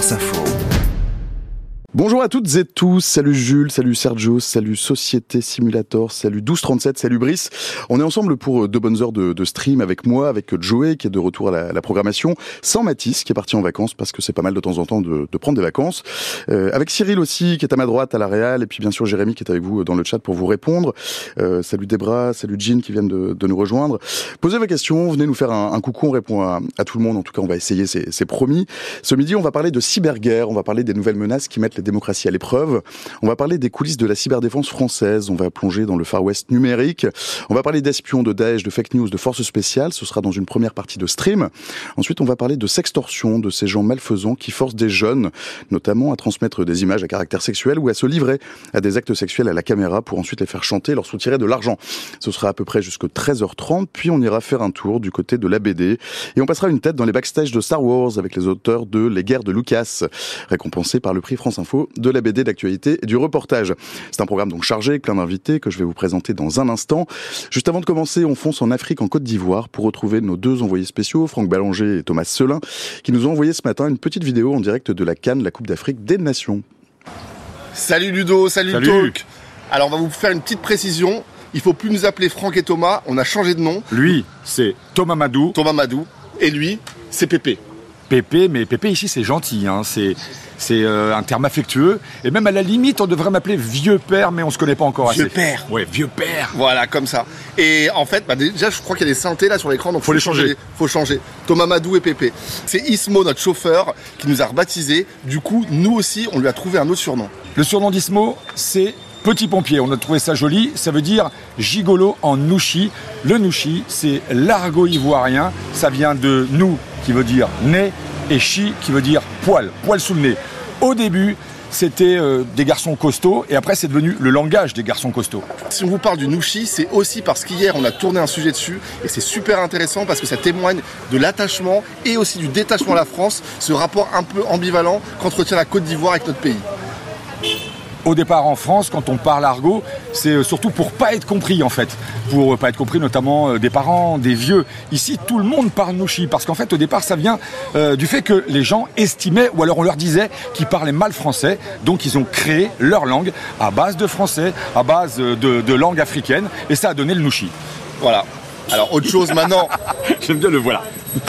France Info. Bonjour à toutes et tous, salut Jules, salut Sergio, salut Société Simulator, salut 1237, salut Brice. On est ensemble pour deux bonnes heures de, stream avec moi, avec Joey qui est de retour à la, programmation, sans Mathis qui est parti en vacances parce que c'est pas mal de temps en temps de, prendre des vacances, euh, avec Cyril aussi qui est à ma droite à la Réal et puis bien sûr Jérémy qui est avec vous dans le chat pour vous répondre. Euh, salut Debra, salut Jean qui viennent de, nous rejoindre. Posez vos questions, venez nous faire un, coucou, on répond à, tout le monde, en tout cas on va essayer, c'est promis. Ce midi on va parler de cyberguerre, on va parler des nouvelles menaces qui mettent démocratie à l'épreuve. On va parler des coulisses de la cyberdéfense française. On va plonger dans le Far West numérique. On va parler d'espions, de Daesh, de fake news, de forces spéciales. Ce sera dans une première partie de stream. Ensuite, on va parler de sextorsion, de ces gens malfaisants qui forcent des jeunes, notamment à transmettre des images à caractère sexuel ou à se livrer à des actes sexuels à la caméra pour ensuite les faire chanter, leur soutirer de l'argent. Ce sera à peu près jusqu'à 13h30, puis on ira faire un tour du côté de la BD et on passera une tête dans les backstage de Star Wars avec les auteurs de Les Guerres de Lucas, récompensés par le prix France Info de la BD, d'actualité et du reportage. C'est un programme donc chargé, plein d'invités que je vais vous présenter dans un instant. Juste avant de commencer, on fonce en Afrique, en Côte d'Ivoire, pour retrouver nos deux envoyés spéciaux, Franck Ballanger et Thomas Selin, qui nous ont envoyé ce matin une petite vidéo en direct de la Cannes, la Coupe d'Afrique des Nations. Salut Ludo, salut, salut. Talk. Alors on va vous faire une petite précision. Il faut plus nous appeler Franck et Thomas, on a changé de nom. Lui, c'est Thomas Madou. Thomas Madou. Et lui, c'est Pépé. Pépé, mais Pépé ici c'est gentil, hein. c'est c'est euh, un terme affectueux. Et même à la limite, on devrait m'appeler vieux père, mais on se connaît pas encore assez. Vieux père. Ouais, vieux père. Voilà, comme ça. Et en fait, bah, déjà, je crois qu'il y a des synthés là sur l'écran, donc faut, les changer. Faut changer. Thomas Madou et Pépé. C'est Ismo, notre chauffeur, qui nous a rebaptisé. Du coup, nous aussi, on lui a trouvé un autre surnom. Le surnom d'Ismo, c'est Petit pompier, on a trouvé ça joli, ça veut dire gigolo en nouchi. Le nouchi, c'est l'argot ivoirien, ça vient de nous, qui veut dire nez, et chi, qui veut dire poil, poil sous le nez. Au début, c'était euh, des garçons costauds et après c'est devenu le langage des garçons costauds. Si on vous parle du Nushi, c'est aussi parce qu'hier on a tourné un sujet dessus et c'est super intéressant parce que ça témoigne de l'attachement et aussi du détachement à la France, ce rapport un peu ambivalent qu'entretient la Côte d'Ivoire avec notre pays au départ en France, quand on parle argot, c'est euh, surtout pour pas être compris en fait, pour euh, pas être compris notamment euh, des parents, des vieux. Ici, tout le monde parle nouchi parce qu'en fait, au départ, ça vient du fait que les gens estimaient ou alors on leur disait qu'ils parlaient mal français, donc ils ont créé leur langue à base de français, à base de, de langue africaine, et ça a donné le nouchi. Voilà. Alors autre chose maintenant. J'aime bien le voilà.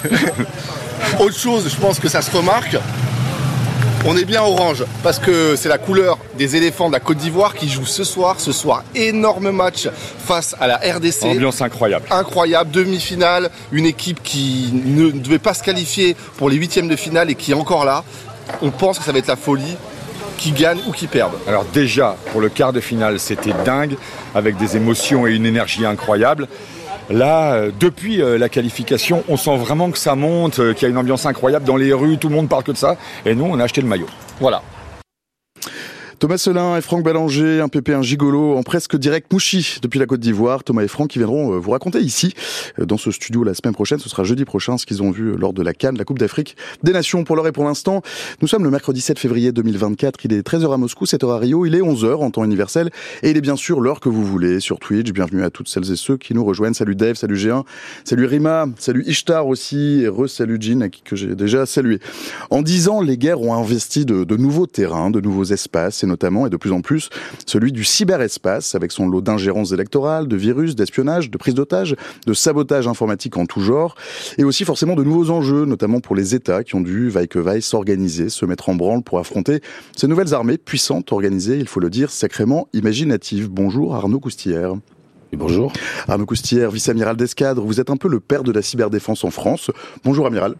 autre chose, je pense que ça se remarque. On est bien orange parce que c'est la couleur des éléphants de la Côte d'Ivoire qui jouent ce soir. Ce soir, énorme match face à la RDC. Ambiance incroyable. Incroyable, demi-finale, une équipe qui ne devait pas se qualifier pour les huitièmes de finale et qui est encore là. On pense que ça va être la folie qui gagne ou qui perde. Alors déjà, pour le quart de finale, c'était dingue, avec des émotions et une énergie incroyable. Là, euh, depuis euh, la qualification, on sent vraiment que ça monte, euh, qu'il y a une ambiance incroyable dans les rues, tout le monde parle que de ça. Et nous, on a acheté le maillot. Voilà. Thomas Selin et Franck Ballanger, un pépé, un gigolo, en presque direct mouchi depuis la Côte d'Ivoire. Thomas et Franck qui viendront euh, vous raconter ici, euh, dans ce studio la semaine prochaine. Ce sera jeudi prochain, ce qu'ils ont vu lors de la Cannes, la Coupe d'Afrique des Nations. Pour l'heure et pour l'instant, nous sommes le mercredi 7 février 2024. Il est 13h à Moscou, 7h à Rio. Il est 11h en temps universel. Et il est bien sûr l'heure que vous voulez sur Twitch. Bienvenue à toutes celles et ceux qui nous rejoignent. Salut Dave, salut G1, salut Rima, salut Ishtar aussi, et re-salut Jean, que j'ai déjà salué. En 10 ans, les guerres ont investi de, nouveaux terrains, de nouveaux espaces, notamment, et de plus en plus, celui du cyberespace, avec son lot d'ingérences électorales, de virus, d'espionnage, de prise d'otages, de sabotage informatique en tout genre, et aussi forcément de nouveaux enjeux, notamment pour les États qui ont dû, vaille que vaille, s'organiser, se mettre en branle pour affronter ces nouvelles armées puissantes, organisées, il faut le dire, sacrément imaginatives. Bonjour Arnaud Coustière. bonjour. Arnaud Coustière, vice-amiral d'escadre, vous êtes un peu le père de la cyberdéfense en France. Bonjour amiral.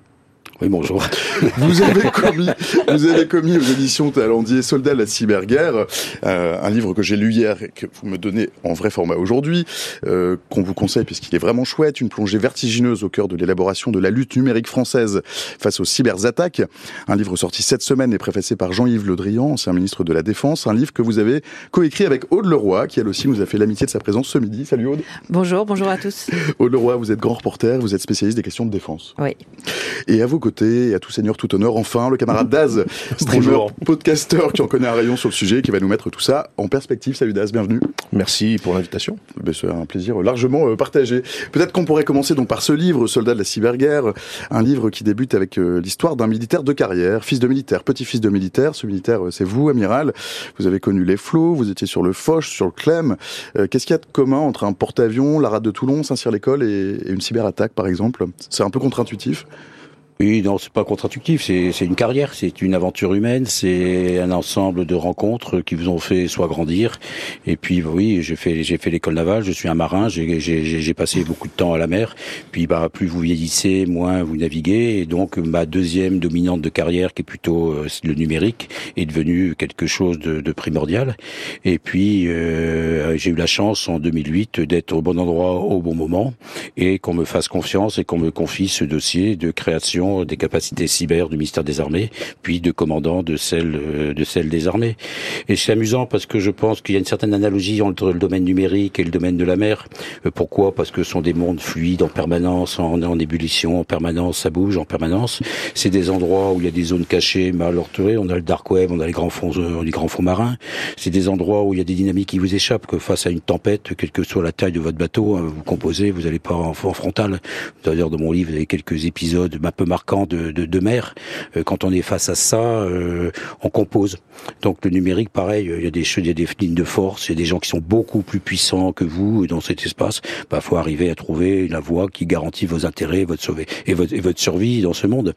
Oui, bonjour. Vous avez commis, vous avez commis aux éditions Talendier Soldat la cyberguerre, euh, un livre que j'ai lu hier et que vous me donnez en vrai format aujourd'hui, euh, qu'on vous conseille puisqu'il est vraiment chouette, une plongée vertigineuse au cœur de l'élaboration de la lutte numérique française face aux cyberattaques. Un livre sorti cette semaine et préfacé par Jean-Yves Le Drian, ancien ministre de la Défense. Un livre que vous avez coécrit avec Aude Leroy, qui elle aussi nous a fait l'amitié de sa présence ce midi. Salut Aude. Bonjour, bonjour à tous. Aude Leroy, vous êtes grand reporter, vous êtes spécialiste des questions de défense. Oui. Et à vos côtés, côté et à tout seigneur, tout honneur. Enfin, le camarade Daz, streamer, podcasteur qui en connaît un rayon sur le sujet, qui va nous mettre tout ça en perspective. Salut Daz, bienvenue. Merci pour l'invitation. Ben, c'est un plaisir largement euh, partagé. Peut-être qu'on pourrait commencer donc par ce livre, Soldat de la cyberguerre, un livre qui débute avec euh, l'histoire d'un militaire de carrière, fils de militaire, petit-fils de militaire. Ce militaire, euh, c'est vous, amiral. Vous avez connu les flots, vous étiez sur le Foch, sur le Clem. Qu'est-ce qu'il y a de commun entre un porte-avions, la rade de Toulon, Saint-Cyr-l'École et une cyberattaque, par exemple? C'est un peu contre-intuitif. Oui, non, c'est pas contre-intuitif. C'est une carrière, c'est une aventure humaine, c'est un ensemble de rencontres qui vous ont fait soit grandir. Et puis, oui, j'ai fait j'ai fait l'école navale. Je suis un marin. J'ai passé beaucoup de temps à la mer. Puis, bah, plus vous vieillissez, moins vous naviguez. Et donc, ma deuxième dominante de carrière, qui est plutôt euh, le numérique, est devenue quelque chose de, de primordial. Et puis, euh, j'ai eu la chance en 2008 d'être au bon endroit au bon moment et qu'on me fasse confiance et qu'on me confie ce dossier de création des capacités cyber du ministère des Armées, puis de commandant de celle euh, de celle des armées. Et c'est amusant parce que je pense qu'il y a une certaine analogie entre le domaine numérique et le domaine de la mer. Euh, pourquoi? Parce que ce sont des mondes fluides en permanence, en, ébullition en permanence, ça bouge en permanence. C'est des endroits où il y a des zones cachées mal orturées. On a le dark web, on a les grands fonds, euh, les grands fonds marins. C'est des endroits où il y a des dynamiques qui vous échappent. Que face à une tempête, quelle que soit la taille de votre bateau, hein, vous composez, vous n'allez pas en, en frontal. D'ailleurs, dans mon livre, vous avez quelques épisodes un peu marquant de, de, de mer. Euh, quand on est face à ça, euh, on compose. Donc le numérique, pareil, il y a des il y a des lignes de force, il y a des gens qui sont beaucoup plus puissants que vous dans cet espace. Bah, faut arriver à trouver la voie qui garantit vos intérêts, votre sauver et votre, et votre survie dans ce monde.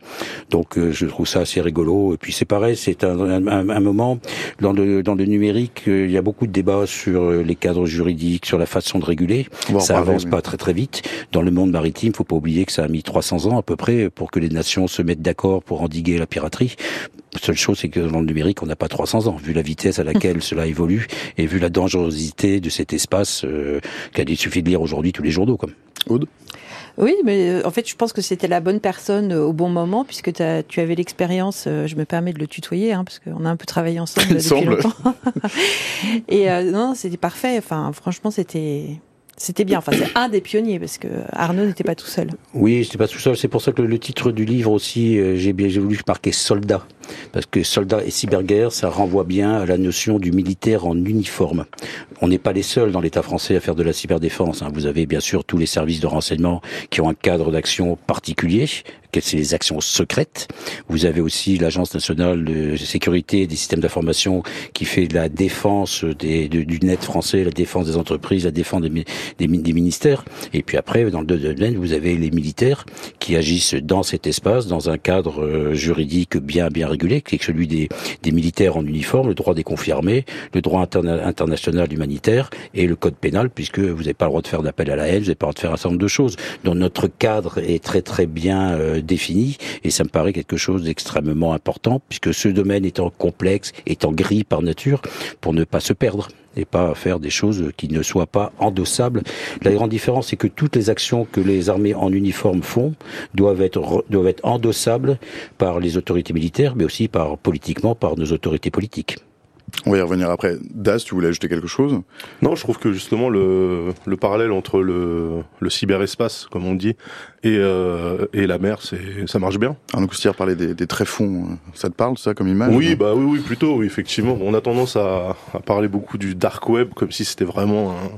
Donc euh, je trouve ça assez rigolo. Et puis c'est pareil, c'est un, un, un, moment dans le dans le numérique, il y a beaucoup de débats sur les cadres juridiques, sur la façon de réguler. ça avance pas très très vite. Dans le monde maritime, faut pas oublier que ça a mis 300 ans à peu près pour que les nations se mettent d'accord pour endiguer la piraterie. La seule chose, c'est que dans le numérique, on n'a pas 300 ans, vu la vitesse à laquelle cela évolue et vu la dangerosité de cet espace euh, qu'il suffit de lire aujourd'hui tous les journaux. Comme. Aude oui, mais euh, en fait, je pense que c'était la bonne personne euh, au bon moment, puisque as, tu avais l'expérience, euh, je me permets de le tutoyer, hein, parce qu'on a un peu travaillé ensemble depuis longtemps. Et non, c'était parfait. Enfin, franchement, c'était c'était bien. Enfin, c'est un des pionniers parce que Arnaud n'était pas tout seul. Oui, n'était pas tout seul. C'est pour ça que le, titre du livre aussi, euh, j'ai bien, voulu marquer soldat, parce que soldat et cyberguerre, ça renvoie bien à la notion du militaire en uniforme. On n'est pas les seuls dans l'État français à faire de la cyberdéfense. Hein. Vous avez bien sûr tous les services de renseignement qui ont un cadre d'action particulier, c'est les actions secrètes. Vous avez aussi l'Agence nationale de sécurité des systèmes d'information qui fait la défense du net français, la défense des entreprises, la défense des, des, ministères. Et puis après, dans le domaine, vous avez les militaires qui agissent dans cet espace, dans un cadre euh, juridique bien bien régulé, qui est celui des, militaires en uniforme, le droit des confirmés, le droit international humanitaire et le code pénal, puisque vous n'avez pas le droit de faire d'appel à la haine, vous n'avez pas le droit de faire un certain nombre de choses. Donc notre cadre est très très bien euh, défini et ça me paraît quelque chose d'extrêmement important puisque ce domaine étant complexe, étant gris par nature, pour ne pas se perdre et pas faire des choses qui ne soient pas endossables. La grande différence, c'est que toutes les actions que les armées en uniforme font doivent être, doivent être endossables par les autorités militaires, mais aussi par, politiquement, par nos autorités politiques. On va y revenir après. Das, tu voulais ajouter quelque chose? Non, je trouve que justement le, le parallèle entre le, le cyberespace, comme on dit, et, euh, et la mer, c'est ça marche bien. Arnaud Coustière parlait des, des tréfonds. Ça te parle, ça, comme image? Oui, bah oui, oui, plutôt, oui, effectivement. On a tendance à, à parler beaucoup du dark web, comme si c'était vraiment un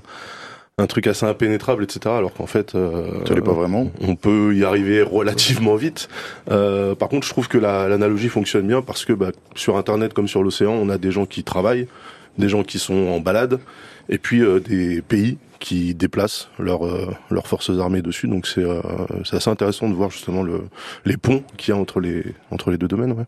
un truc assez impénétrable, etc. Alors qu'en fait, euh, pas vraiment. On peut y arriver relativement vite. Euh, par contre, je trouve que l'analogie fonctionne bien parce que bah, sur Internet comme sur l'océan, on a des gens qui travaillent, des gens qui sont en balade, et puis euh, des pays qui déplacent leurs euh, leurs forces armées dessus. Donc c'est euh, c'est assez intéressant de voir justement le, les ponts qu'il y a entre les entre les deux domaines. Ouais.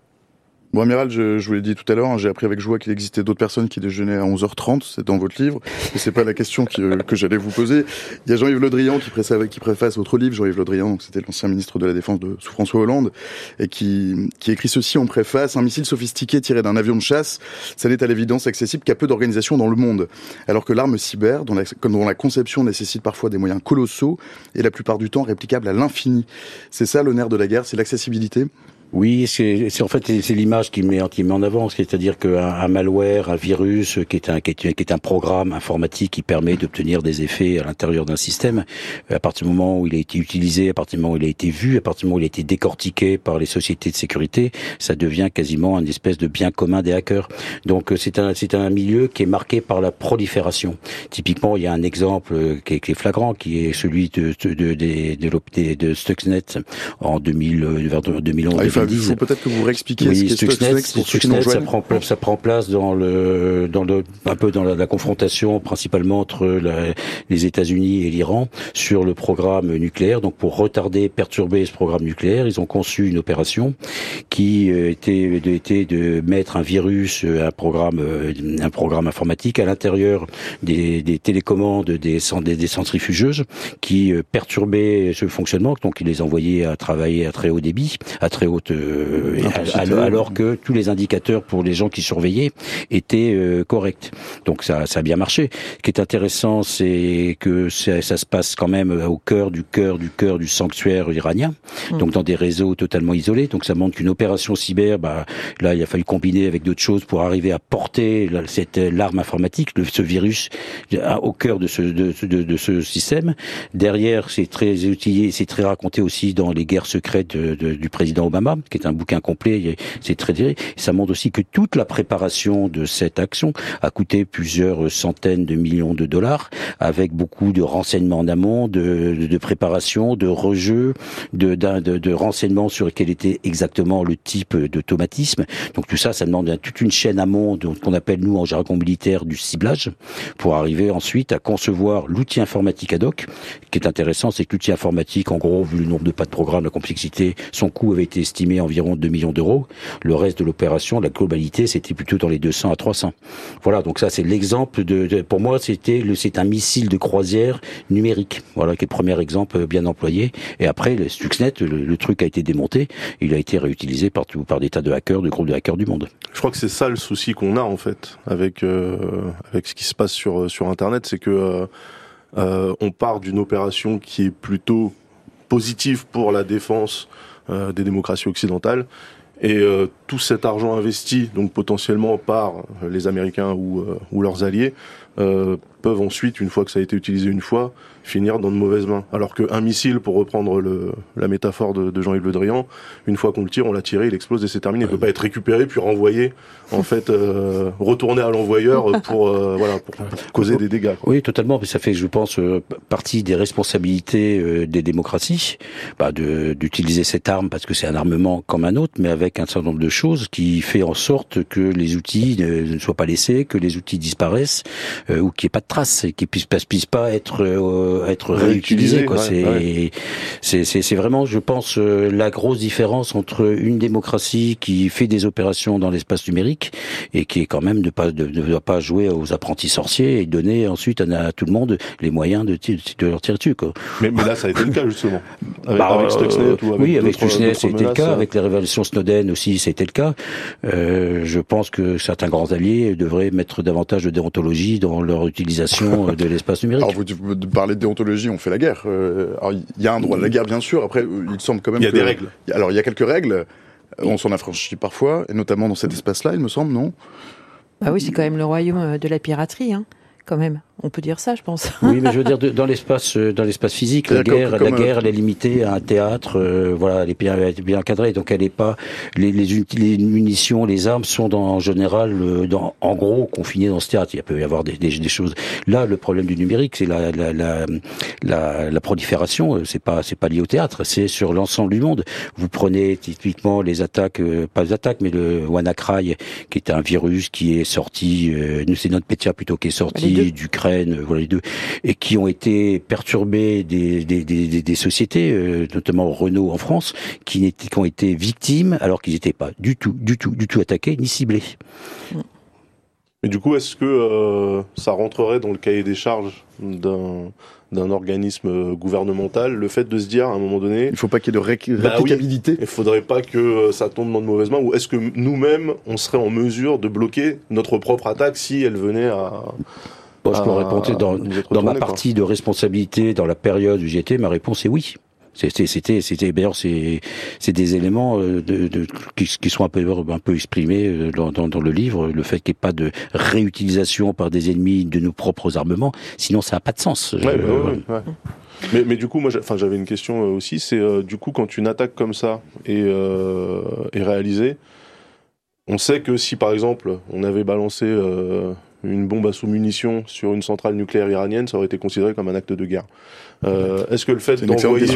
Bon, amiral, je, je vous l'ai dit tout à l'heure, hein, j'ai appris avec joie qu'il existait d'autres personnes qui déjeunaient à 11h30, c'est dans votre livre, et c'est pas la question euh, que j'allais vous poser. Il y a Jean-Yves Le Drian qui, qui préface votre livre, Jean-Yves Le Drian, c'était l'ancien ministre de la Défense de sous François Hollande, et qui, qui écrit ceci en préface, un missile sophistiqué tiré d'un avion de chasse, ça n'est à l'évidence accessible qu'à peu d'organisations dans le monde, alors que l'arme cyber, dont la, dont la conception nécessite parfois des moyens colossaux, est la plupart du temps réplicable à l'infini. C'est ça le nerf de la guerre, c'est l'accessibilité Oui, c'est en fait c'est l'image qui met qui met en avant, c'est-à-dire qu'un un malware, un virus, qui est un qui est, qui est un programme informatique qui permet d'obtenir des effets à l'intérieur d'un système, euh, à partir du moment où il a été utilisé, à partir du moment où il a été vu, à partir du moment où il a été décortiqué par les sociétés de sécurité, ça devient quasiment une espèce de bien commun des hackers. Donc euh, c'est un c'est un milieu qui est marqué par la prolifération. Typiquement, il y a un exemple euh, qui est, qui est flagrant, qui est celui de de de, de, de, Stuxnet en 2000 vers 2011 il faut peut-être que vous réexpliquiez oui, ce Stuxnet, Stuxnet, ça prend, ça prend place dans le, dans le, un peu dans la, confrontation principalement entre la, les États-Unis et l'Iran sur le programme nucléaire. Donc pour retarder, perturber ce programme nucléaire, ils ont conçu une opération qui euh, était, de, était de mettre un virus, euh, un programme, euh, un programme informatique à l'intérieur des, des télécommandes des, des, des centrifugeuses qui perturbait ce fonctionnement. Donc ils les envoyaient à travailler à très haut débit, à très haute euh, alors que tous les indicateurs pour les gens qui surveillaient étaient euh, corrects. Donc ça, ça a bien marché. Ce qui est intéressant, c'est que ça, ça, se passe quand même au cœur du cœur du cœur du sanctuaire iranien, mm. donc dans des réseaux totalement isolés. Donc ça montre qu'une opération cyber, bah, là, il a fallu combiner avec d'autres choses pour arriver à porter cette l'arme informatique, le, ce virus, au cœur de ce de, de, de ce système. Derrière, c'est très utilisé, c'est très raconté aussi dans les guerres secrètes du président Obama, qui est un bouquin complet, c'est très Ça montre aussi que toute la préparation de cette action a coûté plusieurs centaines de millions de dollars, avec beaucoup de renseignements en amont, de, de préparation, de rejeux, de renseignements sur quel était exactement le type d'automatisme. Donc tout ça, ça demande toute une chaîne amont, qu'on appelle nous en jargon militaire du ciblage, pour arriver ensuite à concevoir l'outil informatique ad hoc. Ce qui est intéressant, c'est que l'outil informatique, en gros, vu le nombre de pas de programme, la complexité, son coût avait été estimé environ 2 millions d'euros. Le reste de l'opération, la globalité, c'était plutôt dans les 200 à 300. Voilà, donc ça c'est l'exemple de, pour moi c'était c'est un missile de croisière numérique. Voilà qui est le premier exemple bien employé. Et après le Stuxnet, le, truc a été démonté, il a été réutilisé par par des tas de hackers, de groupes de hackers du monde. Je crois que c'est ça le souci qu'on a en fait avec euh, avec ce qui se passe sur sur internet, c'est que euh, euh, on part d'une opération qui est plutôt positive pour la défense euh, des démocraties occidentales. Et euh, tout cet argent investi, donc potentiellement par les Américains ou, euh, ou leurs alliés, peuvent ensuite, une fois que ça a été utilisé une fois, finir dans de mauvaises mains. Alors qu'un missile, pour reprendre le, la métaphore de, de Jean-Yves Le Drian, une fois qu'on le tire, on l'a tiré, il explose et c'est terminé. Il peut pas être récupéré puis renvoyé, en fait, euh, retourner à l'envoyeur pour, euh, voilà, pour, causer des dégâts. Quoi. Oui, totalement. Mais ça fait, je pense, euh, partie des responsabilités euh, des démocraties, bah, d'utiliser cette arme parce que c'est un armement comme un autre, mais avec un certain nombre de choses qui fait en sorte que les outils ne, soient pas laissés, que les outils disparaissent ou qu'il n'y ait pas de traces et qu'ils puissent, puissent pas être être réutilisé. Quoi. c'est, c'est, c'est, vraiment, je pense, euh, la grosse différence entre une démocratie qui fait des opérations dans l'espace numérique et qui est quand même de pas de, ne doit pas jouer aux apprentis sorciers et donner ensuite à, tout le monde les moyens de, de leur tirer dessus. Quoi. Mais, mais là, ça a été le cas justement. Avec, bah, avec Stuxnet ou avec oui, avec Stuxnet, c'était le cas. Avec les révélations Snowden aussi, c'était le cas. Euh, je pense que certains grands alliés devraient mettre davantage de déontologie dans leur utilisation de l'espace numérique. Alors, vous parlez de déontologie, on fait la guerre. Euh, alors, il y a un droit de la guerre, bien sûr. Après, euh, il semble quand même. Il y a des règles. Alors, il y a quelques règles. Euh, on s'en affranchit parfois, et notamment dans cet espace-là, il me semble, non? Bah oui, c'est quand même le royaume de la piraterie, hein, quand même. On peut dire ça, je pense. Oui, mais je veux dire dans l'espace, euh, dans l'espace physique, la guerre, la guerre, elle est limitée à un théâtre. Euh, voilà, elle est bien, elle est bien encadrée, donc elle est pas. Les, les, les, munitions, les armes sont dans, en général, euh, dans, en gros, confinées dans ce théâtre. Il peut y avoir des, des, des choses. Là, le problème du numérique, c'est la, la, la, la, la prolifération. C'est pas, c'est pas lié au théâtre. C'est sur l'ensemble du monde. Vous prenez typiquement les attaques, pas les attaques, mais le WannaCry, qui est un virus qui est sorti. Euh, c'est notre Petia plutôt qui est sorti d'Ukraine voilà les deux, et qui ont été perturbés des, des, des, des sociétés, euh, notamment Renault en France, qui, qui ont été victimes alors qu'ils n'étaient pas du tout, du tout, du tout attaqués ni ciblés. Mais du coup, est-ce que euh, ça rentrerait dans le cahier des charges d'un d'un organisme gouvernemental, le fait de se dire à un moment donné, il faut pas qu'il y ait de ré bah réplicabilité. il faudrait pas que euh, ça tombe dans de mauvaises mains. Ou est-ce que nous-mêmes, on serait en mesure de bloquer notre propre attaque si elle venait à je peux répondre dans, dans ma partie de responsabilité dans la période où j'étais, ma réponse est oui. C'était, c'était, d'ailleurs, c'est, c'est des éléments de, de, qui, qui, sont un peu, un peu exprimés dans, dans, dans le livre, le fait qu'il n'y ait pas de réutilisation par des ennemis de nos propres armements, sinon ça n'a pas de sens. Ouais, bah mais, mais, du coup, moi, enfin, j'avais une question aussi. C'est du coup quand une attaque comme ça est, euh, est réalisée, on sait que si par exemple on avait balancé euh, une bombe à sous-munitions sur une centrale nucléaire iranienne, ça aurait été considéré comme un acte de guerre. Euh, Est-ce que le fait d'envoyer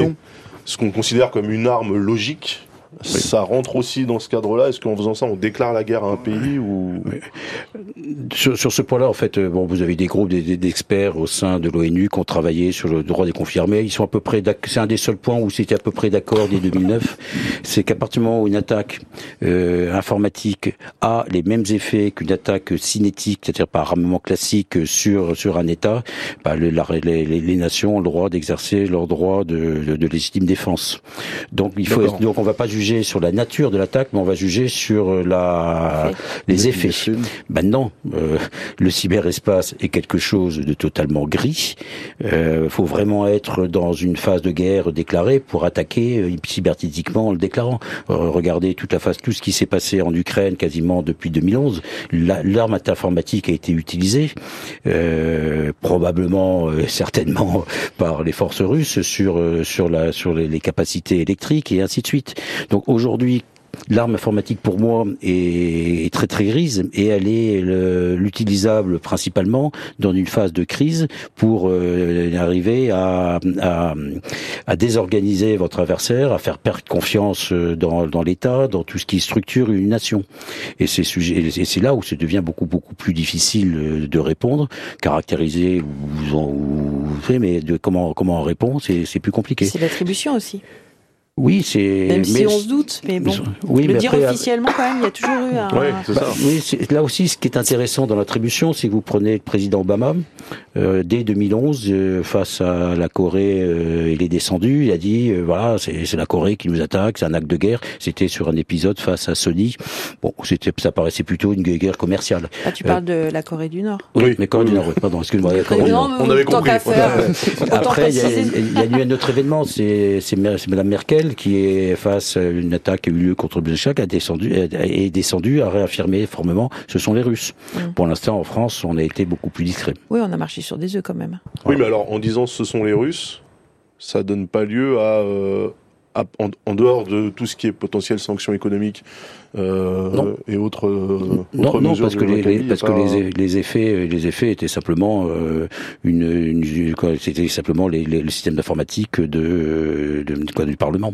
ce qu'on considère comme une arme logique ça rentre aussi dans ce cadre-là. Est-ce qu'en faisant ça, on déclare la guerre à un pays ou sur, sur, ce point-là, en fait, euh, bon, vous avez des groupes d'experts au sein de l'ONU qui ont travaillé sur le droit des conflits armés. Ils sont à peu près, c'est un des seuls points où c'était à peu près d'accord dès 2009. C'est qu'à partir du moment où une attaque euh, informatique a les mêmes effets qu'une attaque cinétique, c'est-à-dire par armement classique sur sur un État, bah, le, les, les, nations ont le droit d'exercer leur droit de, de, de, légitime défense. Donc il faut, donc on va pas juger sur la nature de l'attaque, mais on va juger sur euh, la, les effets. Maintenant, euh, le cyberespace est quelque chose de totalement gris. Il euh, faut vraiment être dans une phase de guerre déclarée pour attaquer euh, cybernétiquement en le déclarant. regardez toute la phase, tout ce qui s'est passé en Ukraine quasiment depuis 2011. L'arme informatique a été utilisée, probablement, certainement par les forces russes sur sur la sur les capacités électriques et ainsi de suite. Donc aujourd'hui, L'arme informatique pour moi est très très grise et elle est l'utilisable principalement dans une phase de crise pour euh, arriver à, désorganiser votre adversaire, à faire perdre confiance euh, dans, l'État, dans tout ce qui structure une nation. Et c'est là où ça devient beaucoup beaucoup plus difficile euh, de répondre, caractériser ou, mais comment comment on répond, c'est plus compliqué. C'est l'attribution aussi. Oui, c'est. Même si on se doute, mais bon. Oui, le dire officiellement, quand même, il y a toujours eu un. Oui, c'est ça. oui, là aussi, ce qui est intéressant dans l'attribution, c'est que vous prenez le président Obama, euh, dès 2011, euh, face à la Corée, euh, il est descendu, il a dit, euh, voilà, c'est la Corée qui nous attaque, c'est un acte de guerre. C'était sur un épisode face à Sony. Bon, c'était, ça paraissait plutôt une guerre commerciale. Ah, tu parles de la Corée du Nord. Oui, mais Corée du Nord, oui, pardon, excuse-moi. On avait compris. Après, il y, a, y a eu un autre événement, c'est Madame Merkel qui est face à une attaque qui a eu lieu contre Blanchak, a descendu, est descendu, a réaffirmé formellement, ce sont les Russes. Mm. Pour l'instant, en France, on a été beaucoup plus discret. Oui, on a marché sur des œufs quand même. Oui, mais alors, en disant ce sont les Russes, ça donne pas lieu à, euh, en, dehors de tout ce qui est potentiel sanctions économiques euh, et autres, euh, non, non, parce que les, parce que les, les, effets les effets étaient simplement euh, une, une c'était simplement les, les, le système d'informatique de, de, de, du Parlement.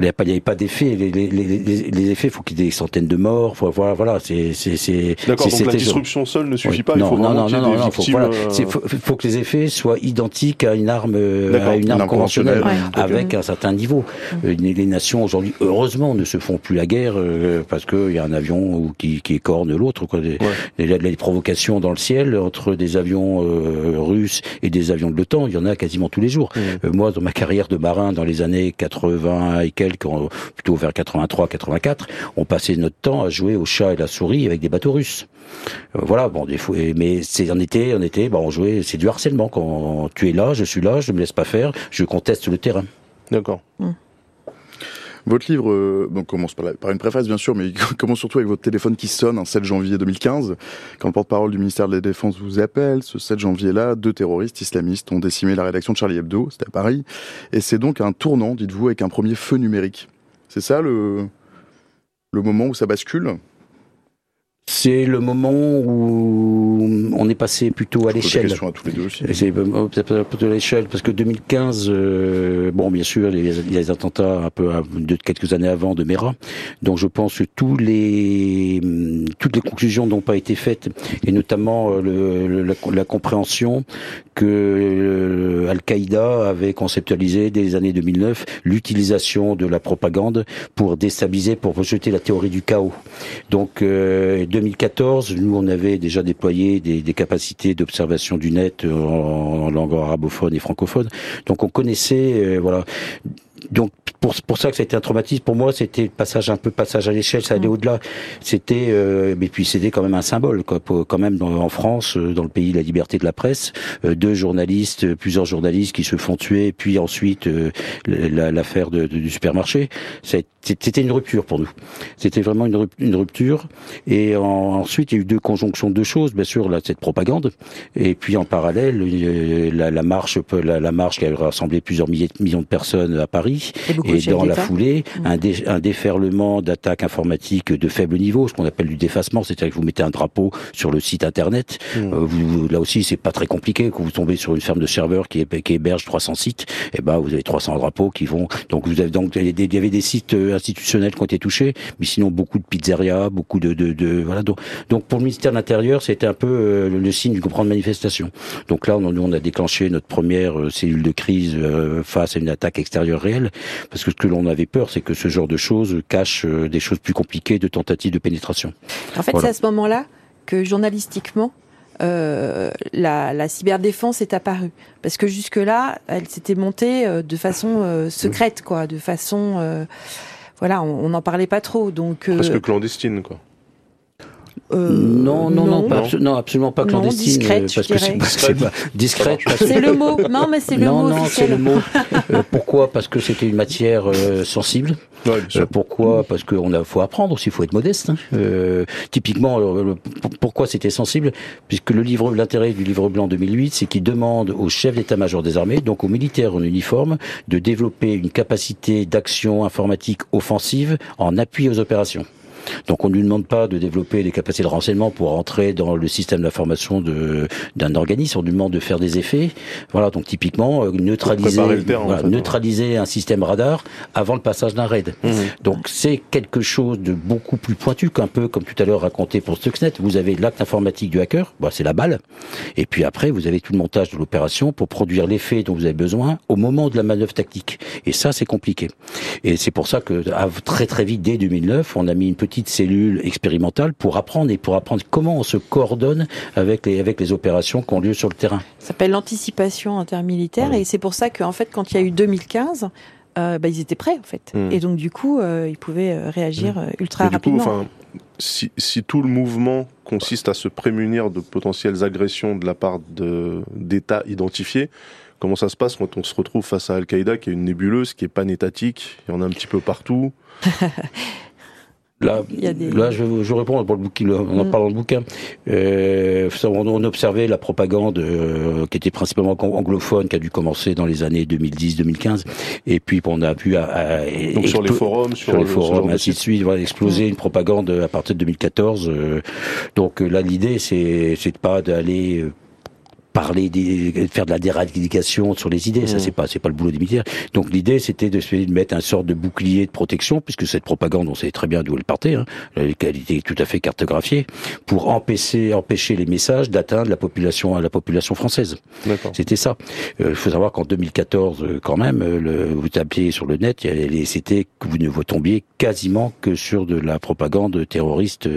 Il n'y avait pas, pas d'effet. Les, les, les, les, effets, faut qu'il y ait des centaines de morts. Faut, voilà, voilà, c'est, c'est, D'accord. Donc la disruption seule ne suffit pas. Non, il faut non, non, non, non, non, faut, voilà, euh, faut, faut, que les effets soient identiques à une arme, euh, à une arme conventionnelle, avec un certain niveau. Euh, les nations aujourd'hui, heureusement, ne se font plus la guerre parce qu'il y a un avion qui, qui écorne l'autre. Quoi. Les, les, provocations dans le ciel entre des avions russes et des avions de l'OTAN, il y en a quasiment tous les jours. moi, dans ma carrière de marin dans les années 80 et quelques, plutôt vers 83-84, on passait notre temps à jouer au chat et la souris avec des bateaux russes. Euh, voilà, bon, des fois, mais c'est en été, en été, bon, on jouait, c'est du harcèlement. Quand tu es là, je suis là, je me laisse pas faire, je conteste le terrain. D'accord. Mmh. Votre livre euh, commence par, une préface, bien sûr, mais commence surtout avec votre téléphone qui sonne un 7 janvier 2015. Quand le porte-parole du ministère de la Défense vous appelle, ce 7 janvier-là, deux terroristes islamistes ont décimé la rédaction de Charlie Hebdo, c'était à Paris. Et c'est donc un tournant, dites-vous, avec un premier feu numérique. C'est ça le moment où ça bascule? C'est le moment où on est passé plutôt à l'échelle. C'est plutôt à l'échelle parce que 2015, euh, bon, bien sûr, il y a les attentats un peu de quelques années avant de Mera, donc je pense que tous les toutes les conclusions n'ont pas été faites et notamment euh, le, la, la, compréhension que euh, Al-Qaïda avait conceptualisé dès les années 2009 l'utilisation de la propagande pour déstabiliser, pour rejeter la théorie du chaos. Donc euh, 2014, nous on avait déjà déployé des, capacités d'observation du net en, langue arabophone et francophone. Donc on connaissait, euh, voilà. Donc pour, pour ça que ça a été un traumatisme. Pour moi, c'était passage un peu passage à l'échelle, ça allait mm. au-delà. C'était, euh, mais puis c'était quand même un symbole, quoi. quand même dans, en France, euh, dans le pays de la liberté de la presse, euh, deux journalistes, plusieurs journalistes qui se font tuer, puis ensuite l'affaire de, du supermarché. C'était une rupture pour nous. C'était vraiment une, rupture. Et ensuite, il y a eu deux conjonctions de choses, bien sûr, là, cette propagande, et puis en parallèle, la, la marche, la, la, marche qui a rassemblé plusieurs milliers, millions de personnes à Paris. Et et dans la foulée, mmh. un, un, déferlement d'attaques informatiques de faible niveau, ce qu'on appelle du défacement, c'est-à-dire que vous mettez un drapeau sur le site internet. Mmh. Euh, vous, là aussi, c'est pas très compliqué. Quand vous tombez sur une ferme de serveurs qui, qui héberge 300 sites, et eh ben vous avez 300 drapeaux qui vont. Donc vous avez donc il y avait des sites euh, institutionnels qui ont été touchés, mais sinon beaucoup de pizzerias, beaucoup de, de, de voilà. Donc, donc pour le ministère de l'Intérieur, c'était un peu euh, le signe d'une grande manifestation. Donc là, on, on a déclenché notre première cellule de crise face à une attaque extérieure réelle, parce que ce que l'on avait peur, c'est que ce genre de choses cache euh, des choses plus compliquées de tentatives de pénétration. En fait, c'est à ce moment-là que journalistiquement, euh, la, cyberdéfense est apparue. Parce que jusque-là, elle s'était montée euh, de façon secrète, quoi, de façon... voilà, on n'en parlait pas trop. Donc, Presque clandestine, quoi. Euh, non, non, non, non, absolument pas clandestine. discrète, parce que c'est pas discrète. C'est le mot. Non, mais c'est le non, mot. Non, c'est le mot. Euh, pourquoi? Parce que c'était une matière euh, sensible. Ouais, pourquoi? Parce qu'on a faut apprendre aussi, il faut être modeste. Hein. typiquement, pourquoi c'était sensible? Puisque le livre, l'intérêt du livre blanc 2008, c'est qu'il demande au chef d'état-major des armées, donc aux militaires en uniforme, de développer une capacité d'action informatique offensive en appui aux opérations. Donc on ne lui demande pas de développer les capacités de renseignement pour entrer dans le système d'information d'un organisme, on lui demande de faire des effets. Voilà, donc typiquement euh, neutraliser, neutraliser un système radar avant le passage d'un raid. Mmh. Donc c'est quelque chose de beaucoup plus pointu qu'un peu comme tout à l'heure raconté pour Stuxnet. Vous avez l'acte informatique du hacker, bah, c'est la balle, et puis après vous avez tout le montage de l'opération pour produire l'effet dont vous avez besoin au moment de la manœuvre tactique. Et ça c'est compliqué. Et c'est pour ça que très très vite dès 2009, on a mis une petite petite cellule expérimentale pour apprendre et pour apprendre comment on se coordonne avec les, avec les opérations qui ont lieu sur le terrain. Ça s'appelle l'anticipation intermilitaire et c'est pour ça qu'en fait, quand il y a eu 2015, euh, bah, ils étaient prêts en fait. Hmm. Et donc du coup, euh, ils pouvaient euh, réagir hmm. ultra rapidement. si, si, tout le mouvement consiste à se prémunir de potentielles agressions de la part d'États identifiés, comment ça se passe quand on se retrouve face à Al-Qaïda qui est une nébuleuse, qui est étatique il y en a un petit peu partout? Là, là je, je réponds pour le bouquin, on en mm. parle dans le bouquin. Euh, on, observait la propagande euh, qui était principalement anglophone, qui a dû commencer dans les années 2010-2015, et puis on a pu à, Donc sur les forums, sur, les forums, ainsi de suite, voilà, exploser mm. une propagande à partir de 2014. Euh, donc là, l'idée, c'est c'est pas d'aller parler, des, faire de la déradicalisation sur les idées. Ça, mmh. c'est pas, c'est pas le boulot des militaires. Donc l'idée, c'était de, de mettre un sort de bouclier de protection, puisque cette propagande, on savait très bien d'où elle partait, hein, elle était tout à fait cartographiée, pour empêcher, empêcher les messages d'atteindre la population, la population française. C'était ça. Euh, il faut savoir qu'en 2014, euh, quand même, euh, le, vous tapiez sur le net, c'était que vous ne vous tombiez quasiment que sur de la propagande terroriste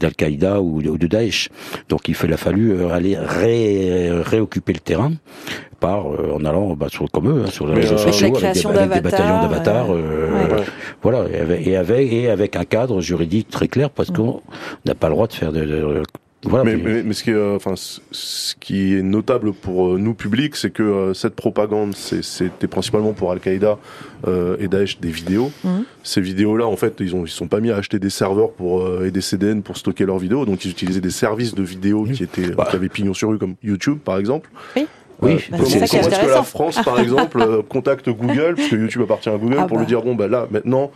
d'Al-Qaïda ou, ou, de Daesh. Donc il fallait fallu aller ré réoccuper le terrain par euh, en allant bah, sur comme eux hein, sur les réseaux euh, sociaux avec, des, bataillons d'avatar euh, voilà et avec, et avec un cadre juridique très clair parce qu'on n'a pas le droit de faire de, voilà, mais, mais, ce, qui est, enfin, ce qui est notable pour nous publics, c'est que cette propagande, c'était principalement pour Al-Qaïda et Daesh des vidéos. Mm. Ces vidéos-là, en fait, ils ont ils sont pas mis à acheter des serveurs pour et des CDN pour stocker leurs vidéos, donc ils utilisaient des services de vidéos qui étaient bah. qui avaient pignon sur rue, comme YouTube, par exemple. Oui. Oui, bah, comment est-ce que la France, par exemple, euh, contacte Google, puisque YouTube appartient à Google, ah pour lui bah. dire bon, bah là, maintenant,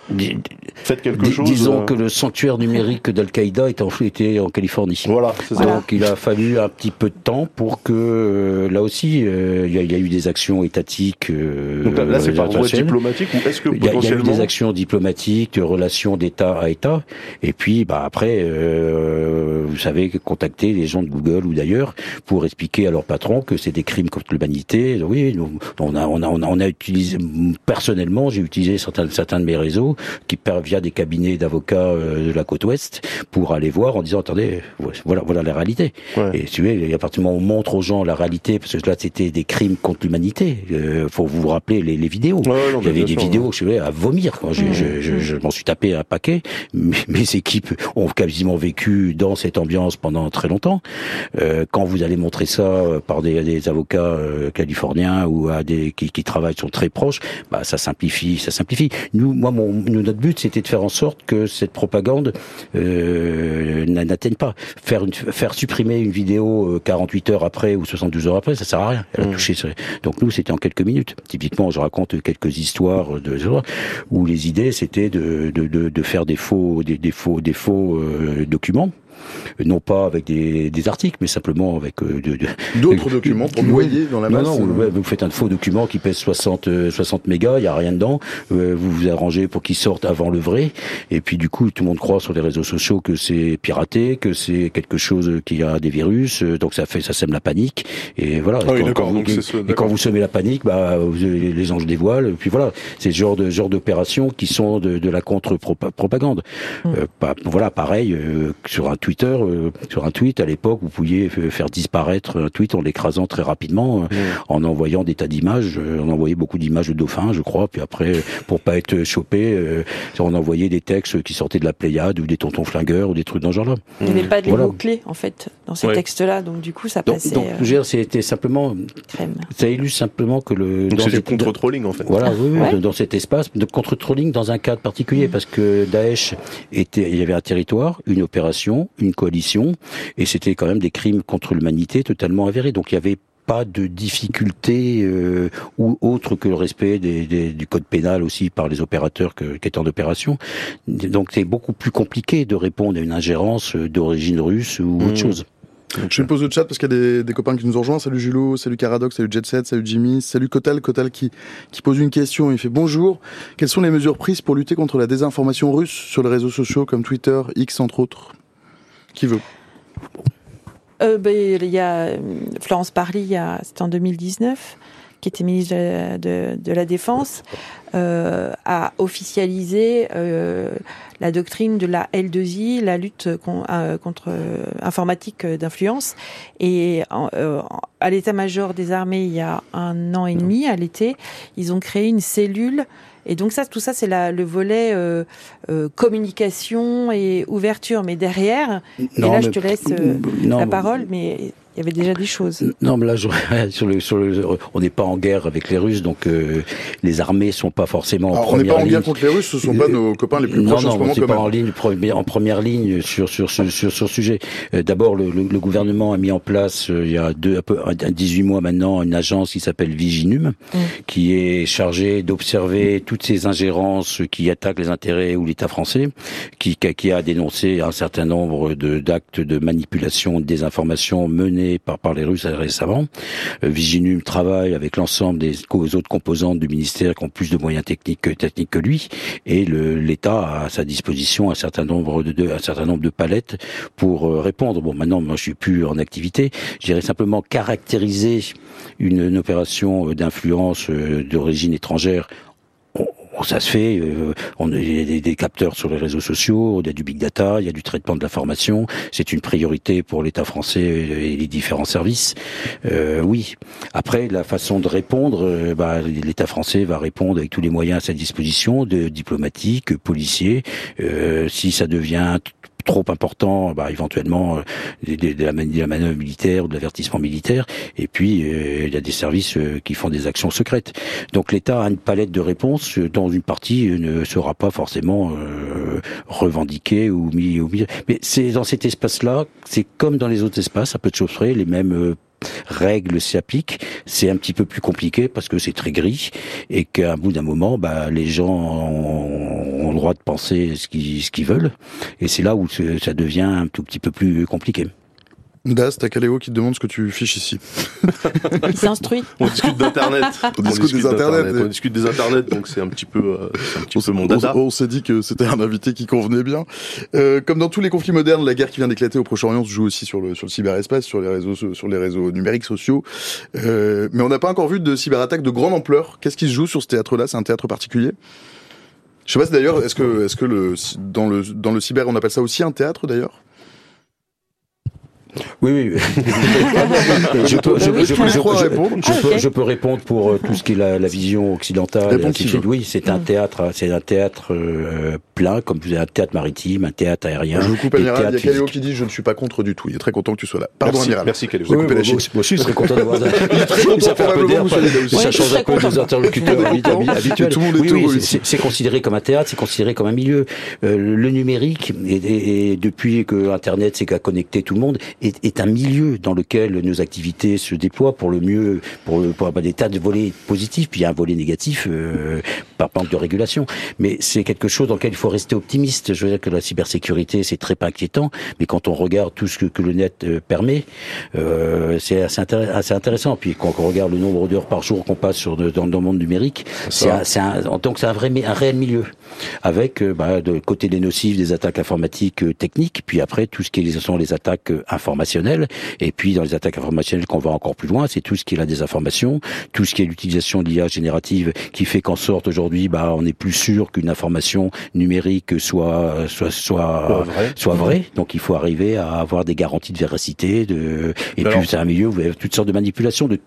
faites quelque chose. Disons euh. que le sanctuaire numérique d'Al-Qaïda était, en, était en Californie. Voilà, c'est ça. Donc il a fallu un petit peu de temps pour que, euh, là aussi, il y, a eu des actions étatiques. Donc là, c'est par voie diplomatique ou est-ce que potentiellement... Il y, a eu des actions diplomatiques, de relations d'État à État, et puis bah après, vous savez, contacter les gens de Google ou d'ailleurs pour expliquer à leur patron que c'est des crimes contre l'humanité. Oui, nous, on a, on a, on a, utilisé. Personnellement, j'ai utilisé certains, certains de mes réseaux qui via des cabinets d'avocats euh, de la côte ouest pour aller voir en disant attendez, voilà, voilà la réalité. Et tu sais, à partir du moment où on montre aux gens la réalité, parce que là c'était des crimes contre l'humanité. Euh, faut vous rappeler les, les vidéos. Il y avait des vidéos, je sais, à vomir. Quoi. Je, je, je, je m'en suis tapé un paquet. Mes, équipes ont quasiment vécu dans cette ambiance pendant très longtemps. Euh, quand vous allez montrer ça euh, par des, des avocats euh, californiens ou à des qui, qui, travaillent sont très proches, bah ça simplifie, ça simplifie. Nous, moi, mon, notre but c'était de faire en sorte que cette propagande euh, n'atteigne pas. Faire une, faire supprimer une vidéo 48 heures après ou 72 heures après, ça sert à rien. Elle a mmh. touché. Donc nous, c'était en quelques minutes. Typiquement, je raconte quelques histoires de où les idées c'était de, de, de, de, faire des faux des, des faux des faux euh, documents non pas avec des, des articles, mais simplement avec euh, d'autres documents pour noyer dans la masse. Non, non, vous faites un faux document qui pèse 60 60 euh, mégas, il y a rien dedans. Euh, vous vous arrangez pour qu'il sorte avant le vrai, et puis du coup tout le monde croit sur les réseaux sociaux que c'est piraté, que c'est quelque chose qui a des virus, donc ça fait ça sème la panique, et voilà. Ah et, quand, vous, semez la panique, bah les anges dévoilent, et puis voilà, c'est ce genre de genre d'opérations qui sont de, de la contre-propagande. Mmh. voilà, pareil sur un Twitter, euh, sur un tweet à l'époque, vous pouviez faire disparaître un tweet en l'écrasant très rapidement, euh, en envoyant des tas d'images. Euh, on envoyait beaucoup d'images de dauphins, je crois. Puis après, pour pas être chopé, on envoyait des textes qui sortaient de la Pléiade ou des tontons flingueurs ou des trucs dans ce genre-là. Il n'y avait pas de mots clés en fait dans ces textes-là, donc du coup ça passait. Donc, donc c'était simplement, ça illustre simplement que le. Donc c'est du contre-trolling en fait. Voilà, oui, dans cet espace de contre-trolling dans un cadre particulier, mm. parce que Daesh était, il y avait un territoire, une opération, une coalition, et c'était quand même des crimes contre l'humanité totalement avérés. Donc il y avait pas de difficulté euh, ou autre que le respect des, du code pénal aussi par les opérateurs qui étaient en opération. Donc c'est beaucoup plus compliqué de répondre à une ingérence d'origine russe ou autre mmh. chose. Je vais poser le chat parce qu'il y a des, copains qui nous ont rejoints. Salut Julo, salut Caradoc, salut Jetset, salut Jimmy, salut. Kotal qui, qui pose une question. Il fait bonjour. Quelles sont les mesures prises pour lutter contre la désinformation russe sur les réseaux sociaux comme Twitter, X entre autres? Qui veut euh, ben, Il y a euh, Florence Parly, c'était en 2019, qui était ministre de, la Défense, euh, a officialisé euh, la doctrine de la L2I, la lutte contre informatique d'influence. Et à l'état-major des armées, il y a un an et demi, à l'été, ils ont créé une cellule et donc ça, tout ça, c'est le volet euh, euh, communication et ouverture. Mais derrière, et là, je te laisse euh, la parole, mais il y avait déjà des choses. Non, mais là, sur le, sur le, on n'est pas en guerre avec les Russes, donc euh, les armées sont pas forcément en première ligne. On n'est pas en guerre contre les Russes, ce sont pas nos copains les plus proches non, en ce moment. Non, pas en ligne, en première ligne sur sur sur sur, ce sujet. Euh, D'abord, le, le, gouvernement a mis en place euh, il y a deux, un peu, 18 mois maintenant, une agence qui s'appelle Viginum, mm. qui est chargée d'observer toutes ces ingérences qui attaquent les intérêts ou l'État français, qui, qui a dénoncé un certain nombre de d'actes de manipulation, de désinformation menés par, les Russes récemment. Euh, Viginum travaille avec l'ensemble des autres composantes du ministère qui ont plus de moyens techniques que, lui, et l'État a à sa disposition un certain nombre de, palettes pour euh, répondre. Bon, maintenant, moi, je suis plus en activité. Je dirais simplement caractériser une, opération d'influence euh, d'origine étrangère ça se fait. Euh, on a des, des, capteurs sur les réseaux sociaux, il y a du big data, il y a du traitement de l'information. C'est une priorité pour l'État français et les différents services. Euh, oui. Après, la façon de répondre, euh, bah, l'État français va répondre avec tous les moyens à sa disposition, de diplomatiques, policiers. Euh, si ça devient trop important, bah, éventuellement euh, de, la, manœuvre militaire ou de l'avertissement militaire. Et puis euh, il y a des services euh, qui font des actions secrètes. Donc l'État a une palette de réponses dont une partie ne sera pas forcément revendiquée ou mis au milieu. Mais c'est dans cet espace-là, c'est comme dans les autres espaces, à peu de choses près, les mêmes règles s'appliquent, c'est un petit peu plus compliqué parce que c'est très gris et qu'à bout d'un moment, bah, les gens ont, le droit de penser ce qu'ils qu'ils veulent et c'est là où ça devient un tout petit peu plus compliqué. Das, t'as Caléo qui te demande ce que tu fiches ici. Il s'instruit. On discute d'internet. On, discute des internets. On discute des internets, donc c'est un petit peu, euh, un petit peu mon dada. On, s'est dit que c'était un invité qui convenait bien. Euh, comme dans tous les conflits modernes, la guerre qui vient d'éclater au Proche-Orient se joue aussi sur le sur le cyberespace, sur les réseaux sur les réseaux numériques sociaux. Euh, mais on n'a pas encore vu de cyberattaque de grande ampleur. Qu'est-ce qui se joue sur ce théâtre-là? C'est un théâtre particulier? Je sais pas d'ailleurs, est-ce que, est-ce que le, dans le, dans le cyber, on appelle ça aussi un théâtre d'ailleurs? Oui, oui. je, peux, je, je, peux, je, peux, répondre pour euh, tout ce qui est la, la vision occidentale. Oui, c'est un théâtre, c'est un théâtre euh, plein, comme vous avez un théâtre maritime, un théâtre aérien. Je vous coupe, Amiral. Il y a Caléo qui dit je ne suis pas contre du tout. Il est très content que tu sois là. Pardon, merci, Amiral. Merci, Caléo. Vous oui, moi, moi, aussi, je serais content d'avoir ça. Il est très content d'air. Ça change un peu des interlocuteurs habituels. Oui, oui, c'est considéré comme un théâtre, c'est considéré comme un milieu. Euh, le numérique, et depuis que Internet s'est connecté tout le monde, est un milieu dans lequel nos activités se déploient pour le mieux, pour, pour des tas de volets positifs, puis il y a un volet négatif euh, par manque de régulation. Mais c'est quelque chose dans lequel il faut rester optimiste. Je veux dire que la cybersécurité, c'est très pas inquiétant, mais quand on regarde tout ce que, que le net euh, permet, euh, c'est assez, assez, intéressant. Puis quand on regarde le nombre d'heures par jour qu'on passe sur dans, dans, le monde numérique, c'est un, donc c'est un vrai, un réel milieu, avec euh, bah, de côté des nocifs, des attaques informatiques euh, techniques, puis après tout ce qui sont les attaques informationnelles, et puis dans les attaques informationnelles qu'on va encore plus loin, c'est tout ce qui est la désinformation, tout ce qui est l'utilisation de l'IA générative qui fait qu'en sorte aujourd'hui, bah, on est plus sûr qu'une information numérique soit soit soit soit vraie. Donc il faut arriver à avoir des garanties de véracité. De et puis c'est un milieu où vous avez toutes sortes de manipulations de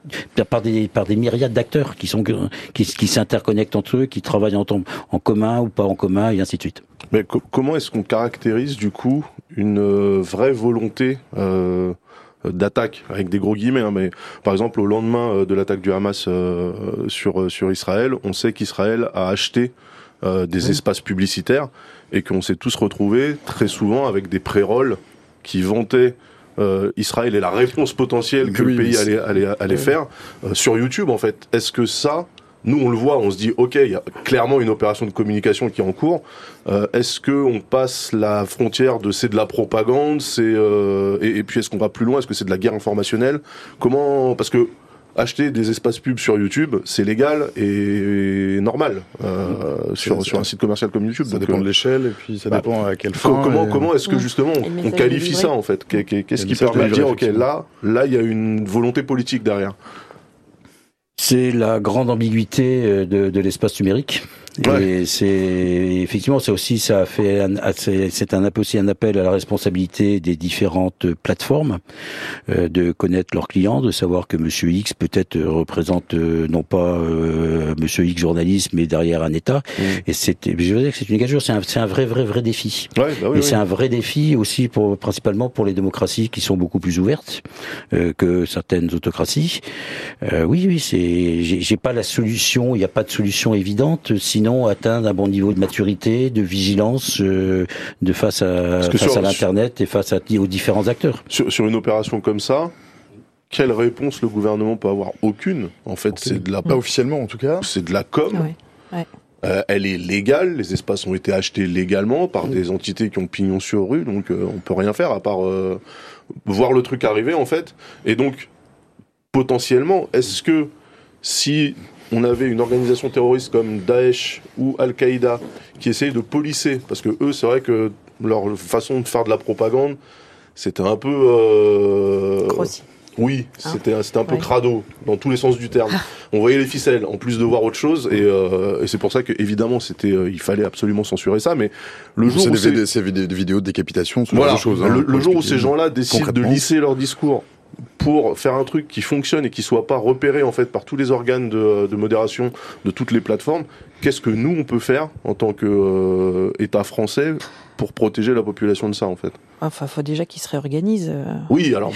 par des par des myriades d'acteurs qui sont qui, qui s'interconnectent entre eux, qui travaillent en, en commun ou en commun et ainsi de suite. Mais comment est-ce qu'on caractérise du coup une euh, vraie volonté euh, d'attaque? Avec des gros guillemets hein, mais par exemple au lendemain euh, de l'attaque du Hamas euh, sur sur Israël on sait qu'Israël a acheté des espaces publicitaires et qu'on s'est tous retrouvés très souvent avec des pré-rolls qui vantaient Israël et la réponse potentielle que le pays allait, allait, allait faire sur YouTube en fait. Est-ce que ça, nous on le voit, on se dit ok, il y a clairement une opération de communication qui est en cours. Euh, est-ce que on passe la frontière de c'est de la propagande, c'est euh, et, puis est-ce qu'on va plus loin, est-ce que c'est de la guerre informationnelle? Comment Parce que acheter des espaces pubs sur YouTube, c'est légal et normal euh, sur, sur un site commercial comme YouTube. Ça dépend de l'échelle et puis ça bah, dépend à quelle fin. Comment, comment est-ce que justement on, qualifie ça en fait? Qu'est-ce qui permet de dire ok là là il y a une volonté politique derrière c'est la grande ambiguïté euh, de, de l'espace numérique. Et c'est effectivement, c'est aussi ça a fait c'est un aussi un appel à la responsabilité des différentes plateformes euh, de connaître leurs clients, de savoir que Monsieur X peut-être euh, représente euh, non pas euh, Monsieur X journaliste, mais derrière un État. Mm. Et c'est, je veux dire que c'est une gageure, c'est un, c'est un vrai vrai vrai défi. Ouais, bah oui, et c'est un vrai défi aussi pour principalement pour les démocraties qui sont beaucoup plus ouvertes que certaines autocraties. oui, oui, c'est j'ai, j'ai pas la solution, il n'y a pas de solution évidente. Sinon atteindre un bon niveau de maturité, de vigilance euh, de face à, face à l'internet et face à, aux différents acteurs. Sur, sur une opération comme ça, quelle réponse le gouvernement peut avoir? Aucune. En fait, c'est de la pas officiellement en tout cas. C'est de la com. Ouais. Euh, elle est légale, les espaces ont été achetés légalement par des entités qui ont pignon sur rue, donc euh, on peut rien faire à part euh, voir le truc arriver en fait. Et donc potentiellement, est-ce que si on avait une organisation terroriste comme Daesh ou Al-Qaïda qui essayait de polisser, parce que eux, c'est vrai que leur façon de faire de la propagande, c'était un peu... Euh... Oui, hein c'était un peu crado dans tous les sens du terme. On voyait les ficelles en plus de voir autre chose et, euh, et c'est pour ça que évidemment c'était euh, il fallait absolument censurer ça. Mais le jour où des, vidéos de décapitation, ce voilà, genre de choses. Hein, le, jour où ces gens-là décident de lisser leur discours pour faire un truc qui fonctionne et qui soit pas repéré en fait par tous les organes de, modération de toutes les plateformes, qu'est-ce que nous on peut faire en tant que euh, État français pour protéger la population de ça en fait Enfin, faut déjà qu'ils se réorganisent. Euh. Oui, alors,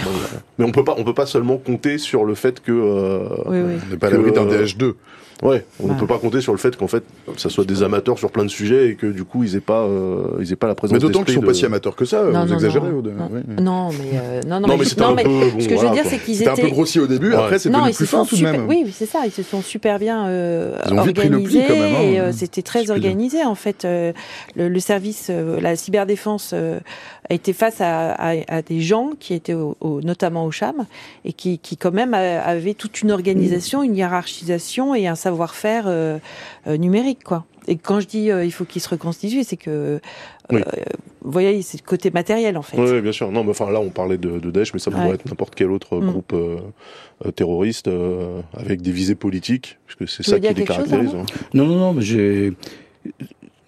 mais on peut pas, on peut pas seulement compter sur le fait que euh, oui, oui. on n'est pas à l'abri d'un DH2. Ouais, on ne peut pas compter sur le fait qu'en fait, ça soit des amateurs sur plein de sujets et que du coup, ils aient pas, euh, ils aient pas la présence. Mais d'autant qu'ils sont de... pas si amateurs que ça. Non, vous non, exagérez. Non, de... non, oui. non, mais euh, non, non, non, mais, mais, non, mais bon, ce que voilà, je veux dire, c'est qu'ils étaient un peu grossi au début. Ouais. Après, c'est devenu plus fin tout de même. Oui, c'est ça. Ils se sont super bien euh, ils ont organisés pris le pli, quand même, hein. et euh, c'était très organisé en fait. Euh, le, le, service, euh, la, la cyberdéfense a été face à, à, des gens qui étaient au, notamment au CHAM et qui, qui quand même avaient toute une organisation, une hiérarchisation et un savoir-faire numérique, quoi. Et quand je dis il faut qu'ils se reconstituent, c'est que vous voyez, c'est le côté matériel en fait. Oui, bien sûr. Non, mais enfin là, on parlait de, de Daesh, mais ça pourrait être n'importe quel autre mm. groupe terroriste avec des visées politiques, puisque c'est ça qui les caractérise. Hein. Non, non, non, mais j'ai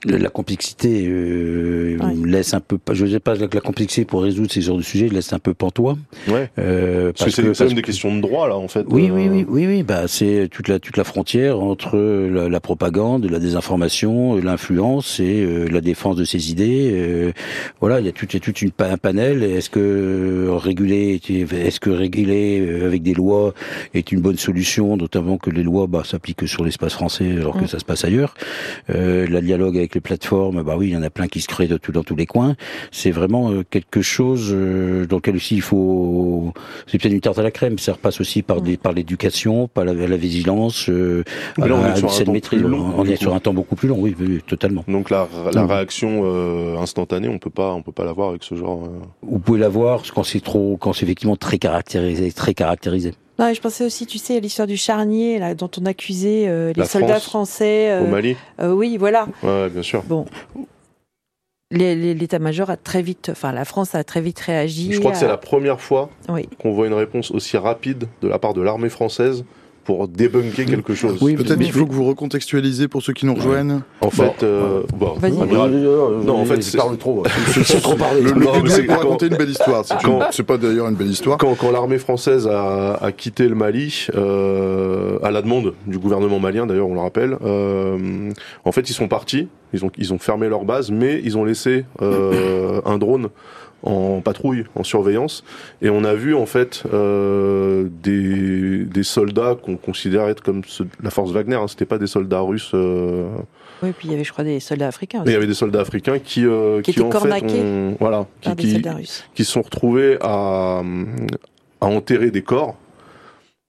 la complexité euh, laisse un peu, je sais pas, la, complexité pour résoudre ces genres de sujets laisse un peu pantois. Ouais. Euh, parce, que c'est même des questions de droit là en fait. Oui, oui, oui, oui, oui. Bah c'est toute la toute la frontière entre la, propagande, la désinformation, l'influence et euh, la défense de ses idées. Euh, voilà, il y a tout, il y a toute une un panel. Est-ce que réguler, est-ce que réguler euh, avec des lois est une bonne solution, notamment que les lois bah, s'appliquent sur l'espace français alors que mm. ça se passe ailleurs. Euh, la dialogue avec les plateformes, bah oui, il y en a plein qui se créent de tout, dans tous les coins. C'est vraiment euh, quelque chose euh, dans lequel aussi il faut. C'est peut-être une tarte à la crème. Ça repasse aussi par des par l'éducation, par la, vigilance, euh, là, on est sur un maîtrise. on est sur un temps beaucoup plus long, oui, totalement. Donc la, la réaction instantanée, on peut pas on peut pas l'avoir avec ce genre. Vous pouvez l'avoir quand c'est trop, quand c'est effectivement très caractérisé, très caractérisé. Non, je pensais aussi, tu sais, à l'histoire du charnier, là, dont on accusait euh, les soldats français. Euh, au Mali. Euh, oui, voilà. Ouais, bien sûr. Bon. L'état-major a très vite, enfin la France a très vite réagi. Je crois que c'est la première fois qu'on voit une réponse aussi rapide de la part de l'armée française pour débunker quelque chose. Oui, peut-être qu'il faut que vous recontextualisez pour ceux qui nous rejoignent. En fait, euh, bon. Non, en fait, c'est parle trop. C'est trop parler. Le, but, c'est de raconter une belle histoire. C'est pas d'ailleurs une belle histoire. Quand, quand l'armée française a, a, quitté le Mali, euh, à la demande du gouvernement malien, d'ailleurs, on le rappelle, euh, en fait, ils sont partis. Ils ont, ils ont fermé leur base, mais ils ont laissé euh, un drone en patrouille, en surveillance, et on a vu en fait euh, des, des, soldats qu'on considère être comme la force Wagner. Hein, C'était pas des soldats russes. Euh... Oui, puis il y avait, je crois, des soldats africains. Aussi. Il y avait des soldats africains qui, euh, qui, qui en fait, ont, voilà, qui, qui, qui, sont retrouvés à, à enterrer des corps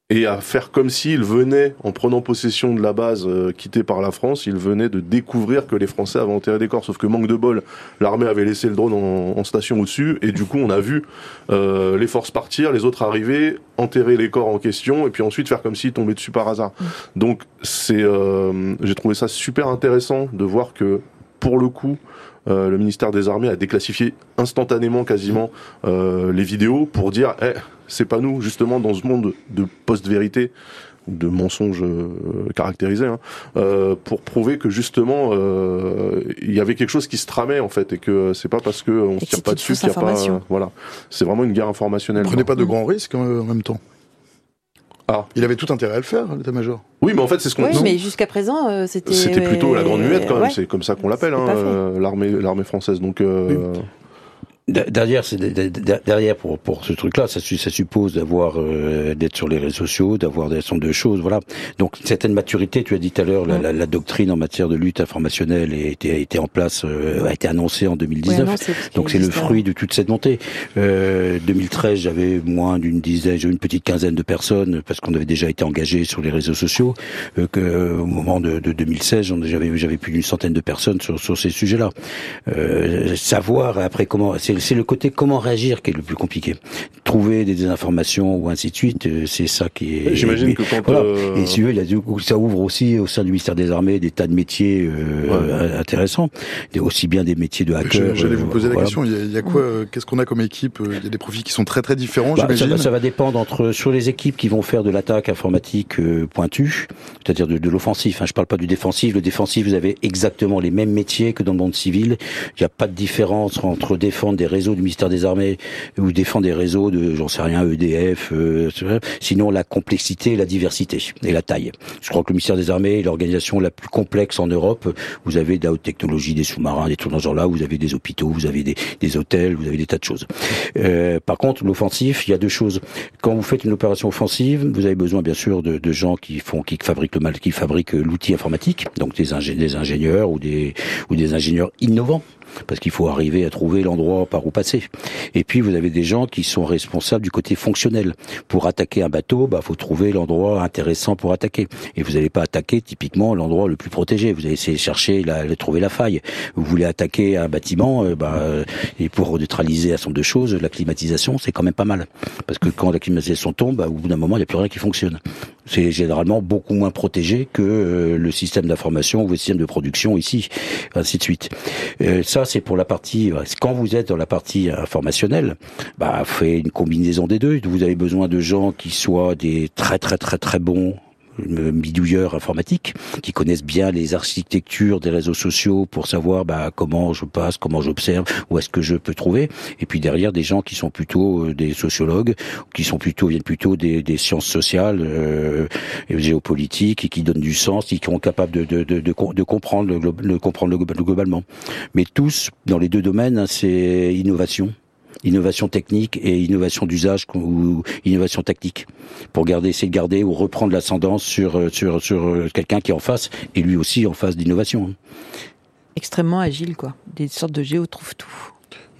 et à faire comme s'il venait, en prenant possession de la base euh, quittée par la France, il venait de découvrir que les Français avaient enterré des corps. Sauf que manque de bol, l'armée avait laissé le drone en, station au-dessus, et du coup on a vu euh, les forces partir, les autres arriver, enterrer les corps en question, et puis ensuite faire comme s'ils tombaient dessus par hasard. Mm. Donc c'est, euh, j'ai trouvé ça super intéressant de voir que pour le coup, euh, le ministère des Armées a déclassifié instantanément quasiment euh, les vidéos pour dire eh, c'est pas nous justement dans ce monde de post-vérité de mensonges euh, caractérisés hein, euh, pour prouver que justement euh, il y avait quelque chose qui se tramait en fait et que c'est pas parce que on se tire pas dessus qu'il y a pas voilà c'est vraiment une guerre informationnelle. Prenez pas de grands risques en même temps. Ah. Il avait tout intérêt à le faire, l'état-major. Oui, mais en fait, c'est ce qu'on. Oui, mais jusqu'à présent, euh, c'était. C'était plutôt la grande muette quand même. C'est comme ça qu'on l'appelle, hein, euh, l'armée, l'armée française. Donc. Euh, Derrière, derrière pour pour ce truc-là, ça, ça suppose d'avoir euh, d'être sur les réseaux sociaux, d'avoir des certain de choses, voilà. Donc une certaine maturité. Tu as dit tout à l'heure, la, la, la, doctrine en matière de lutte informationnelle a été, a été en place, euh, a été annoncée en 2019. Donc c'est le fruit de toute cette montée. Euh, 2013, j'avais moins d'une dizaine, une petite quinzaine de personnes parce qu'on avait déjà été engagé sur les réseaux sociaux. Euh, que au moment de, de 2016, j'avais j'avais plus d'une centaine de personnes sur sur ces sujets-là. Euh, savoir après comment c'est le côté comment réagir qui est le plus compliqué. Trouver des informations ou ainsi de suite, euh, c'est ça qui est. J'imagine que quand euh... et si il y ça ouvre aussi au sein du ministère des Armées des tas de métiers euh, intéressants, aussi bien des métiers de hacker. J'allais vous poser la question. Il y a, quoi euh, Qu'est-ce qu'on a comme équipe Il y a des profils qui sont très très différents. Bah, ça, va, ça, va, dépendre entre sur les équipes qui vont faire de l'attaque informatique pointue, c'est-à-dire de, de l'offensif. Hein, je parle pas du défensif. Le défensif, vous avez exactement les mêmes métiers que dans le monde civil. Il n'y a pas de différence entre défendre des réseaux du ministère des Armées ou défendre des réseaux de, j'en sais rien, EDF, euh, sinon la complexité, la diversité et la taille. Je crois que le ministère des Armées est l'organisation la plus complexe en Europe. Vous avez de la haute technologie, des sous-marins, des trucs dans ce genre-là, vous avez des hôpitaux, vous avez des, des hôtels, vous avez des tas de choses. Euh, par contre, l'offensif, il y a deux choses. Quand vous faites une opération offensive, vous avez besoin bien sûr de, de gens qui font, qui fabriquent le mal, qui fabriquent l'outil informatique, donc des, des ingénieurs ou des ou des ingénieurs innovants parce qu'il faut arriver à trouver l'endroit par où passer. Et puis vous avez des gens qui sont responsable du côté fonctionnel. Pour attaquer un bateau, bah faut trouver l'endroit intéressant pour attaquer. Et vous n'allez pas attaquer typiquement l'endroit le plus protégé. Vous allez essayer de chercher, la, de trouver la faille. Vous voulez attaquer un bâtiment, euh, bah, et pour neutraliser un certain nombre de choses, la climatisation, c'est quand même pas mal. Parce que quand la climatisation tombe, bah, au bout d'un moment, il n'y a plus rien qui fonctionne. C'est généralement beaucoup moins protégé que euh, le système d'information ou le système de production ici, ainsi de suite. Euh, ça, c'est pour la partie. Quand vous êtes dans la partie informationnelle, bah, fait une combinaison des deux. Vous avez besoin de gens qui soient des très très très très bons bidouilleurs informatiques qui connaissent bien les architectures des réseaux sociaux pour savoir bah, comment je passe, comment j'observe, où est-ce que je peux trouver. Et puis derrière des gens qui sont plutôt euh, des sociologues, qui sont plutôt viennent plutôt des, des sciences sociales, euh, géopolitiques et qui donnent du sens, qui sont capables de, de, de, de comprendre le, le comprendre le, globalement. Mais tous dans les deux domaines, hein, c'est innovation innovation technique et innovation d'usage ou innovation tactique pour garder, essayer de garder ou reprendre l'ascendance sur euh, sur sur euh, quelqu'un qui est en face et lui aussi en face d'innovation. Extrêmement agile, quoi. Des sortes de géo trouve tout.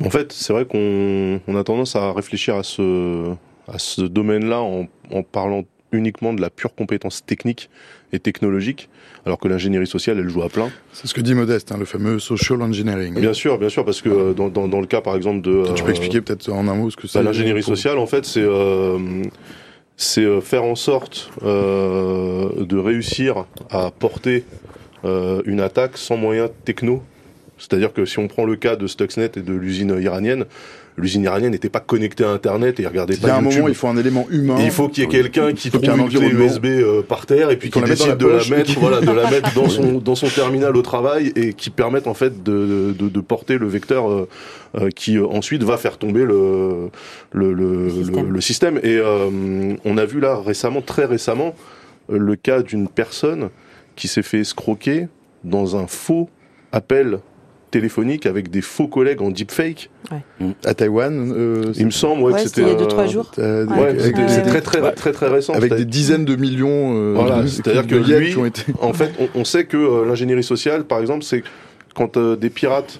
En fait, c'est vrai qu'on on a tendance à réfléchir à ce à ce domaine-là en, en parlant uniquement de la pure compétence technique et technologique, alors que l'ingénierie sociale, elle joue à plein. C'est ce que dit Modeste, hein, le fameux social engineering. Bien sûr, bien sûr, parce que euh, dans, dans, dans, le cas, par exemple, de... Tu peux euh, expliquer peut-être en un mot ce que bah, c'est L'ingénierie sociale, en fait, c'est... Euh, c'est faire en sorte de réussir à porter une attaque sans moyens techno. C'est-à-dire que si on prend le cas de Stuxnet et de l'usine iranienne, l'usine iranienne n'était pas connectée à Internet et regardait pas Il y a un moment, il faut un élément humain. il faut qu'il y ait quelqu'un qui trouve une clé USB euh, par terre et puis qui décide de la mettre, voilà, de la mettre dans son dans son terminal au travail et qui permette en fait de de, de porter le vecteur euh, euh qui euh, ensuite va faire tomber le le le, système. le, système. Et on a vu là récemment, très récemment, le cas d'une personne qui s'est fait escroquer dans un faux appel téléphonique avec des faux collègues en deepfake. Ouais. À Taïwan, euh, il me semble ouais, ouais que c'était il y a deux trois jours. Euh, ouais, c'est très très, très très récent. Avec des dizaines de millions. Euh, voilà, c'est-à-dire que lui, ont été... en fait, on, on sait que euh, l'ingénierie sociale, par exemple, c'est quand euh, des pirates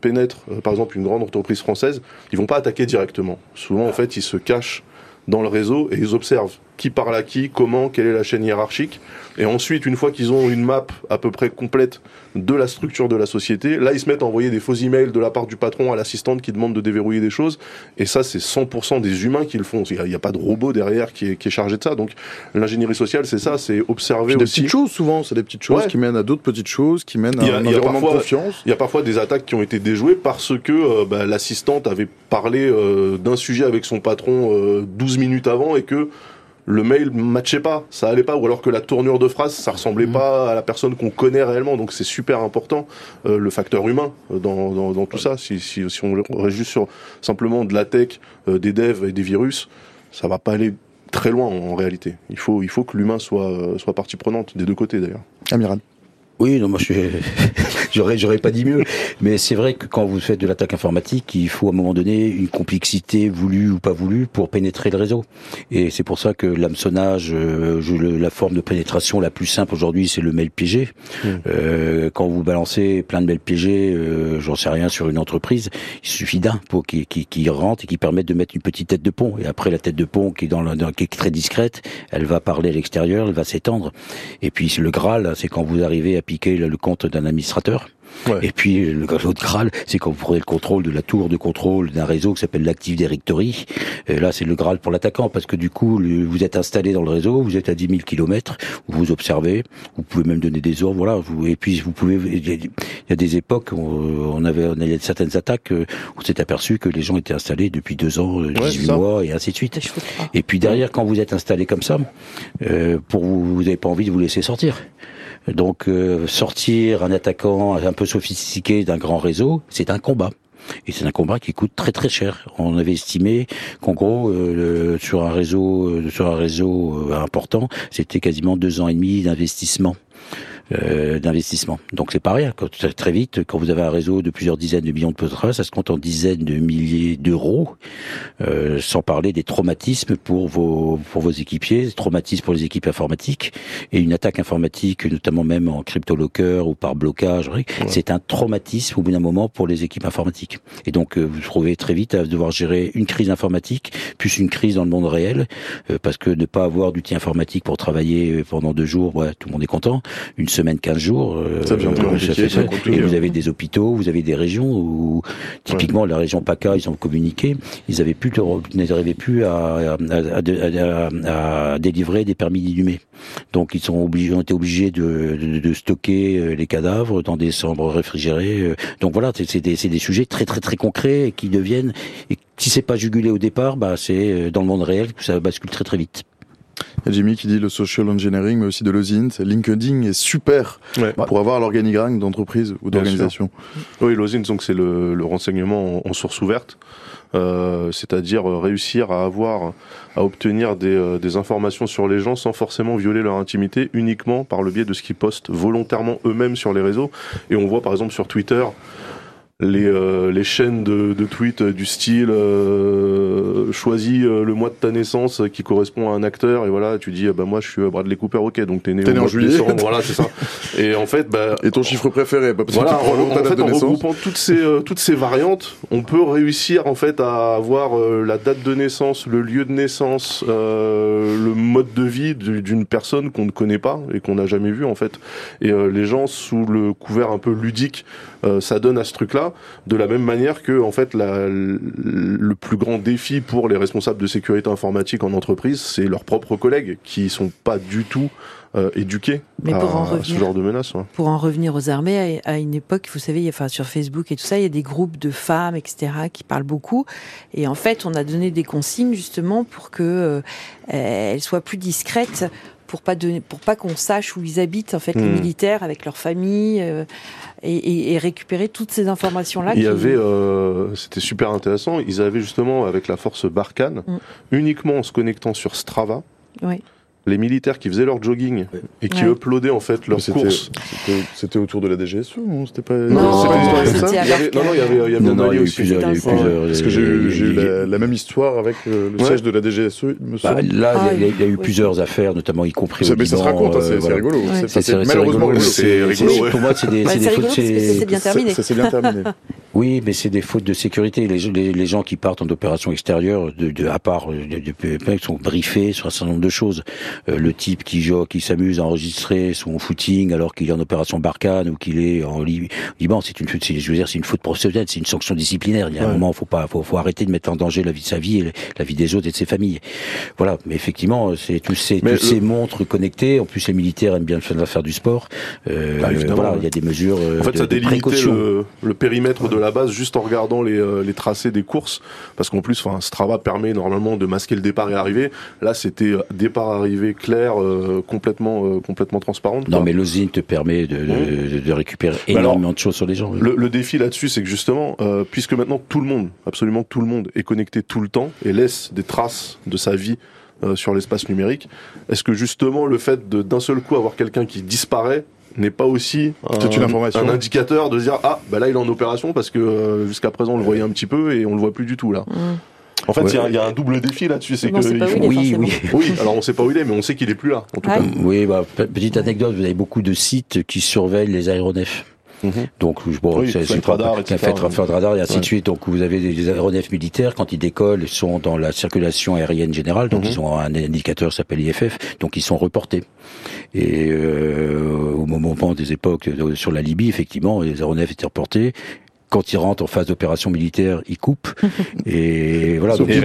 pénètrent, par exemple, une grande entreprise française, ils vont pas attaquer directement. Souvent, en fait, ils se cachent dans le réseau et ils observent qui parle à qui, comment, quelle est la chaîne hiérarchique. Et ensuite, une fois qu'ils ont une map à peu près complète de la structure de la société, là, ils se mettent à envoyer des faux emails de la part du patron à l'assistante qui demande de déverrouiller des choses. Et ça, c'est 100% des humains qui le font. Il n'y a, pas de robot derrière qui est, qui est chargé de ça. Donc, l'ingénierie sociale, c'est ça, c'est observer des aussi. petites choses, souvent. C'est des petites choses ouais. qui mènent à d'autres petites choses, qui mènent à a, un environnement parfois, de confiance. Il y a parfois des attaques qui ont été déjouées parce que euh, bah, l'assistante avait parlé euh, d'un sujet avec son patron euh, 12 minutes avant et que le mail matchait pas, ça allait pas, ou alors que la tournure de phrase, ça ressemblait mmh. pas à la personne qu'on connaît réellement. Donc c'est super important euh, le facteur humain euh, dans, dans, dans tout ça. Si, si, si, on reste juste sur simplement de la tech, euh, des devs et des virus, ça va pas aller très loin en, en réalité. Il faut, il faut que l'humain soit, euh, soit partie prenante des deux côtés d'ailleurs. Amiral. Oui, non, moi je j'aurais j'aurais pas dit mieux, mais c'est vrai que quand vous faites de l'attaque informatique, il faut à un moment donné une complexité voulue ou pas voulue pour pénétrer le réseau. Et c'est pour ça que l'hameçonnage, euh, la forme de pénétration la plus simple aujourd'hui, c'est le mail piégé. Mmh. Euh, quand vous balancez plein de mails piégés, euh, j'en sais rien sur une entreprise, il suffit d'un pour qui, qui, qui rentre et qui permette de mettre une petite tête de pont. Et après la tête de pont qui est dans, dans qui est très discrète, elle va parler à l'extérieur, elle va s'étendre. Et puis le Graal, c'est quand vous arrivez à piquer le compte d'un administrateur. Ouais. Et puis l'autre Graal, c'est quand vous prenez le contrôle de la tour de contrôle d'un réseau qui s'appelle l'Active Directory. Et là, c'est le Graal pour l'attaquant parce que du coup, vous êtes installé dans le réseau, vous êtes à 10 000 kilomètres, vous observez, vous pouvez même donner des ordres, voilà. Vous, et puis vous pouvez, il y a des époques, on avait, on avait certaines attaques où on s'est aperçu que les gens étaient installés depuis deux ans, 18 ouais, mois et ainsi de suite. Et puis derrière, quand vous êtes installé comme ça, euh, pour vous, vous n'avez pas envie de vous laisser sortir. Donc euh, sortir un attaquant un peu sophistiqué d'un grand réseau, c'est un combat. Et c'est un combat qui coûte très très cher. On avait estimé qu'en gros, euh, sur un réseau, euh, sur un réseau important, c'était quasiment deux ans et demi d'investissement. Euh, d'investissement. Donc c'est pas rien. Quand, très vite, quand vous avez un réseau de plusieurs dizaines de millions de potes, ça se compte en dizaines de milliers d'euros, euh, sans parler des traumatismes pour vos pour vos équipiers, traumatismes pour les équipes informatiques et une attaque informatique, notamment même en crypto-locker ou par blocage. C'est un traumatisme au bout d'un moment pour les équipes informatiques. Et donc euh, vous trouvez très vite à devoir gérer une crise informatique plus une crise dans le monde réel, euh, parce que ne pas avoir d'outils informatiques pour travailler pendant deux jours, ouais, tout le monde est content. Une semaine, quinze jours, euh, ça devient ça Et vous avez des hôpitaux, vous avez des régions où, typiquement, la région PACA, ils ont communiqué, ils avaient plus, n'arrivaient plus à, à, à, délivrer des permis d'inhumer. Donc ils sont obligés, ont été obligés de, de, de, stocker les cadavres dans des chambres réfrigérées. Donc voilà, c'est des, des, sujets très très très concrets qui deviennent, et si c'est pas jugulé au départ, bah c'est euh, dans le monde réel que ça bascule très très vite. Il y a Jimmy qui dit le social engineering, mais aussi de l'osine. LinkedIn est super pour avoir l'organigramme d'entreprise ou d'organisation. Oui, l'osine, donc c'est le, le, renseignement en, source ouverte. Euh, c'est-à-dire euh, réussir à avoir, à obtenir des, euh, des, informations sur les gens sans forcément violer leur intimité, uniquement par le biais de ce qu'ils postent volontairement eux-mêmes sur les réseaux. Et on voit par exemple sur Twitter les, euh, les chaînes de, de tweets du style euh, choisis euh, le mois de ta naissance qui correspond à un acteur et voilà tu dis bah moi je suis Bradley Cooper ok donc t'es né, né en juillet. voilà c'est ça. Et en fait bah et ton chiffre préféré bah, voilà en, en, fait en regroupant toutes ces toutes ces variantes on peut réussir en fait à avoir la date de naissance le lieu de naissance le mode de vie d'une personne qu'on ne connaît pas et qu'on n'a jamais vu en fait. Et les gens sous le couvert un peu ludique ça donne à ce truc là de la même manière que en fait le plus grand défi pour les responsables de sécurité informatique en entreprise, c'est leurs propres collègues qui sont pas du tout euh, éduqués à, ce genre de menaces. Pour en revenir aux armées, à, une époque, vous savez, enfin sur Facebook et tout ça, il y a des groupes de femmes, etc., qui parlent beaucoup. Et en fait, on a donné des consignes justement pour que euh, elles soient plus discrètes pour pas donner, pour pas qu'on sache où ils habitent en fait les hmm. militaires avec leur famille euh, et, et, récupérer toutes ces informations là. Il y avait, euh, c'était super intéressant. Ils avaient justement avec la force Barkhane, hmm. uniquement en se connectant sur Strava. Oui les militaires qui faisaient leur jogging et qui uploadaient en fait leurs courses. C'était autour de la DGSE ou c'était pas Non, c'était Non, non, il y avait, il y avait non, non, il y a eu plusieurs, Parce que j'ai eu, la, même histoire avec euh, le siège de la DGSE, il me bah, semble. là, il y, a, eu plusieurs affaires, notamment y compris au Mais ça se raconte, hein, c'est rigolo. Malheureusement, c'est rigolo. Pour moi, c'est des fautes. C'est bien terminé. Ça s'est bien terminé. Oui, mais c'est des fautes de sécurité. Les, les, les gens qui partent en opération extérieure, de, de, à part de, de, sont briefés sur un certain nombre de choses. Euh, le type qui joue, qui s'amuse à enregistrer son footing alors qu'il est en opération Barkhane ou qu'il est en Liban, c'est une, je veux dire, c'est une faute professionnelle, c'est une sanction disciplinaire. Il y a un moment, faut pas, faut, faut arrêter de mettre en danger la vie de sa vie et la vie des autres et de ses familles. Voilà. Mais effectivement, c'est tous ces, tous ces montres connectées. En plus, les militaires aiment bien faire du sport. Euh, bah, voilà, il y a des mesures. En fait, de, ça délimite le, le, périmètre de la base juste en regardant les, euh, les tracés des courses, parce qu'en plus, enfin, Strava permet normalement de masquer le départ et l'arrivée. Là, c'était euh, départ arrivée clair, euh, complètement complètement transparente. Non, mais l'osine te permet de, de, de récupérer énormément de choses sur les gens. Le, le défi là-dessus, c'est que justement, puisque maintenant tout le monde, absolument tout le monde, est connecté tout le temps et laisse des traces de sa vie sur l'espace numérique. Est-ce que justement le fait d'un seul coup avoir quelqu'un qui disparaît n'est pas aussi un, indicateur de dire ah bah là il est en opération parce que euh, jusqu'à présent on le voyait un petit peu et on le voit plus du tout là. En fait, il y, a un double défi là-dessus, c'est que oui, oui, oui. Alors on sait pas où il est, mais on sait qu'il est plus là. En tout cas. Oui, bah, petite anecdote, vous avez beaucoup de sites qui surveillent les aéronefs. Mhm. Donc, bon, oui, c'est radar, fait radar et ainsi de suite. Donc, vous avez des aéronefs militaires quand ils décollent, ils sont dans la circulation aérienne générale. Donc, mhm. ils ont un indicateur s'appelle IFF. Donc, ils sont reportés. Et euh, au moment des époques sur la Libye, effectivement, les aéronefs étaient reportés quand ils rentrent en phase d'opération militaire, ils coupent. Et voilà. Donc, et on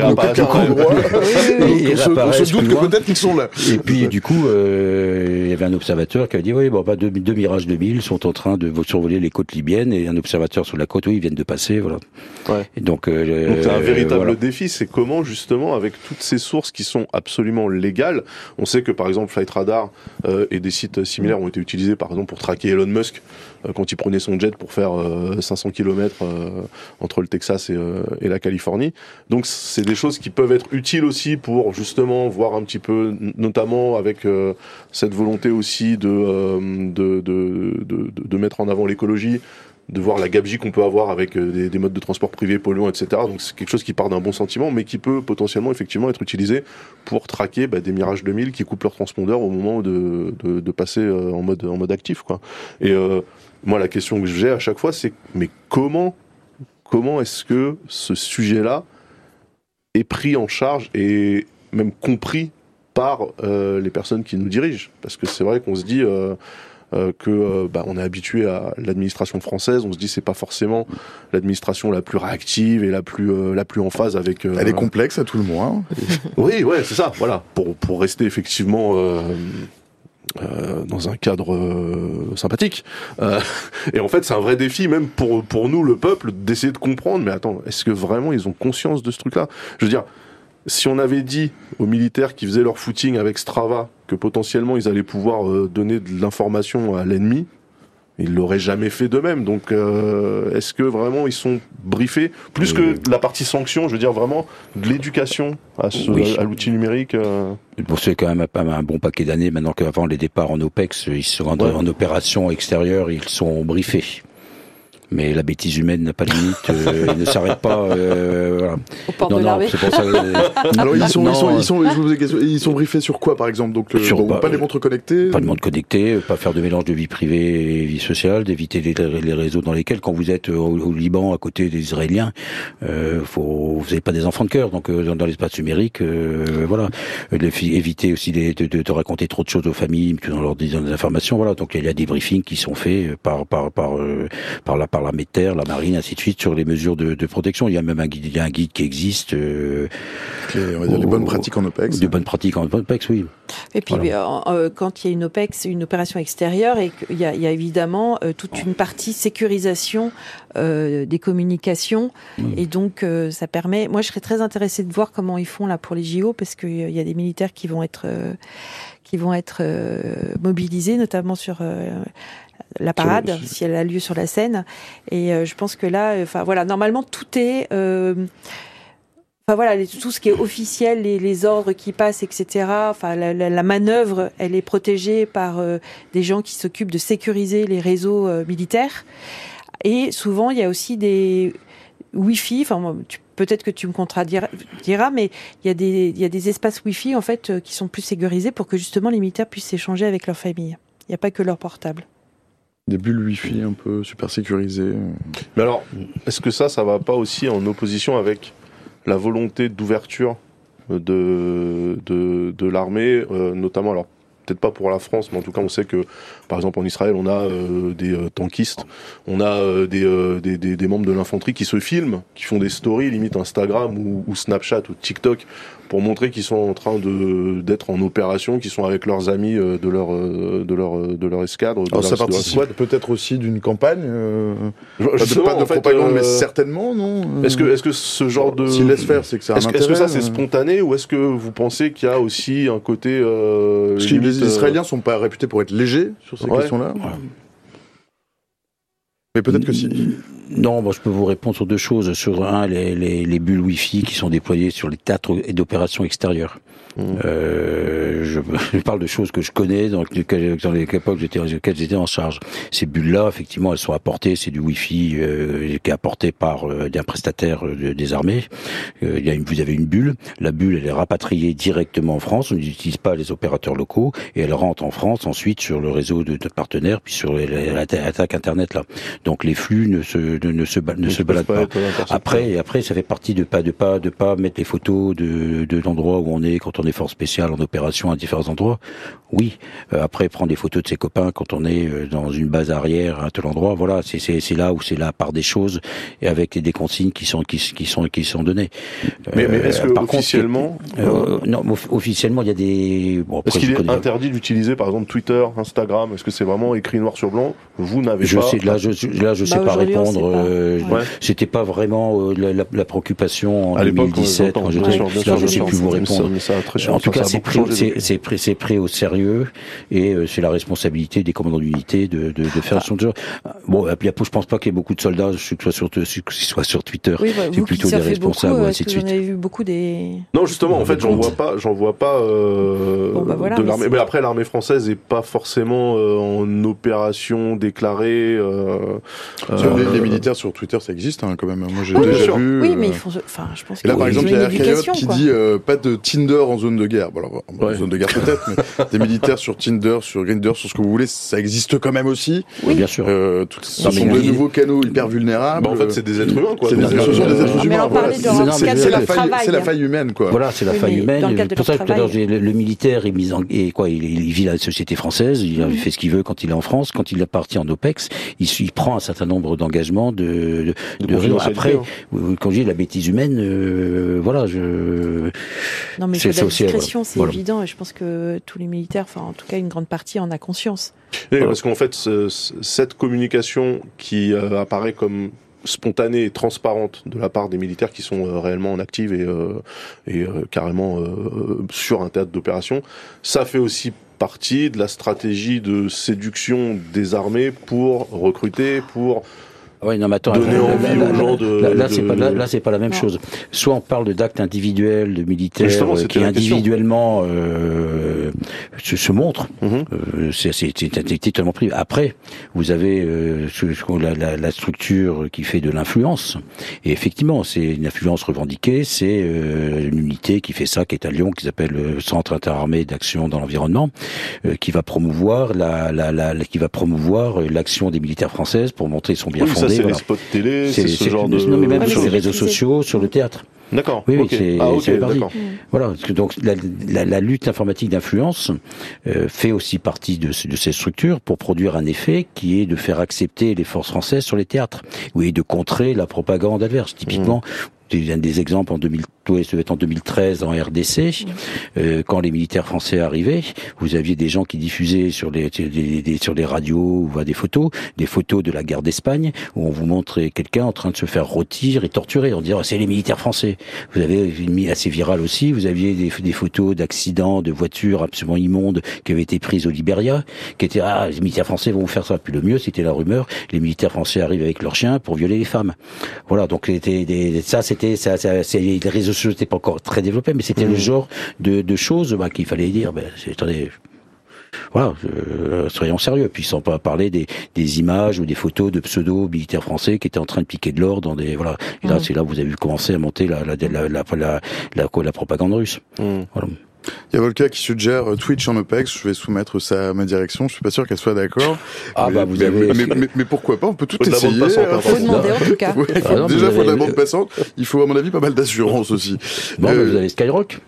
se doute que peut-être qu'ils sont là. Et puis, du coup, euh, il y avait un observateur qui a dit, oui, bon, bah, deux, deux Mirage 2000 sont en train de survoler les côtes libyennes et un observateur sur la côte, oui, ils viennent de passer, voilà. Ouais. Et donc, euh, donc un véritable défi, c'est comment, justement, avec toutes ces sources qui sont absolument légales, on sait que, par exemple, Flight Radar euh, et des sites similaires ont été utilisés, par exemple, pour traquer Elon Musk quand il prenait son jet pour faire 500 km entre le Texas et, la Californie. Donc c'est des choses qui peuvent être utiles aussi pour justement voir un petit peu, notamment avec cette volonté aussi de, de, de, de mettre en avant l'écologie, de voir la gabegie qu'on peut avoir avec euh, des, modes de transport privés polluants, etc. Donc c'est quelque chose qui part d'un bon sentiment, mais qui peut potentiellement effectivement être utilisé pour traquer bah, des Mirage 2000 qui coupent leur transpondeur au moment de, de, passer euh, en mode en mode actif. Et euh, moi, la question que j'ai à chaque fois, c'est mais comment comment est-ce que ce sujet-là est pris en charge et même compris par les personnes qui nous dirigent? Parce que c'est vrai qu'on se dit que euh, bah, on est habitué à l'administration française. On se dit c'est pas forcément l'administration la plus réactive et la plus euh, la plus en phase avec. Elle est complexe à tout le moins. oui, ouais, c'est ça. Voilà, pour pour rester effectivement. dans un cadre sympathique. et en fait, c'est un vrai défi, même pour pour nous, le peuple, d'essayer de comprendre. Mais attends, est-ce que vraiment ils ont conscience de ce truc-là? Je veux dire, si on avait dit aux militaires qui faisaient leur footing avec Strava que potentiellement ils allaient pouvoir euh, donner de l'information à l'ennemi, ils l'auraient jamais fait d'eux-mêmes. Donc, euh, est-ce que vraiment ils sont briefés? Plus que la partie sanction Je veux dire vraiment de l'éducation à, à l'outil numérique. Euh... c'est quand même un bon paquet d'années. Maintenant qu'avant les départs en OPEX, ils sont en opération extérieure, ils sont briefés mais la bêtise humaine n'a pas de limite, euh, il ne s'arrête pas. Euh, voilà. Au port non, de non, c'est pour ça. Alors ils sont, ils sont, ils sont, je vous question, ils sont briefés sur quoi par exemple? Donc sur, bon, pas les montres connectées? Pas de montres connectées, pas faire de mélange de vie privée et vie sociale, d'éviter les, les, réseaux dans lesquels, quand vous êtes au, Liban à côté des Israéliens, euh, faut, vous n'avez pas des enfants de cœur, donc euh, dans, l'espace numérique, euh, voilà, éviter aussi de, de, de, raconter trop de choses aux familles, tout en leur disant des informations, voilà. Donc il y a des briefings qui sont faits par par par par la par l'armée de terre, la marine, ainsi de suite, sur les mesures de, de protection. Il y a même un guide, il y a un guide qui existe. Euh, on va dire les bonnes pratiques en OPEX. Les bonnes pratiques en OPEX, oui. Et puis, euh, euh, quand il y a une OPEX, une opération extérieure, et qu'il y a, il y a évidemment euh, toute une partie sécurisation euh, des communications, et donc ça permet. Moi, je serais très intéressée de voir comment ils font là pour les JO, parce qu'il y a des militaires qui vont être qui vont être mobilisés, notamment sur la parade, si elle a lieu sur la scène. Et euh, je pense que là, enfin voilà, normalement tout est euh, Enfin voilà, tout ce qui est officiel, les, les ordres qui passent, etc. Enfin, la, la, la manœuvre, elle est protégée par euh, des gens qui s'occupent de sécuriser les réseaux militaires. Et souvent, il y a aussi des Wi-Fi. Enfin, peut-être que tu me contradiras, mais il y a des, il y a des espaces Wi-Fi en fait qui sont plus sécurisés pour que justement les militaires puissent échanger avec leur famille. Il n'y a pas que leur portable des bulles Wi-Fi un peu super sécurisées. Mais alors, est-ce que ça, ça va pas aussi en opposition avec la volonté d'ouverture de, l'armée, euh, notamment, alors peut-être pas pour la France, mais en tout cas, on sait que, par exemple, en Israël, on a euh, des euh, tankistes, on a des, membres de l'infanterie qui se filment, qui font des stories, limite Instagram ou Snapchat ou TikTok, pour montrer qu'ils sont en train de d'être en opération, qu'ils sont avec leurs amis euh, de leur euh, de leur de leur escadre. De Alors ça participe peut-être aussi d'une campagne. Euh, pas de, pas de propagande, mais certainement, non. Est-ce que est-ce que ce genre de s'il laisse faire, c'est que est-ce, est-ce que ça c'est spontané ou est-ce que vous pensez qu'il y a aussi un côté euh, Parce que les Israéliens sont pas réputés pour être légers sur ces questions-là. Mais peut-être que si. Non, bon, je peux vous répondre sur deux choses. Sur un, les, les, les bulles Wi-Fi qui sont déployées sur les théâtres d'opérations extérieures. Mmh. Euh, je, je, parle de choses que je connais, dans, dans les époques j'étais, j'étais en charge. Ces bulles-là, effectivement, elles sont apportées. C'est du Wi-Fi euh, qui est apporté par euh, un prestataire euh, des armées. Euh, il y a une, vous avez une bulle. La bulle, elle est rapatriée directement en France. On n'utilise pas les opérateurs locaux et elle rentre en France ensuite sur le réseau de notre partenaire, puis sur l'attaque internet là. Donc les flux ne se ne, ne se ne se baladent pas. Après, après, ça fait partie de pas de pas de pas mettre les photos de de l'endroit où on est quand on est force spéciale en opération à différents endroits. Oui. Euh, après, prendre des photos de ses copains quand on est euh, dans une base arrière à tel endroit. Voilà, c'est c'est c'est là où c'est la part des choses et avec des consignes qui sont qui, qui sont qui sont données. Mais, mais est-ce que euh, officiellement non officiellement il y a des. Bon, est-ce qu'il est interdit d'utiliser par exemple Twitter, Instagram? Est-ce que c'est vraiment écrit noir sur blanc? Vous n'avez je pas. Sais, là, je, là, je sais bah, pas répondre. Euh, C'était pas vraiment euh, la, la, préoccupation en à 2017 quand j'étais. Là, je sais plus vous répondre. en tout cas, c'est pris, c'est pris, c'est pris au sérieux et c'est la responsabilité des commandants d'unité de, de, de faire ah. son job. Bon, et puis je pense pas qu'il y ait beaucoup de soldats, soit sur, soit sur Twitter. Oui, bah, c'est plutôt des responsables, beaucoup, ainsi de suite. Vous avez vu beaucoup des. Non, justement, en fait, j'en vois pas, j'en vois pas euh, bah de l'armée. Mais après, l'armée française est pas forcément euh, en opération déclarée. Euh, les, les, militaires sur Twitter, ça existe hein, quand même. Moi, j'ai déjà vu. Oui, mais ils font. Enfin, je pense. Et là, par exemple, il y a Coyote qui dit pas de Tinder en zone de guerre. Bon, alors, en zone de guerre peut-être, mais des militaires sur Tinder, sur Grindr, sur ce que vous voulez, ça existe quand même aussi. Oui, bien sûr. ce sont de nouveaux canaux hyper vulnérables. Bah, en fait, c'est des êtres humains, quoi. Ce sont des êtres humains. C'est la faille humaine, quoi. Voilà, c'est la faille humaine. C'est pour ça que le militaire est mis en, et quoi, il, vit la société française, il fait ce qu'il veut quand il est en France, quand il est parti en OPEX, il, il prend un certain nombre d'engagements de, de, de, après, quand je dis la bêtise humaine, euh, voilà, je. Non, mais c'est la discrétion, c'est évident, et je pense que tous les militaires, enfin, en tout cas, une grande partie en a conscience. Oui, parce qu'en fait, cette communication qui euh, apparaît comme spontanée et transparente de la part des militaires qui sont euh, réellement en active et, euh, et euh, carrément sur un théâtre d'opération. Ça fait aussi partie de la stratégie de séduction des armées pour recruter, pour oui, non, mais attends, donner là, envie là, aux gens de. Là, là c'est pas, là, c'est pas la même chose. Soit on parle de d'actes individuels, de militaires qui individuellement euh, se, se, montrent. Mm-hmm. euh, c'est totalement pris. Après, vous avez euh, la, la, structure qui fait de l'influence. Et effectivement, c'est une influence revendiquée. C'est euh, une unité qui fait ça, qui est à Lyon, qui s'appelle le Centre interarmé d'action dans l'environnement, euh, qui va promouvoir la, la, la, qui va promouvoir l'action des militaires françaises pour montrer son bien fondé c'est les spots télé, c'est ce genre de. Non, mais même sur les réseaux sociaux, sur le théâtre. D'accord. Oui, oui, c'est ah, okay, Voilà, donc la, la, la lutte informatique d'influence euh, fait aussi partie de, de, ces structures pour produire un effet qui est de faire accepter les forces françaises sur les théâtres, oui, de contrer la propagande adverse. Typiquement, mmh. Des exemples en 2000 ça être en 2013 en RDC, euh, quand les militaires français arrivaient, vous aviez des gens qui diffusaient sur les, sur les radios ou des photos, des photos de la guerre d'Espagne où on vous montrait quelqu'un en train de se faire rôtir et torturer, en disant c'est les militaires français. Vous avez mis assez viral aussi, vous aviez des, des photos d'accidents de voitures absolument immondes qui avaient été prises au Liberia, qui étaient ah les militaires français vont vous faire ça. Puis le mieux c'était la rumeur, les militaires français arrivent avec leurs chiens pour violer les femmes. Voilà donc c'était ça c'était ça, ça c'est les réseaux je n'était pas encore très développé, mais c'était le mmh. genre de, de choses bah, qu'il fallait dire. Ben, attendez, voilà, euh, soyons sérieux. Puis sans pas parler des, des images ou des photos de pseudo militaires français qui étaient en train de piquer de l'or dans des voilà. Et là, mmh. c'est là où vous avez vu commencer à monter la la la la, la, la, propagande russe. Mmh. Voilà. Il y a Volka qui suggère euh, Twitch en OPEX. Je vais soumettre ça à ma direction. Je suis pas sûr qu'elle soit d'accord. Ah mais, bah vous avez. Mais, mais, pourquoi pas On peut tout essayer. Il hein. faut demander en tout cas. Ah déjà, il faut de la bande passante. Il faut à mon avis pas mal d'assurance aussi. Bon, euh, vous avez Skyrock.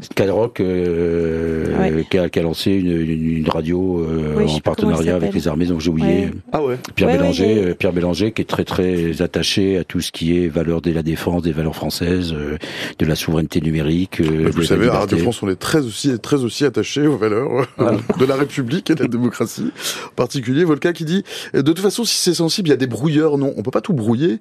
Skyrock euh, qui, a, qui, a, lancé une, une, radio euh, en partenariat avec les armées, donc j'ai oublié. Ah ouais. Pierre Bélanger, euh, Pierre Bélanger qui est très très attaché à tout ce qui est valeur de la défense, des valeurs françaises, euh, de la souveraineté numérique. vous savez, à Radio France, on est très aussi très aussi attaché aux valeurs de la République et de la démocratie. En particulier, Volca qui dit de toute façon, si c'est sensible, il y a des brouilleurs. Non, on peut pas tout brouiller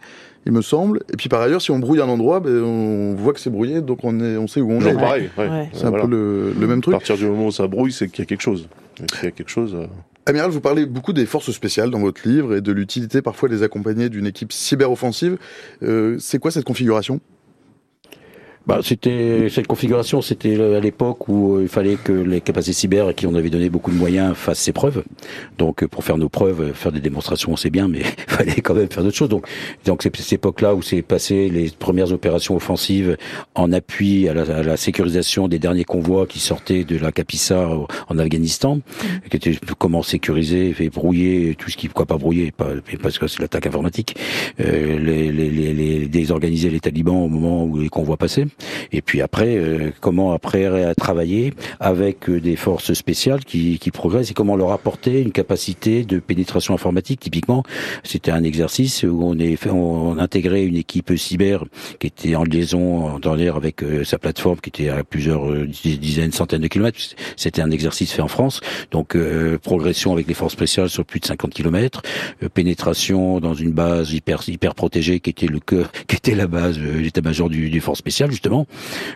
il me semble. Et puis par ailleurs, si on brouille un endroit, ben, on voit que c'est brouillé, donc on, est, on sait où on est. pareil, c'est un peu le, même truc. À partir du moment où ça brouille, c'est qu'il y a quelque chose. Il y a quelque chose. Euh, Amiral, vous parlez beaucoup des forces spéciales dans votre livre et de l'utilité parfois de les accompagner d'une équipe cyberoffensive. Euh, c'est quoi cette configuration? Bah, c'était cette configuration, c'était à l'époque où euh, il fallait que les capacités cyber, à qui on avait donné beaucoup de moyens, fassent ses preuves. Donc, euh, pour faire nos preuves, euh, faire des démonstrations, c'est bien, mais il fallait quand même faire d'autres choses. Donc, donc c'est cette époque-là où s'est passé les premières opérations offensives en appui à la, sécurisation des derniers convois qui sortaient de la Capissa en Afghanistan, mmh. qui était comment sécuriser, et brouiller tout ce qui, quoi pas brouiller, pas, parce que c'est l'attaque informatique, euh, les, les, les, les, désorganiser les talibans au moment où les convois passaient. Et puis après, comment après travailler avec des forces spéciales qui, qui progressent et comment leur apporter une capacité de pénétration informatique. Typiquement, c'était un exercice où on est fait, on intégrait une équipe cyber qui était en liaison dans l'air avec sa plateforme qui était à plusieurs dizaines, centaines de kilomètres. C'était un exercice fait en France. Donc progression avec les forces spéciales sur plus de 50 kilomètres, pénétration dans une base hyper hyper protégée qui était le cœur, qui était la base, l'état-major du, du force spécial justement,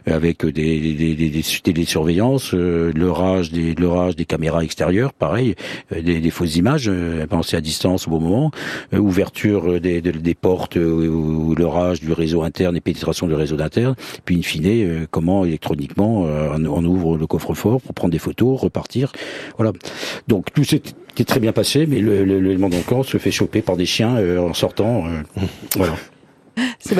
avec des des, des, télésurveillances, euh, le rage des le rage des caméras extérieures, pareil, euh, des, des fausses images euh, pensées à distance au bon moment, ouverture des, des portes ou le rage du réseau interne et pénétration du réseau interne, puis in fine comment électroniquement on ouvre le coffre-fort pour prendre des photos, repartir, voilà. Donc tout s'est très bien passé, mais l'élément le, d'encore se fait choper par des chiens en sortant. voilà.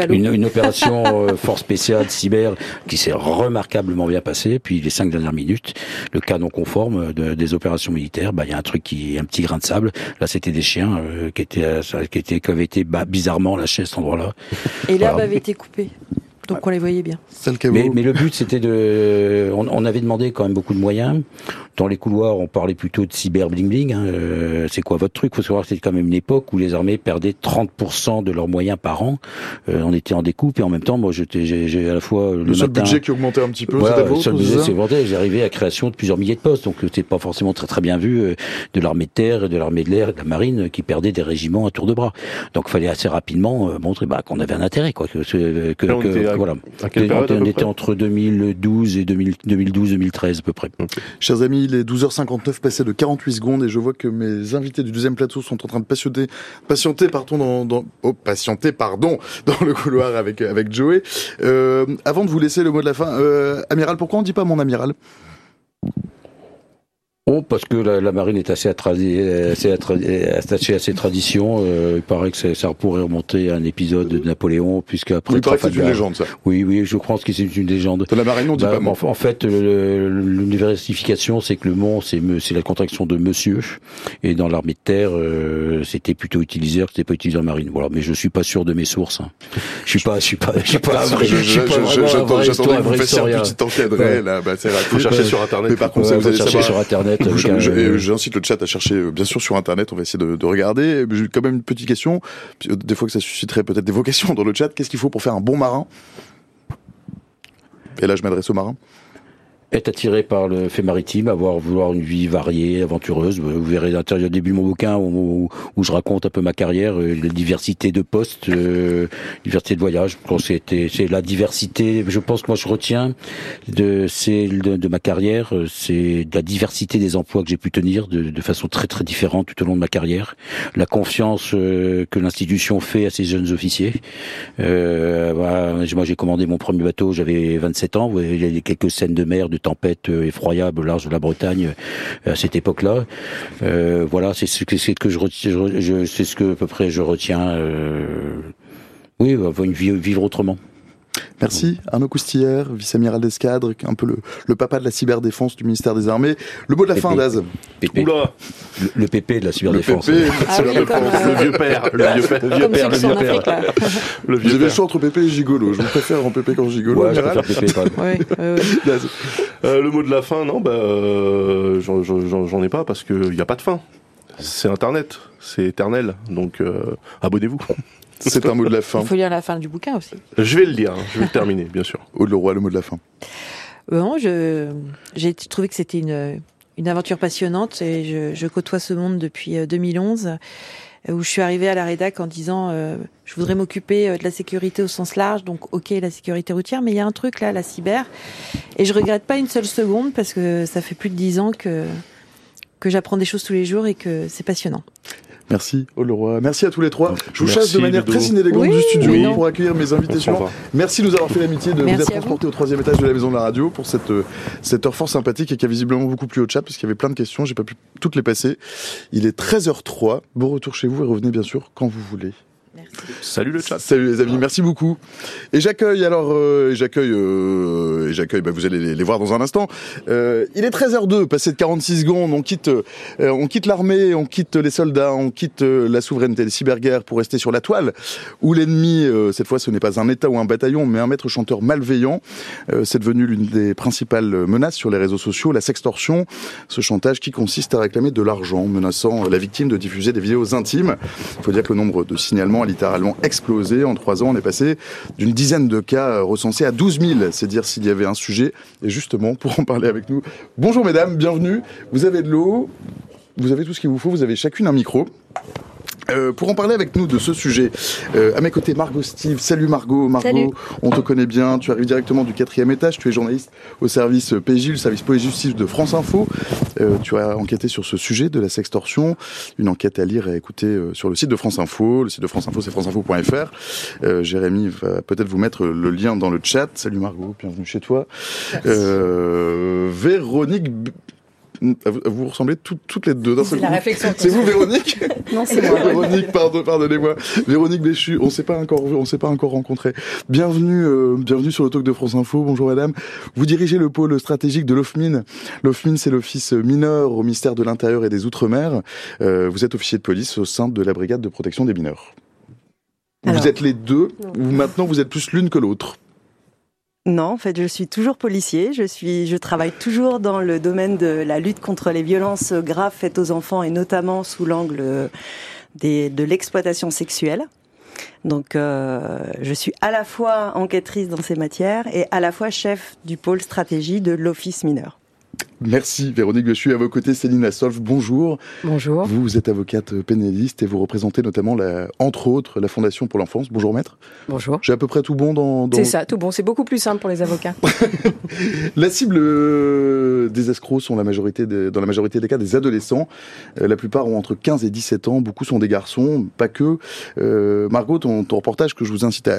Une, une, opération euh, force spéciale cyber qui s'est remarquablement bien passée. Puis les cinq dernières minutes, le canon conforme de, des opérations militaires, bah il y a un truc qui, un petit grain de sable. Là, c'était des chiens euh, qui étaient, euh, qui étaient, qui avaient été bah, bizarrement lâchés à cet endroit-là. Et l'herbe avait été coupée. Donc on les voyait bien. Mais, mais, le but c'était de, on, on, avait demandé quand même beaucoup de moyens. Dans les couloirs, on parlait plutôt de cyber bling bling. Hein. Euh, c'est quoi votre truc? Faut savoir que c'était quand même une époque où les armées perdaient 30% de leurs moyens par an. Euh, on était en découpe et en même temps, moi, j'ai à la fois le, le seul budget qui augmentait un petit peu. Voilà, le seul budget augmentait. J'arrivais à la création de plusieurs milliers de postes, donc c'était pas forcément très très bien vu euh, de l'armée de terre, de l'armée de l'air, de la marine qui perdait des régiments à tour de bras. Donc il fallait assez rapidement euh, montrer bah, qu'on avait un intérêt, quoi. Que, que, voilà. on était entre 2012 et 2012-2013 à peu près. Chers amis, il est 12h59 passé de 48 secondes et je vois que mes invités du deuxième plateau sont en train de patienter, patienter pardon, dans, dans oh, patienter, pardon, dans le couloir avec avec Joey. Euh, avant de vous laisser le mot de la fin, euh, amiral, pourquoi on dit pas mon amiral? Oh, parce que la, la marine est assez, assez attachée à ses traditions. Euh, il paraît que ça pourrait remonter à un épisode de Napoléon, puisqu'après. Il paraît que c'est une légende, ça. Oui, oui, je pense que c'est une légende. De la marine, on dit bah, pas. En, en fait, l'universification, c'est que le mont, c'est la contraction de monsieur, et dans l'armée de terre, euh, c'était plutôt utilisé, c'était pas utilisé en marine. Voilà, mais je suis pas sûr de mes sources. Hein. Je suis pas, je suis pas, je suis pas. J'attendais que vous fassiez un petit encadré là. Bah, c'est Faut chercher sur internet. Mais par contre, vous allez chercher sur internet. J'incite le chat à chercher, euh, bien sûr, sur Internet. On va essayer de, de regarder. J'ai quand même une petite question. Euh, des fois que ça susciterait peut-être des vocations dans le chat. Qu'est-ce qu'il faut pour faire un bon marin? Et là, je m'adresse aux marins être attiré par le fait maritime, avoir vouloir une vie variée, aventureuse. Vous verrez l'intérieur début de mon bouquin où, je raconte un peu ma carrière, euh, la diversité de postes, euh, diversité de voyages. C'est la diversité. Je pense que moi je retiens de de, ma carrière, euh, c'est la diversité des emplois que j'ai pu tenir de, de, façon très très différente tout au long de ma carrière. La confiance euh, que l'institution fait à ses jeunes officiers. Voilà, moi j'ai commandé mon premier bateau, j'avais 27 ans. Il y a quelques scènes de mer de tempête euh, effroyable large de la Bretagne euh, à cette époque-là. Euh, voilà, c'est ce que je, c'est ce que à peu près je retiens. oui, vivre autrement. Merci Arnaud Coustillère, vice-amiral d'escadre, un peu le, le, papa de la cyberdéfense du ministère des Armées. Le mot de la fin, Daz. Oula le, le, PP de la cyberdéfense. Le, PP, ah oui, euh... le vieux père. Le vieux père. Le vieux père. Le vieux père. le vieux Vous avez le choix entre PP et gigolo. Je vous préfère en PP qu'en gigolo. Ouais, je préfère PP quand même. ouais, ouais, ouais. euh, le mot de la fin, non, bah, euh, j'en ai pas parce qu'il n'y a pas de fin. C'est Internet, c'est éternel. Donc euh, abonnez-vous. C'est un mot de la fin. Il faut lire la fin du bouquin aussi. Je vais le lire, hein. je vais le terminer, bien sûr. Aude Leroy, le mot de la fin. Bon, je, j'ai trouvé que c'était une, une aventure passionnante et je, je côtoie ce monde depuis 2011 euh, où je suis arrivée à la rédac en disant euh, je voudrais m'occuper euh, de la sécurité au sens large, donc ok la sécurité routière, mais il y a un truc là, la cyber, et je regrette pas une seule seconde parce que ça fait plus de dix ans que que j'apprends des choses tous les jours et que c'est passionnant. Merci, oh Leroy. Merci à tous les trois. Je vous chasse de manière très inélégante du studio pour accueillir mes invités Merci de nous avoir fait l'amitié de vous être transporté au troisième étage de la maison de la radio pour cette, euh, cette heure fort sympathique et qui a visiblement beaucoup plu au chat parce qu'il y avait plein de questions. J'ai pas pu toutes les passer. Il est 13h03. Bon retour chez vous et revenez bien sûr quand vous voulez. Salut le chat. Salut les amis, merci beaucoup. Et j'accueille alors, euh, j'accueille, euh, j'accueille. Bah, vous allez les, voir dans un instant. Euh, il est 13h02, passé de 46 secondes. On quitte, on quitte l'armée, on quitte les soldats, on quitte la souveraineté, les cyberguerres pour rester sur la toile. Où l'ennemi, cette fois, ce n'est pas un État ou un bataillon, mais un maître chanteur malveillant. C'est devenu l'une des principales menaces sur les réseaux sociaux, la sextorsion, ce chantage qui consiste à réclamer de l'argent, menaçant la victime de diffuser des vidéos intimes. Il faut dire que le nombre de signalements a explosé. En trois ans, on est passé d'une dizaine de cas recensés à 12 000. C'est dire s'il y avait un sujet. Et justement, pour en parler avec nous, bonjour mesdames, bienvenue. Vous avez de l'eau, vous avez tout ce qu'il vous faut, vous avez chacune un micro. Euh, pour en parler avec nous de ce sujet, euh, à mes côtés Margot Steve. Salut Margot, Margot, on te connaît bien, tu arrives directement du quatrième étage, tu es journaliste au service PJ, le service police justice de France Info. Euh, tu as enquêté sur ce sujet de la sextorsion, une enquête à lire et à écouter sur le site de France Info. Le site de France Info, c'est franceinfo.fr. Jérémy va peut-être vous mettre le lien dans le chat. Salut Margot, bienvenue chez toi. Véronique vous ressemblez toutes les deux. C'est la réflexion. C'est vous, Véronique Non, c'est moi. Véronique, pardon, pardonnez-moi. Véronique Béchu, on s'est pas encore vu, on s'est pas encore rencontré. Bienvenue, euh, bienvenue sur le talk de France Info. Bonjour, madame. Vous dirigez le pôle stratégique de l'OFMIN. L'OFMIN, c'est l'office mineur au ministère de l'Intérieur et des Outre-mer. Euh, vous êtes officier de police au sein de la brigade de protection des mineurs. vous êtes les deux, ou maintenant vous êtes plus l'une que l'autre non, en fait, je suis toujours policier. Je suis, je travaille toujours dans le domaine de la lutte contre les violences graves faites aux enfants et notamment sous l'angle de l'exploitation sexuelle. Donc, euh, je suis à la fois enquêtrice dans ces matières et à la fois chef du pôle stratégie de l'office mineur. Merci Véronique Je suis À vos côtés, Céline Assolf, bonjour. Bonjour. Vous, êtes avocate pénaliste et vous représentez notamment, la, entre autres, la Fondation pour l'enfance. Bonjour maître. Bonjour. J'ai à peu près tout bon dans... C'est ça, tout bon. C'est beaucoup plus simple pour les avocats. la cible euh, des escrocs sont la majorité dans la majorité des cas des adolescents. Euh, la plupart ont entre 15 et 17 ans. Beaucoup sont des garçons, pas que. Euh, Margot, ton, reportage que je vous incite à,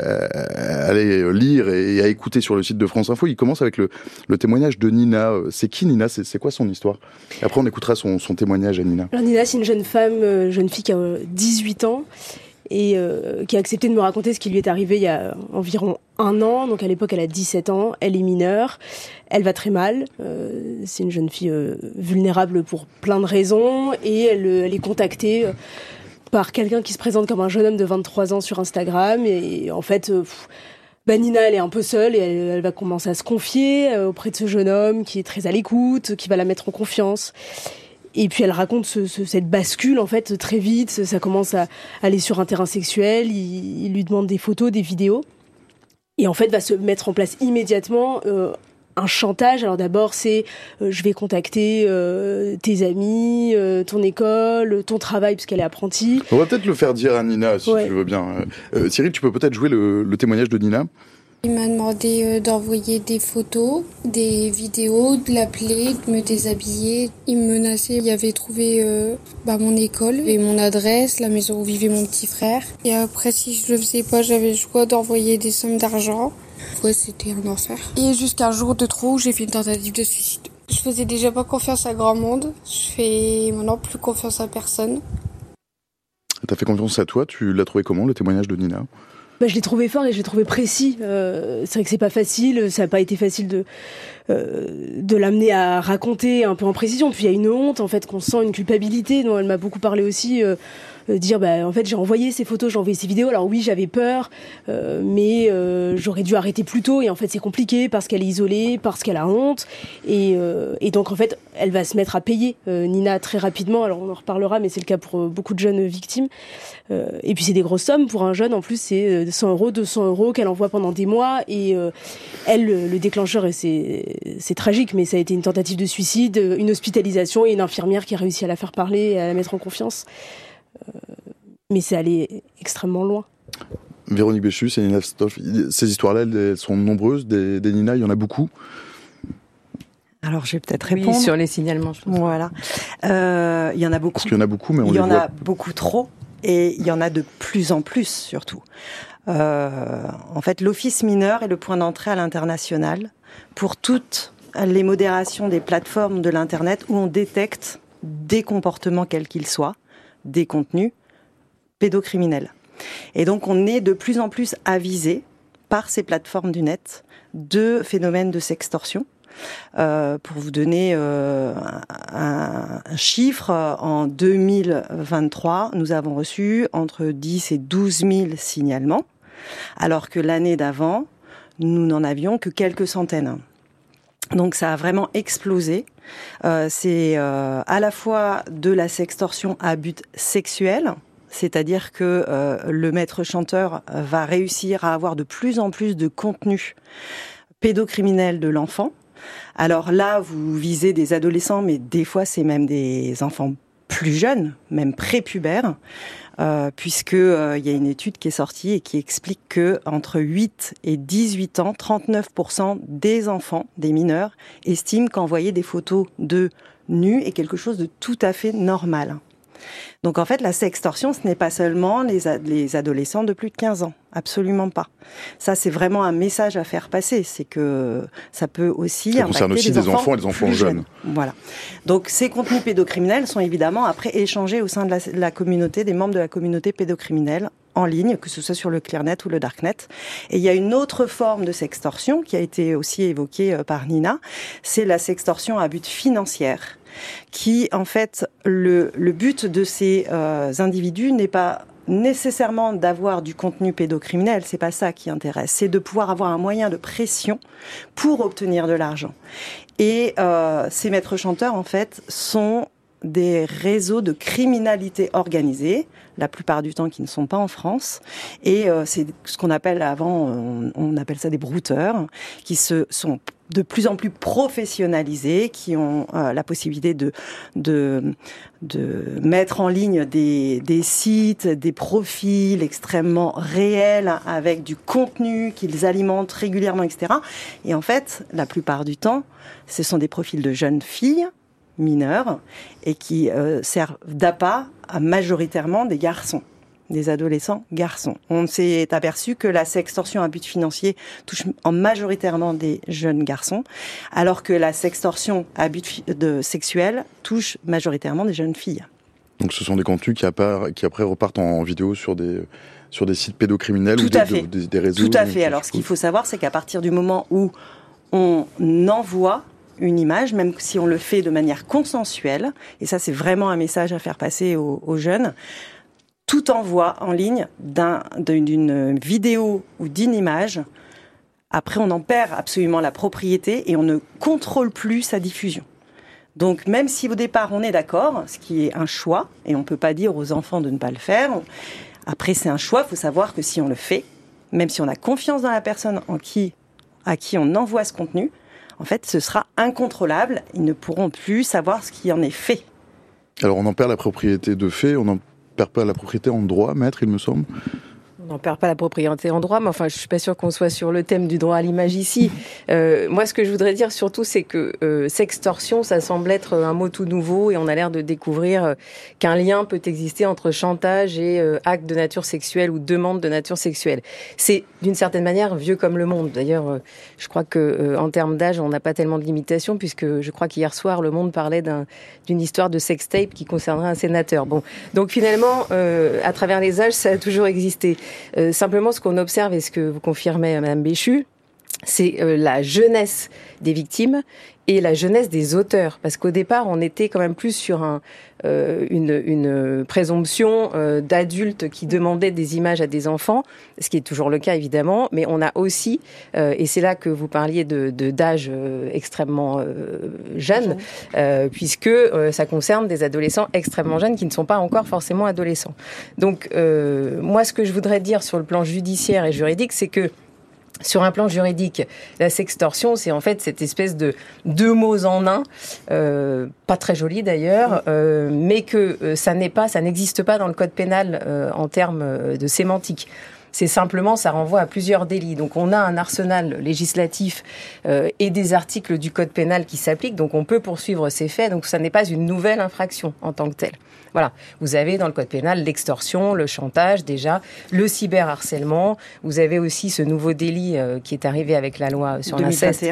aller lire et à écouter sur le site de France Info, il commence avec le, le témoignage de Nina. C'est qui Nina c'est quoi son histoire? Après, on écoutera son, témoignage à Nina. Nina, c'est une jeune femme, euh, jeune fille qui a 18 euh, ans et euh, qui a accepté de me raconter ce qui lui est arrivé il y a environ un an. Donc à l'époque, elle a 17 ans, elle est mineure, elle va très mal. c'est une jeune fille vulnérable pour plein de raisons et elle, est contactée par quelqu'un qui se présente comme un jeune homme de 23 ans sur Instagram et en fait bah, Nina, elle est un peu seule et elle, va commencer à se confier euh, auprès de ce jeune homme qui est très à l'écoute, qui va la mettre en confiance. Et puis elle raconte cette bascule en fait très vite. Ça commence à aller sur un terrain sexuel. Il, lui demande des photos, des vidéos. Et en fait va se mettre en place immédiatement euh, un chantage. Alors d'abord, c'est euh, je vais contacter euh, tes amis, euh, ton école, ton travail, puisqu'elle est apprentie. On va peut-être le faire dire à Nina, si tu veux bien. Cyril, tu peux peut-être jouer le, témoignage de Nina il m'a demandé d'envoyer des photos, des vidéos, de l'appeler, de me déshabiller. Il me menaçait. Il avait trouvé bah, mon école et mon adresse, la maison où vivait mon petit frère. Et après, si je le faisais pas, j'avais le choix d'envoyer des sommes d'argent. Ouais, c'était un enfer. Et jusqu'à un jour de trop, j'ai fait une tentative de suicide. Je faisais déjà pas confiance à grand monde. Je fais maintenant plus confiance à personne. T'as fait confiance à toi Tu l'as trouvé comment le témoignage de Nina? Bah, je l'ai trouvé fort et je l'ai trouvé précis. Euh, c'est vrai que c'est pas facile, ça n'a pas été facile de euh, de l'amener à raconter un peu en précision. Puis il y a une honte en fait qu'on sent, une culpabilité dont elle m'a beaucoup parlé aussi. Euh, euh, dire bah en fait j'ai envoyé ces photos, j'ai envoyé ces vidéos. Alors oui j'avais peur, euh, mais euh, j'aurais dû arrêter plus tôt. Et en fait c'est compliqué parce qu'elle est isolée, parce qu'elle a honte. Et, et, donc en fait elle va se mettre à payer Nina très rapidement. Alors on en reparlera, mais c'est le cas pour beaucoup de jeunes victimes. et puis c'est des grosses sommes pour un jeune. En plus c'est 100 euros, 200 euros qu'elle envoie pendant des mois. Et elle le, déclencheur et c'est tragique, mais ça a été une tentative de suicide, une hospitalisation et une infirmière qui a réussi à la faire parler et à la mettre en confiance. Mais c'est allé extrêmement loin. Véronique Béchu, c'est Nina Stoff. Ces histoires-là, elles sont nombreuses, des, Nina, il y en a beaucoup alors, je vais peut-être répondre. sur les signalements, je pense. Voilà. Euh, il y en a beaucoup. Parce qu'il y en a beaucoup, mais on Il y en a beaucoup trop, et il y en a de plus en plus, surtout. Euh, en fait, l'office mineur est le point d'entrée à l'international pour toutes les modérations des plateformes de l'Internet où on détecte des comportements quels qu'ils soient des contenus pédocriminels. Et donc on est de plus en plus avisé par ces plateformes du net de phénomènes de sextorsion. Euh, pour vous donner euh, un, un, chiffre, en 2023, nous avons reçu entre 10 et 12 000 signalements, alors que l'année d'avant, nous n'en avions que quelques centaines. Donc ça a vraiment explosé. Euh, c'est euh, à la fois de la sextorsion à but sexuel, c'est-à-dire que euh, le maître chanteur va réussir à avoir de plus en plus de contenu pédocriminel de l'enfant. Alors là, vous visez des adolescents, mais des fois c'est même des enfants plus jeunes, même prépubères, euh, puisque euh, il y a une étude qui est sortie et qui explique que entre 8 et 18 ans, 39% des enfants, des mineurs, estiment qu'envoyer des photos de nus est quelque chose de tout à fait normal. Donc en fait, la sextorsion, ce n'est pas seulement les, les, adolescents de plus de 15 ans, absolument pas. Ça, c'est vraiment un message à faire passer, c'est que ça peut aussi ça concerne aussi des enfants, et des enfants jeunes. jeunes. Voilà. Donc ces contenus pédocriminels sont évidemment après échangés au sein de la, la communauté, des membres de la communauté pédocriminelle en ligne, que ce soit sur le ClearNet ou le DarkNet. Et il y a une autre forme de sextorsion qui a été aussi évoquée euh, par Nina, c'est la sextorsion à but financier qui, en fait, le, but de ces euh, individus n'est pas nécessairement d'avoir du contenu pédocriminel, c'est pas ça qui intéresse, c'est de pouvoir avoir un moyen de pression pour obtenir de l'argent. Et euh, ces maîtres chanteurs, en fait, sont des réseaux de criminalité organisée, la plupart du temps qui ne sont pas en France. Et euh, c'est ce qu'on appelle avant, on, on, appelle ça des brouteurs, qui se sont de plus en plus professionnalisés, qui ont euh, la possibilité de, de, de mettre en ligne des, des sites, des profils extrêmement réels avec du contenu qu'ils alimentent régulièrement, etc. Et en fait, la plupart du temps, ce sont des profils de jeunes filles mineurs et qui euh, servent d'appât à majoritairement des garçons des adolescents garçons. On s'est aperçu que la sextorsion à but financier touche en majoritairement des jeunes garçons, alors que la sextorsion à but de sexuel touche majoritairement des jeunes filles. Donc ce sont des contenus qui, appart, qui après repartent en vidéo sur des sur des sites pédocriminels Tout ou des, fait. des, des réseaux. Tout à fait. Alors ce qu'il faut savoir, c'est qu'à partir du moment où on envoie une image, même si on le fait de manière consensuelle, et ça c'est vraiment un message à faire passer aux, aux jeunes, tout envoi en ligne d'une vidéo ou d'une image, après on en perd absolument la propriété et on ne contrôle plus sa diffusion. Donc même si au départ on est d'accord, ce qui est un choix, et on ne peut pas dire aux enfants de ne pas le faire, après c'est un choix, il faut savoir que si on le fait, même si on a confiance dans la personne en qui, à qui on envoie ce contenu, en fait ce sera incontrôlable, ils ne pourront plus savoir ce qui en est fait. Alors on en perd la propriété de fait, on en perd pas la propriété en droit, maître, il me semble on perd pas la propriété en droit, mais enfin, je suis pas sûre qu'on soit sur le thème du droit à l'image ici. Euh, moi, ce que je voudrais dire surtout, c'est que euh, sextorsion, ça semble être un mot tout nouveau et on a l'air de découvrir euh, qu'un lien peut exister entre chantage et euh, acte de nature sexuelle ou demande de nature sexuelle. C'est d'une certaine manière vieux comme le monde. D'ailleurs, euh, je crois que euh, en termes d'âge, on n'a pas tellement de limitations puisque je crois qu'hier soir, le Monde parlait d'une histoire de sextape qui concernerait un sénateur. Bon, donc finalement, à travers les âges, ça a toujours existé. Euh, simplement, ce qu'on observe et ce que vous confirmez, Madame Béchu, c'est euh, la jeunesse des victimes et la jeunesse des auteurs. Parce qu'au départ, on était quand même plus sur un, euh, une, une, présomption euh, d'adultes qui demandaient des images à des enfants, ce qui est toujours le cas évidemment, mais on a aussi, euh, et c'est là que vous parliez de d'âge euh, extrêmement euh, jeune, puisque ça concerne des adolescents extrêmement jeunes qui ne sont pas encore forcément adolescents. Donc moi, ce que je voudrais dire sur le plan judiciaire et juridique, c'est que sur un plan juridique, la sextorsion, c'est en fait cette espèce de deux mots en un, euh, pas très joli d'ailleurs, euh, mais que euh, ça n'est pas, ça n'existe pas dans le code pénal euh, en termes de sémantique. C'est simplement, ça renvoie à plusieurs délits. Donc on a un arsenal législatif euh, et des articles du code pénal qui s'appliquent. Donc on peut poursuivre ces faits. Donc ça n'est pas une nouvelle infraction en tant que telle. Voilà. Vous avez dans le code pénal l'extorsion, le chantage déjà, le cyberharcèlement. Vous avez aussi ce nouveau délit euh, qui est arrivé avec la loi sur l'inceste.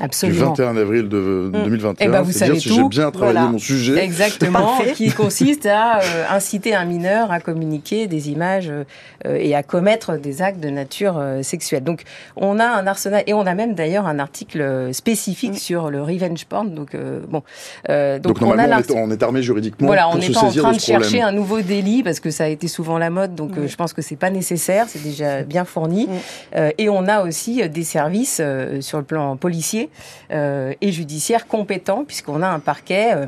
Absolument. du 21 avril de, 2021. Et ben vous savez si j'ai bien travaillé mon sujet. Exactement, qui consiste à euh, inciter un mineur à communiquer des images euh, et à commettre des actes de nature euh, sexuelle. Donc on a un arsenal et on a même d'ailleurs un article spécifique mm. sur le revenge porn. Donc bon, donc, normalement on, est, armé juridiquement voilà, pour on n'est pas en train de, chercher un nouveau délit parce que ça a été souvent la mode. Donc je pense que c'est pas nécessaire, c'est déjà bien fourni. Mm. et on a aussi des services sur le plan policier euh, et judiciaire compétent, puisqu'on a un parquet euh,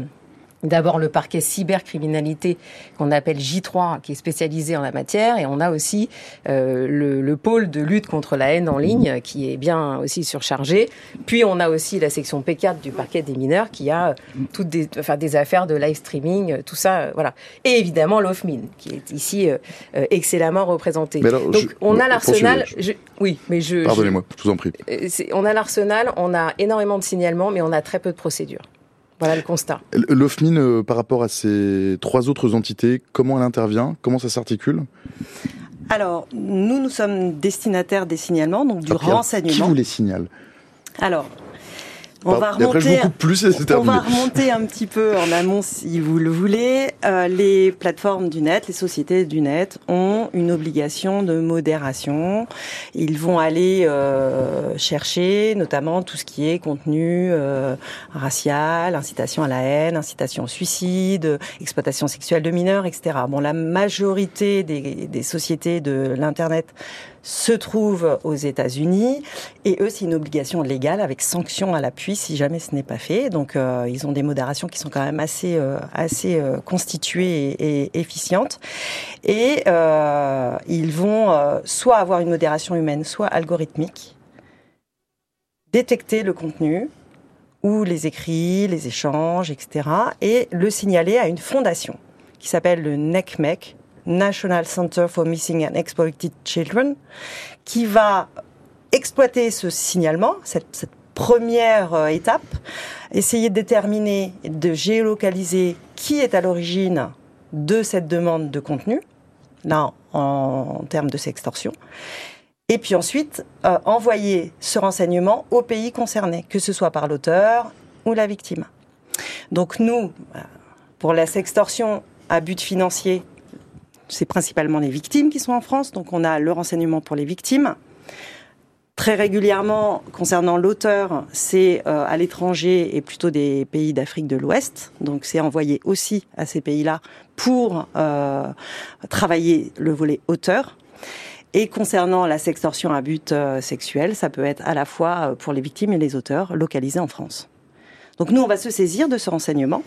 D'abord le parquet cybercriminalité qu'on appelle J3 qui est spécialisé en la matière et on a aussi euh, le, le, pôle de lutte contre la haine en ligne qui est bien aussi surchargé. Puis on a aussi la section P4 du parquet des mineurs qui a toutes des, enfin, des affaires de live streaming, tout ça, euh, voilà. Et évidemment l'OFMIN qui est ici euh, euh excellemment représenté. Donc on a l'arsenal. Oui, mais je. Pardonnez-moi, je vous en prie. On a l'arsenal, on a énormément de signalements, mais on a très peu de procédures. Voilà le constat. L'OFMIN, euh, par rapport à ces trois autres entités, comment elle intervient? Comment ça s'articule? Alors, nous, nous sommes destinataires des signalements, donc du renseignement. Qui vous les signale? Alors, on va remonter. on va remonter un petit peu en amont, si vous le voulez. Euh, les plateformes du net, les sociétés du net ont une obligation de modération. Ils vont aller euh, chercher, notamment tout ce qui est contenu euh, racial, incitation à la haine, incitation au suicide, exploitation sexuelle de mineurs, etc. Bon, la majorité des, des sociétés de l'internet se trouvent aux États-Unis et eux c'est une obligation légale avec sanction à l'appui si jamais ce n'est pas fait. Donc euh, ils ont des modérations qui sont quand même assez euh, assez euh, constituées et, efficientes et ils vont soit avoir une modération humaine, soit algorithmique, détecter le contenu ou les écrits, les échanges, etc. et le signaler à une fondation qui s'appelle le NECMEC, National Center for Missing and Exploited Children, qui va exploiter ce signalement, cette, première euh, étape, essayer de déterminer, de géolocaliser qui est à l'origine de cette demande de contenu, là en, termes de sextorsion, et puis ensuite euh, envoyer ce renseignement au pays concerné, que ce soit par l'auteur ou la victime. Donc nous, euh, pour la sextorsion à but financier, c'est principalement les victimes qui sont en France, donc on a le renseignement pour les victimes. Très régulièrement, concernant l'auteur, c'est euh, à l'étranger et plutôt des pays d'Afrique de l'Ouest. Donc c'est envoyé aussi à ces pays-là pour euh, travailler le volet auteur. Et concernant la sextorsion à but euh, sexuel, ça peut être à la fois pour les victimes et les auteurs localisés en France. Donc nous, on va se saisir de ce renseignement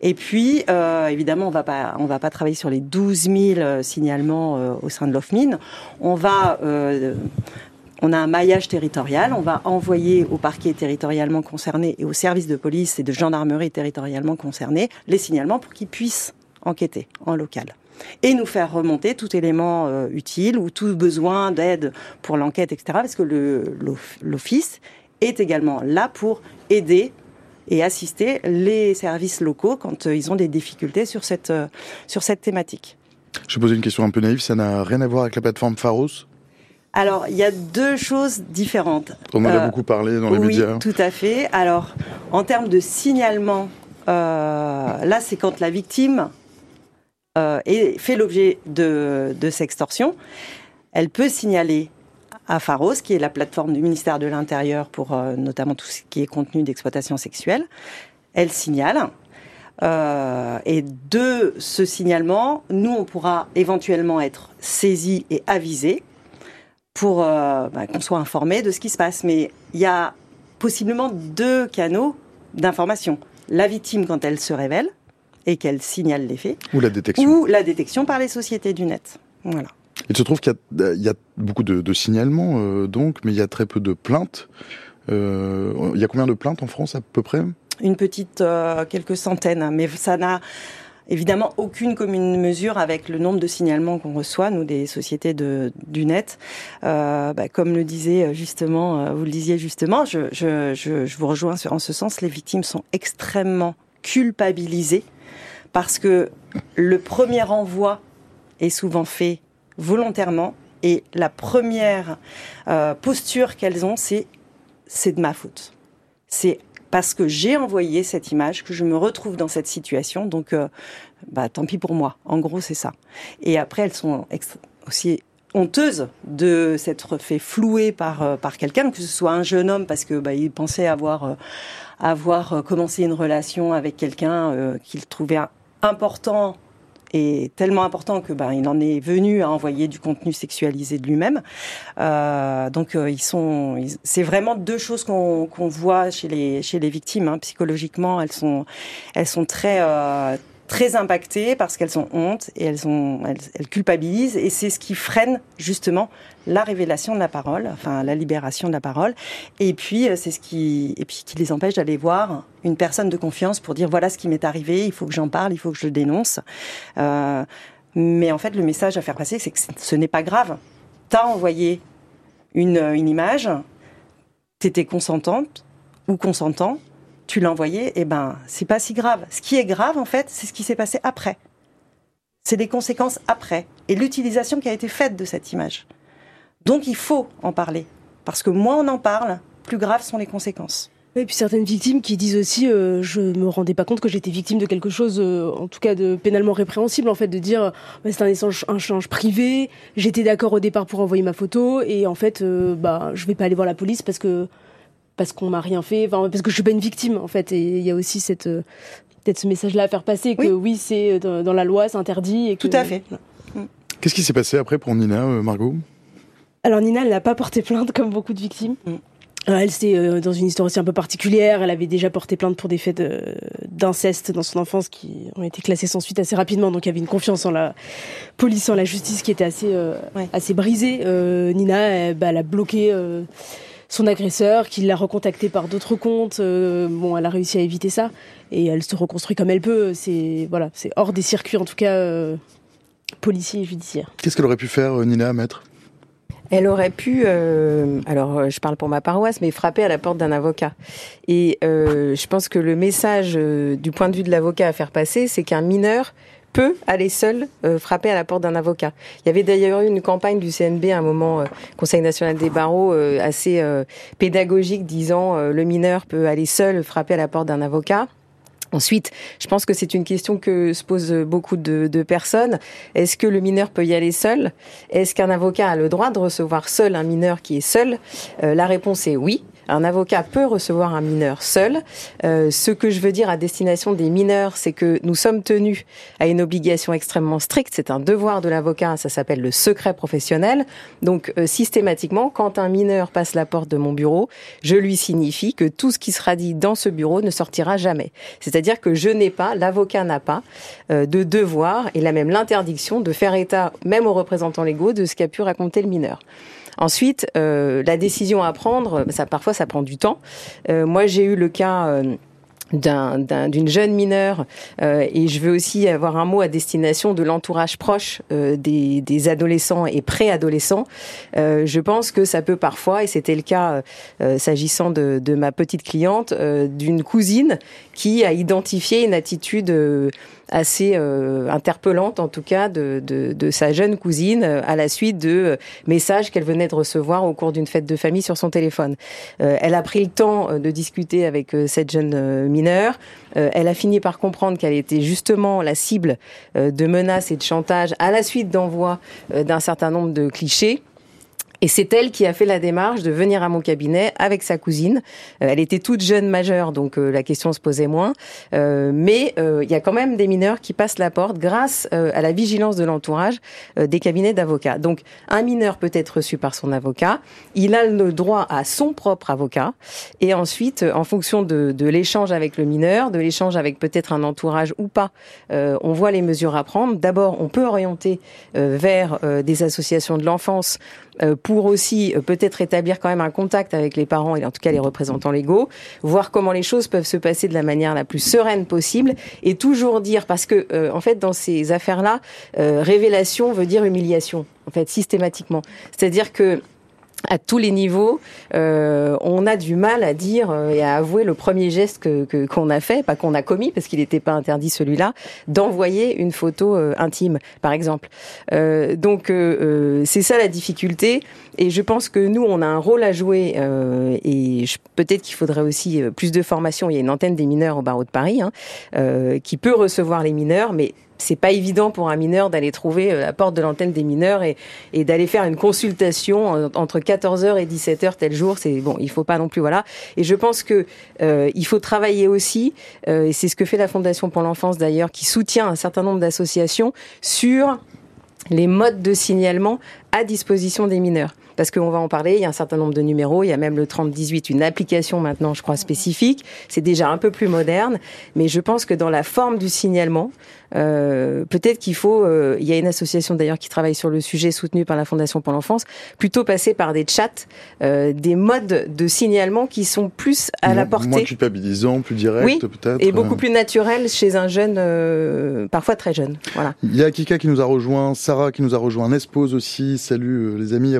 et puis, euh, évidemment, on va pas, on va pas travailler sur les 12 000 euh, signalements euh, au sein de l'OFMIN. On a un maillage territorial, on va envoyer au parquet territorialement concerné et aux services de police et de gendarmerie territorialement concernés les signalements pour qu'ils puissent enquêter en local et nous faire remonter tout élément utile ou tout besoin d'aide pour l'enquête, etc. Parce que l'office est également là pour aider et assister les services locaux quand euh, ils ont des difficultés sur cette, euh, sur cette thématique. Je vais poser une question un peu naïve, ça n'a rien à voir avec la plateforme Pharos? Alors, il y a deux choses différentes. On en a euh, beaucoup parlé dans les médias. Oui, tout à fait. Alors, en termes de signalement, là, c'est quand la victime fait l'objet de, de sextorsion. Elle peut signaler à Pharos, qui est la plateforme du ministère de l'Intérieur pour euh, notamment tout ce qui est contenu d'exploitation sexuelle. Elle signale. Euh, et de ce signalement, nous, on pourra éventuellement être saisis et avisés pour euh, bah, qu'on soit informé de ce qui se passe. Mais il y a possiblement deux canaux d'information. La victime quand elle se révèle et qu'elle signale les faits. Ou la détection. Ou la détection par les sociétés du net. Voilà. Il se trouve qu'il y, a beaucoup de, signalements, euh, donc, mais il y a très peu de plaintes. Euh, il y a combien de plaintes en France à peu près? Une petite, euh, quelques centaines, mais ça n'a évidemment aucune commune mesure avec le nombre de signalements qu'on reçoit, nous, des sociétés du net. Bah, comme le disait justement, vous le disiez justement, je vous rejoins en ce sens, les victimes sont extrêmement culpabilisées parce que le premier envoi est souvent fait volontairement. Et la première euh, posture qu'elles ont, c'est c'est de ma faute. C'est parce que j'ai envoyé cette image que je me retrouve dans cette situation. Donc, euh, bah, tant pis pour moi. En gros, c'est ça. Et après, elles sont aussi honteuses de s'être fait flouer par euh, par quelqu'un, que ce soit un jeune homme parce que bah, il pensait avoir avoir commencé une relation avec quelqu'un qu'il trouvait important est tellement important que ben, il en est venu à envoyer du contenu sexualisé de lui-même. Euh, donc euh, ils sont, c'est vraiment deux choses qu'on qu'on voit chez les chez les victimes. Hein. Psychologiquement, elles sont elles sont très euh, très impactées parce qu'elles ont honte et elles, ont, elles, culpabilisent et c'est ce qui freine justement la révélation de la parole, enfin la libération de la parole. Et puis euh, c'est ce qui et puis qui les empêche d'aller voir une personne de confiance pour dire voilà ce qui m'est arrivé, il faut que j'en parle, il faut que je le dénonce. Euh, mais en fait le message à faire passer c'est que ce n'est pas grave. T'as envoyé une, une image, t'étais consentante ou consentant, tu l'as envoyé, eh ben, c'est pas si grave. Ce qui est grave, en fait, c'est ce qui s'est passé après. C'est les conséquences après et l'utilisation qui a été faite de cette image. Donc il faut en parler. Parce que moins on en parle, plus graves sont les conséquences. Et puis certaines victimes qui disent aussi, euh, je me rendais pas compte que j'étais victime de quelque chose, euh, en tout cas de pénalement répréhensible, en fait, de dire, bah, c'est un échange, un échange privé, j'étais d'accord au départ pour envoyer ma photo, et en fait, euh, bah, je vais pas aller voir la police parce que parce qu'on m'a rien fait, enfin, parce que je suis pas une victime en fait. Et il y a aussi cette euh, peut-être ce message-là à faire passer que oui, c'est euh, dans, la loi, c'est interdit. Et Tout à fait. Qu'est-ce qui s'est passé après pour Nina, euh, Margot? Alors Nina, elle n'a pas porté plainte comme beaucoup de victimes. Mm. Elle, c'est dans une histoire aussi un peu particulière. Elle avait déjà porté plainte pour des faits d'inceste dans son enfance qui ont été classés sans suite assez rapidement. Donc il y avait une confiance en la police, en la justice qui était assez, assez brisée. Nina, elle, bah, elle a bloqué son agresseur, qui l'a recontacté par d'autres comptes. Euh, bon, elle a réussi à éviter ça et elle se reconstruit comme elle peut. C'est voilà, c'est hors des circuits en tout cas euh, policiers et judiciaires. Qu'est-ce qu'elle aurait pu faire, euh, Nina, maître elle aurait pu, alors je parle pour ma paroisse, mais frapper à la porte d'un avocat. Et je pense que le message du point de vue de l'avocat à faire passer, c'est qu'un mineur peut aller seul euh, frapper à la porte d'un avocat. Il y avait d'ailleurs eu une campagne du CNB à un moment, euh, Conseil national des barreaux, euh, assez pédagogique, disant le mineur peut aller seul frapper à la porte d'un avocat. Ensuite, je pense que c'est une question que se posent beaucoup de, de personnes. Est-ce que le mineur peut y aller seul? Est-ce qu'un avocat a le droit de recevoir seul un mineur qui est seul? La réponse est oui. Un avocat peut recevoir un mineur seul. Euh, ce que je veux dire à destination des mineurs, c'est que nous sommes tenus à une obligation extrêmement stricte. C'est un devoir de l'avocat. Ça s'appelle le secret professionnel. Donc, euh, systématiquement, quand un mineur passe la porte de mon bureau, je lui signifie que tout ce qui sera dit dans ce bureau ne sortira jamais. C'est-à-dire que je n'ai pas, l'avocat n'a pas euh, de devoir et la même l'interdiction de faire état, même aux représentants légaux, de ce qu'a pu raconter le mineur. Ensuite, euh, la décision à prendre, ça parfois ça prend du temps. Euh, moi, j'ai eu le cas. Euh, d'une jeune mineure euh, et je veux aussi avoir un mot à destination de l'entourage proche euh, des, des, adolescents et préadolescents. Euh, je pense que ça peut parfois, et c'était le cas s'agissant de, de, ma petite cliente, d'une cousine qui a identifié une attitude assez euh, interpellante en tout cas de, de, de, sa jeune cousine euh, à la suite de euh, messages qu'elle venait de recevoir au cours d'une fête de famille sur son téléphone. elle a pris le temps de discuter avec cette jeune mineure. elle a fini par comprendre qu'elle était justement la cible de menaces et de chantage à la suite d'envoi d'un certain nombre de clichés. Et c'est elle qui a fait la démarche de venir à mon cabinet avec sa cousine. Euh, elle était toute jeune majeure, donc euh, la question se posait moins. Euh, mais il y a quand même des mineurs qui passent la porte grâce à la vigilance de l'entourage des cabinets d'avocats. Donc un mineur peut être reçu par son avocat. Il a le droit à son propre avocat. Et ensuite, en fonction de, de l'échange avec le mineur, de l'échange avec peut-être un entourage ou pas, on voit les mesures à prendre. D'abord, on peut orienter vers des associations de l'enfance euh, pour aussi euh, peut-être établir quand même un contact avec les parents et en tout cas les représentants légaux, voir comment les choses peuvent se passer de la manière la plus sereine possible et toujours dire parce que euh, en fait dans ces affaires-là, révélation veut dire humiliation en fait systématiquement. C'est-à-dire que à tous les niveaux, euh, on a du mal à dire euh, et à avouer le premier geste que qu'on a fait, pas qu'on a commis parce qu'il n'était pas interdit celui-là, d'envoyer une photo euh, intime, par exemple. Euh, donc euh, c'est ça la difficulté, et je pense que nous on a un rôle à jouer et peut-être qu'il faudrait aussi plus de formation. Il y a une antenne des mineurs au barreau de Paris hein, qui peut recevoir les mineurs, mais c'est pas évident pour un mineur d'aller trouver euh, la porte de l'antenne des mineurs et, d'aller faire une consultation entre 14h et 17h tel jour. C'est bon, il faut pas non plus voilà. Et je pense que euh, il faut travailler aussi, euh, et c'est ce que fait la Fondation pour l'enfance d'ailleurs, qui soutient un certain nombre d'associations sur les modes de signalement à disposition des mineurs parce qu'on va en parler, il y a un certain nombre de numéros, il y a même le 3018, une application maintenant, je crois, spécifique. C'est déjà un peu plus moderne, mais je pense que dans la forme du signalement, euh, peut-être qu'il faut, euh, il y a une association d'ailleurs qui travaille sur le sujet soutenue par la Fondation pour l'enfance, plutôt passer par des chats, euh, des modes de signalement qui sont plus à la portée. Moins culpabilisant, plus direct oui, peut-être. Et beaucoup plus naturel chez un jeune, parfois très jeune. Voilà. Il y a Kika qui nous a rejoint, Sarah qui nous a rejoint, Nespose aussi, salut les amis, il y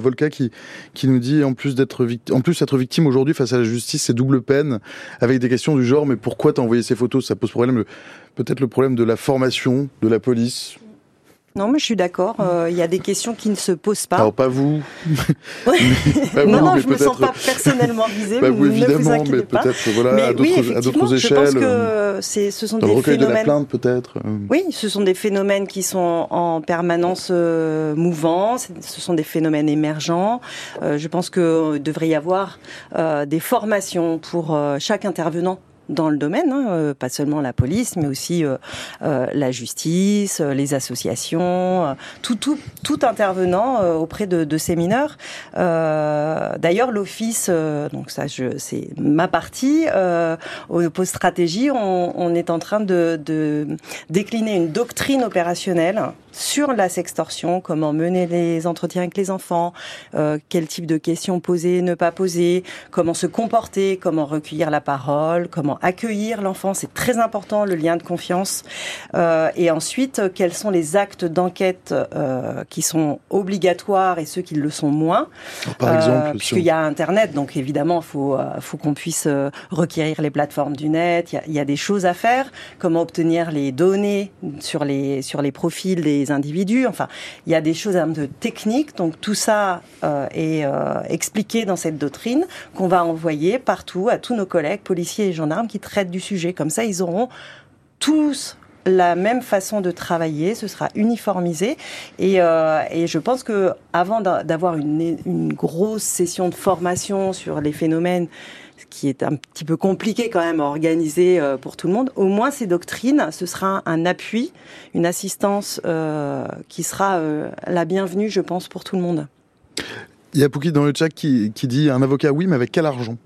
qui nous dit en plus d'être en plus être victime aujourd'hui face à la justice, c'est double peine, avec des questions du genre mais pourquoi t'as envoyé ces photos? Ça pose problème, peut-être le problème de la formation de la police. Non, mais je suis d'accord. Euh, il y a des questions qui ne se posent pas. Alors pas vous. pas non, non, je me sens pas personnellement visée. Pas vous évidemment, mais peut-être voilà à d'autres échelles. Je pense que c'est, ce sont dans des phénomènes. de la plainte peut-être. Oui, ce sont des phénomènes qui sont en permanence euh, mouvants. Ce sont des phénomènes émergents. Euh, je pense que devrait y avoir euh, des formations pour euh, chaque intervenant dans le domaine, hein, euh, pas seulement la police, mais aussi euh, euh, la justice, les associations, tout, tout, tout intervenant auprès de, ces mineurs. D'ailleurs, l'office, donc ça, c'est ma partie, au post stratégie, on, est en train de décliner une doctrine opérationnelle sur la sextorsion, comment mener les entretiens avec les enfants, euh, quel type de questions poser, ne pas poser, comment se comporter, comment recueillir la parole, comment accueillir l'enfant, c'est très important le lien de confiance. Euh, et ensuite, quels sont les actes d'enquête euh, qui sont obligatoires et ceux qui le sont moins. Par exemple, puisqu'il y a Internet, donc évidemment, faut faut qu'on puisse requérir les plateformes du net. Il y, a, il y a des choses à faire. Comment obtenir les données sur les sur les profils des individus. Enfin, il y a des choses un peu techniques. Donc tout ça euh, est euh, expliqué dans cette doctrine qu'on va envoyer partout à tous nos collègues policiers et gendarmes qui traitent du sujet. Comme ça, ils auront tous la même façon de travailler, ce sera uniformisé et, euh, et je pense que avant d'avoir une, une grosse session de formation sur les phénomènes qui est un petit peu compliqué quand même à organiser euh, pour tout le monde, au moins ces doctrines, ce sera un appui, une assistance euh, qui sera euh, la bienvenue, je pense, pour tout le monde. Il y a Pouki dans le chat qui, qui dit un avocat oui, mais avec quel argent?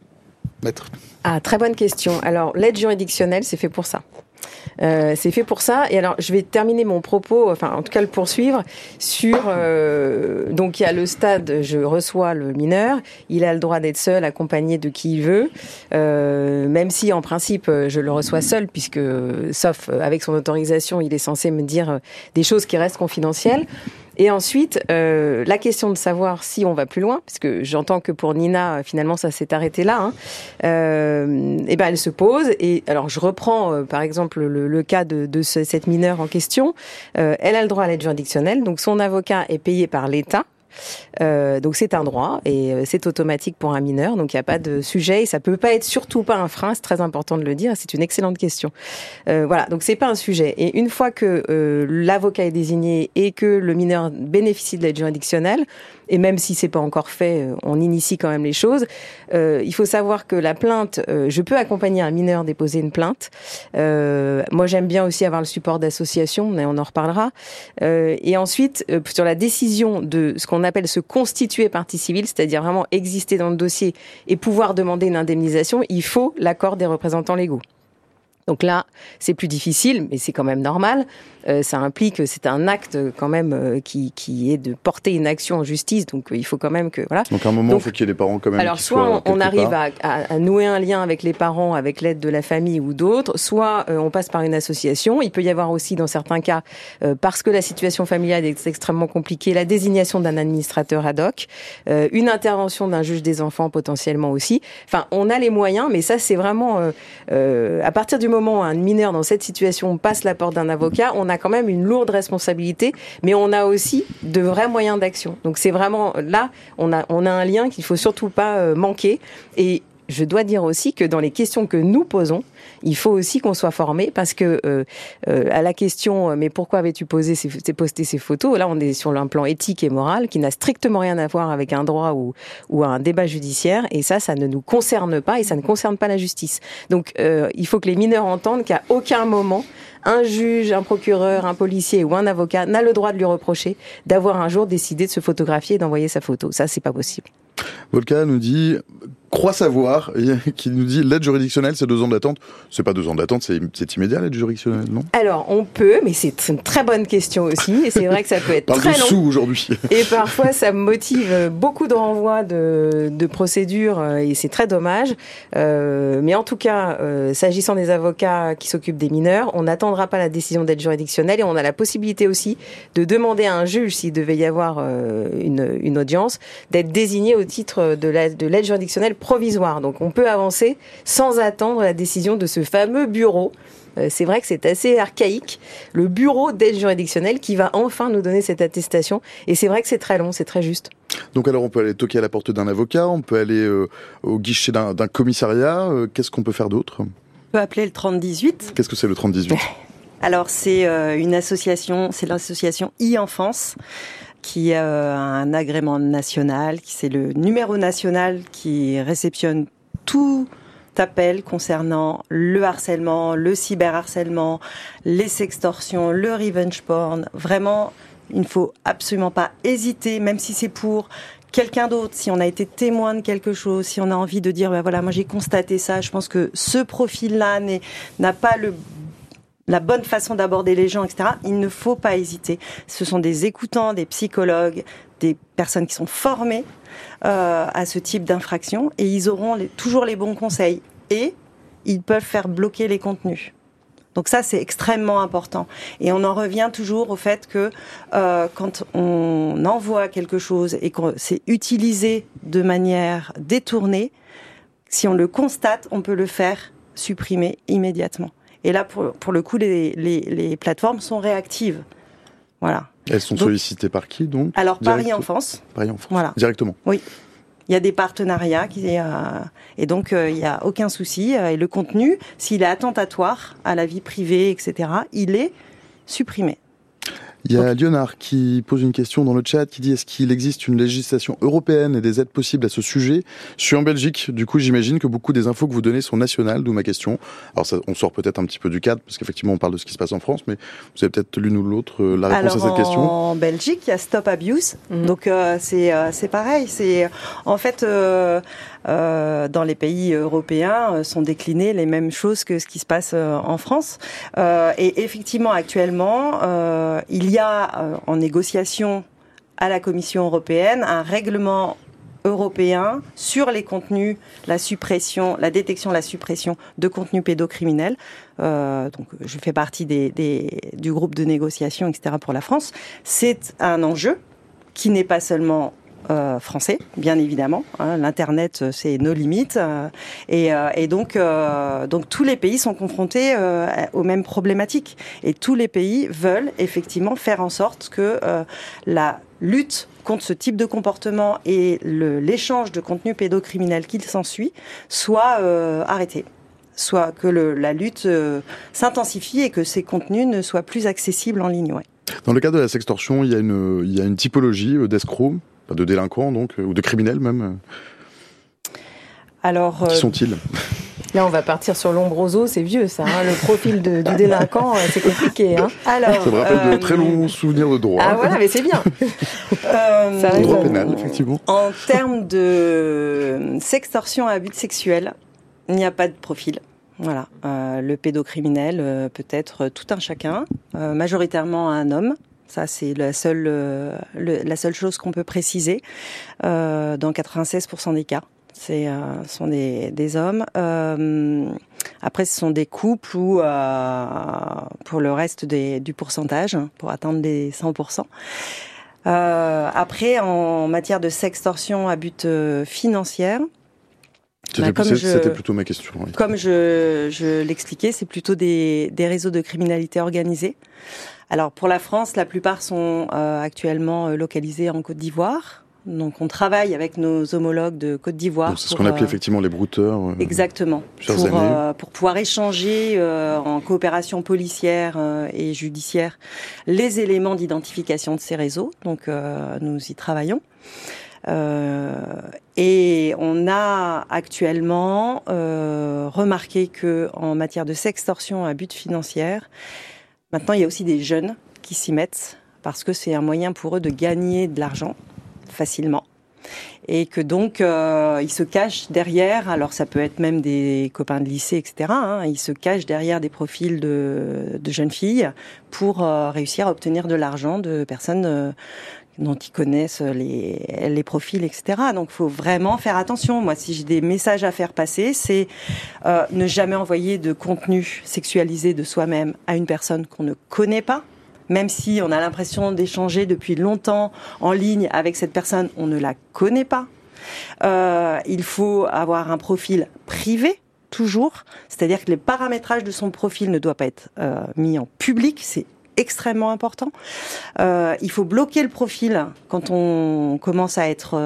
Ah, très bonne question. Alors, l'aide juridictionnelle, c'est fait pour ça. Euh, c'est fait pour ça. Et alors, je vais terminer mon propos, enfin, en tout cas, le poursuivre sur. Euh, donc, il y a le stade. Je reçois le mineur. Il a le droit d'être seul, accompagné de qui il veut, euh, même si, en principe, je le reçois seul, puisque, sauf avec son autorisation, il est censé me dire des choses qui restent confidentielles. Et ensuite, euh, la question de savoir si on va plus loin, parce que j'entends que pour Nina, finalement, ça s'est arrêté là. Hein, euh, et ben, elle se pose. Et alors, je reprends, euh, par exemple, le, cas de, de ce, cette mineure en question. Euh, elle a le droit à l'aide juridictionnelle, donc son avocat est payé par l'État. Euh, donc c'est un droit et euh, c'est automatique pour un mineur, donc il n'y a pas de sujet et ça peut pas être surtout pas un frein, c'est très important de le dire, c'est une excellente question. Euh, voilà, donc c'est pas un sujet. Et une fois que l'avocat est désigné et que le mineur bénéficie de l'aide juridictionnelle, et même si c'est pas encore fait, on initie quand même les choses. Il faut savoir que la plainte, je peux accompagner un mineur déposer une plainte. Moi, j'aime bien aussi avoir le support d'associations, mais on en reparlera. et ensuite, sur la décision de ce qu'on appelle se constituer partie civile, c'est-à-dire vraiment exister dans le dossier et pouvoir demander une indemnisation, il faut l'accord des représentants légaux. Donc là, c'est plus difficile, mais c'est quand même normal. Euh, ça implique, c'est un acte quand même euh, qui, qui est de porter une action en justice. Donc euh, il faut quand même que voilà. Donc à un moment, il faut qu'il y ait les parents quand même. Alors soit on, arrive à, à, nouer un lien avec les parents, avec l'aide de la famille ou d'autres, soit on passe par une association. Il peut y avoir aussi, dans certains cas, parce que la situation familiale est extrêmement compliquée, la désignation d'un administrateur ad hoc, une intervention d'un juge des enfants potentiellement aussi. Enfin, on a les moyens, mais ça c'est vraiment à partir du moment où un mineur dans cette situation passe la porte d'un avocat, on a quand même une lourde responsabilité, mais on a aussi de vrais moyens d'action. Donc c'est vraiment là, on a, on a un lien qu'il faut surtout pas euh, manquer. Et je dois dire aussi que dans les questions que nous posons, il faut aussi qu'on soit formé parce que euh, euh, à la question euh, mais pourquoi avais-tu posé ces, posté ces photos? Là on est sur un plan éthique et moral qui n'a strictement rien à voir avec un droit ou, ou un débat judiciaire et ça ça ne nous concerne pas et ça ne concerne pas la justice donc il faut que les mineurs entendent qu'à aucun moment un juge, un procureur, un policier ou un avocat n'a le droit de lui reprocher d'avoir un jour décidé de se photographier et d'envoyer sa photo. Ça, c'est pas possible. Volca nous dit croit savoir, qui nous dit l'aide juridictionnelle, c'est deux ans d'attente. C'est pas deux ans d'attente, c'est immédiat l'aide juridictionnelle, non? Alors on peut, mais c'est une très bonne question aussi. Et c'est vrai que ça peut être très long. aujourd'hui. Et parfois ça motive beaucoup de renvois de, de procédures euh, et c'est très dommage. Euh, mais en tout cas, euh, s'agissant des avocats qui s'occupent des mineurs, on n'attendra pas la décision d'aide juridictionnelle et on a la possibilité aussi de demander à un juge, s'il devait y avoir une, une audience, d'être désigné au titre de l'aide juridictionnelle provisoire. Donc on peut avancer sans attendre la décision de ce fameux bureau. Euh, c'est vrai que c'est assez archaïque, le bureau d'aide juridictionnelle qui va enfin nous donner cette attestation. Et c'est vrai que c'est très long, c'est très juste. Donc alors on peut aller toquer à la porte d'un avocat, on peut aller euh, au guichet d'un commissariat. Euh, qu'est-ce qu'on peut faire d'autre? On peut appeler le 3018. Qu'est-ce que c'est le 3018 Alors c'est une association, c'est l'association e-enfance qui a un agrément national, qui c'est le numéro national qui réceptionne tout appel concernant le harcèlement, le cyberharcèlement, les sextorsions, le revenge porn. Vraiment, il ne faut absolument pas hésiter, même si c'est pour quelqu'un d'autre, si on a été témoin de quelque chose, si on a envie de dire, ben voilà, moi j'ai constaté ça, je pense que ce profil-là n'a pas le la bonne façon d'aborder les gens, etc., il ne faut pas hésiter. Ce sont des écoutants, des psychologues, des personnes qui sont formées euh, à ce type d'infraction et ils auront toujours les bons conseils et ils peuvent faire bloquer les contenus. Donc ça, c'est extrêmement important. Et on en revient toujours au fait que euh, quand on envoie quelque chose et que c'est utilisé de manière détournée, si on le constate, on peut le faire supprimer immédiatement. Et là, pour, pour le coup, les, les, les, plateformes sont réactives. Voilà. Elles sont sollicitées par qui donc Alors Paris Enfance. Paris Enfance. Voilà. Directement. Oui. Il y a des partenariats qui, euh, et donc euh, il n'y a aucun souci. Euh, et le contenu, s'il est attentatoire à la vie privée, etc., il est supprimé. Il y a Lionard qui pose une question dans le chat qui dit est-ce qu'il existe une législation européenne et des aides possibles à ce sujet? Je suis en Belgique, du coup j'imagine que beaucoup des infos que vous donnez sont nationales, d'où ma question. Alors ça, on sort peut-être un petit peu du cadre parce qu'effectivement on parle de ce qui se passe en France, mais vous avez peut-être l'une ou l'autre euh, la réponse à cette question. En Belgique, il y a Stop Abuse, mhm. donc euh, c'est euh, c'est pareil. C'est en fait euh, dans les pays européens euh, sont déclinées les mêmes choses que ce qui se passe euh, en France. et effectivement, actuellement, il y a en négociation à la Commission européenne un règlement européen sur les contenus, la suppression, la détection, la suppression de contenus pédocriminels. Donc, je fais partie du groupe de négociation, etc. pour la France. C'est un enjeu qui n'est pas seulement euh, français, bien évidemment. Hein. L'internet, euh, c'est nos limites, euh, et, donc, donc tous les pays sont confrontés aux mêmes problématiques, et tous les pays veulent effectivement faire en sorte que la lutte contre ce type de comportement et l'échange de contenu pédocriminel qu'il s'ensuit soit arrêté soit que la lutte s'intensifie et que ces contenus ne soient plus accessibles en ligne. Dans le cas de la sextorsion, il y a une, il y a une typologie d'escrocs de délinquants donc, ou de criminels même Alors, Qui euh, sont-ils? Là, on va partir sur l'ombroso, c'est vieux ça. Hein. le profil de, du délinquant, euh, c'est compliqué. Hein. Alors, ça me rappelle de euh, très longs souvenirs de droit. Ah voilà, mais c'est bien. euh, droit pénal, effectivement. En termes de sextorsion à but sexuel, il n'y a pas de profil. Voilà, le pédocriminel peut être tout un chacun, majoritairement un homme, ça, c'est la seule, la seule chose qu'on peut préciser dans 96% des cas. C'est euh, sont des, des hommes. Euh, après, ce sont des couples ou euh, pour le reste des, du pourcentage, pour atteindre les 100%. Euh, après, en matière de sextorsion à but euh, financière, bah, c'était plutôt ma question. Comme je, je l'expliquais, c'est plutôt des, des réseaux de criminalité organisée. Alors pour la France, la plupart sont euh, actuellement localisés en Côte d'Ivoire. Donc on travaille avec nos homologues de Côte d'Ivoire. C'est ce qu'on appelait euh, effectivement les brouteurs. Euh, exactement. Pour, euh, pour, pouvoir échanger en coopération policière et judiciaire les éléments d'identification de ces réseaux. Donc nous y travaillons. et on a actuellement remarqué que en matière de sextorsion à but financier, maintenant il y a aussi des jeunes qui s'y mettent parce que c'est un moyen pour eux de gagner de l'argent facilement et que donc euh, ils se cachent derrière. Alors ça peut être même des copains de lycée, etc. Hein, ils se cachent derrière des profils de, jeunes filles pour euh, réussir à obtenir de l'argent de personnes euh, dont ils connaissent les, les profils, etc. Donc il faut vraiment faire attention. Moi, si j'ai des messages à faire passer, c'est euh, ne jamais envoyer de contenu sexualisé de soi-même à une personne qu'on ne connaît pas même si on a l'impression d'échanger depuis longtemps en ligne avec cette personne, on ne la connaît pas. Euh, il faut avoir un profil privé toujours, c'est-à-dire que les paramétrages de son profil ne doivent pas être euh, mis en public, c'est extrêmement important. Euh, il faut bloquer le profil quand on commence à être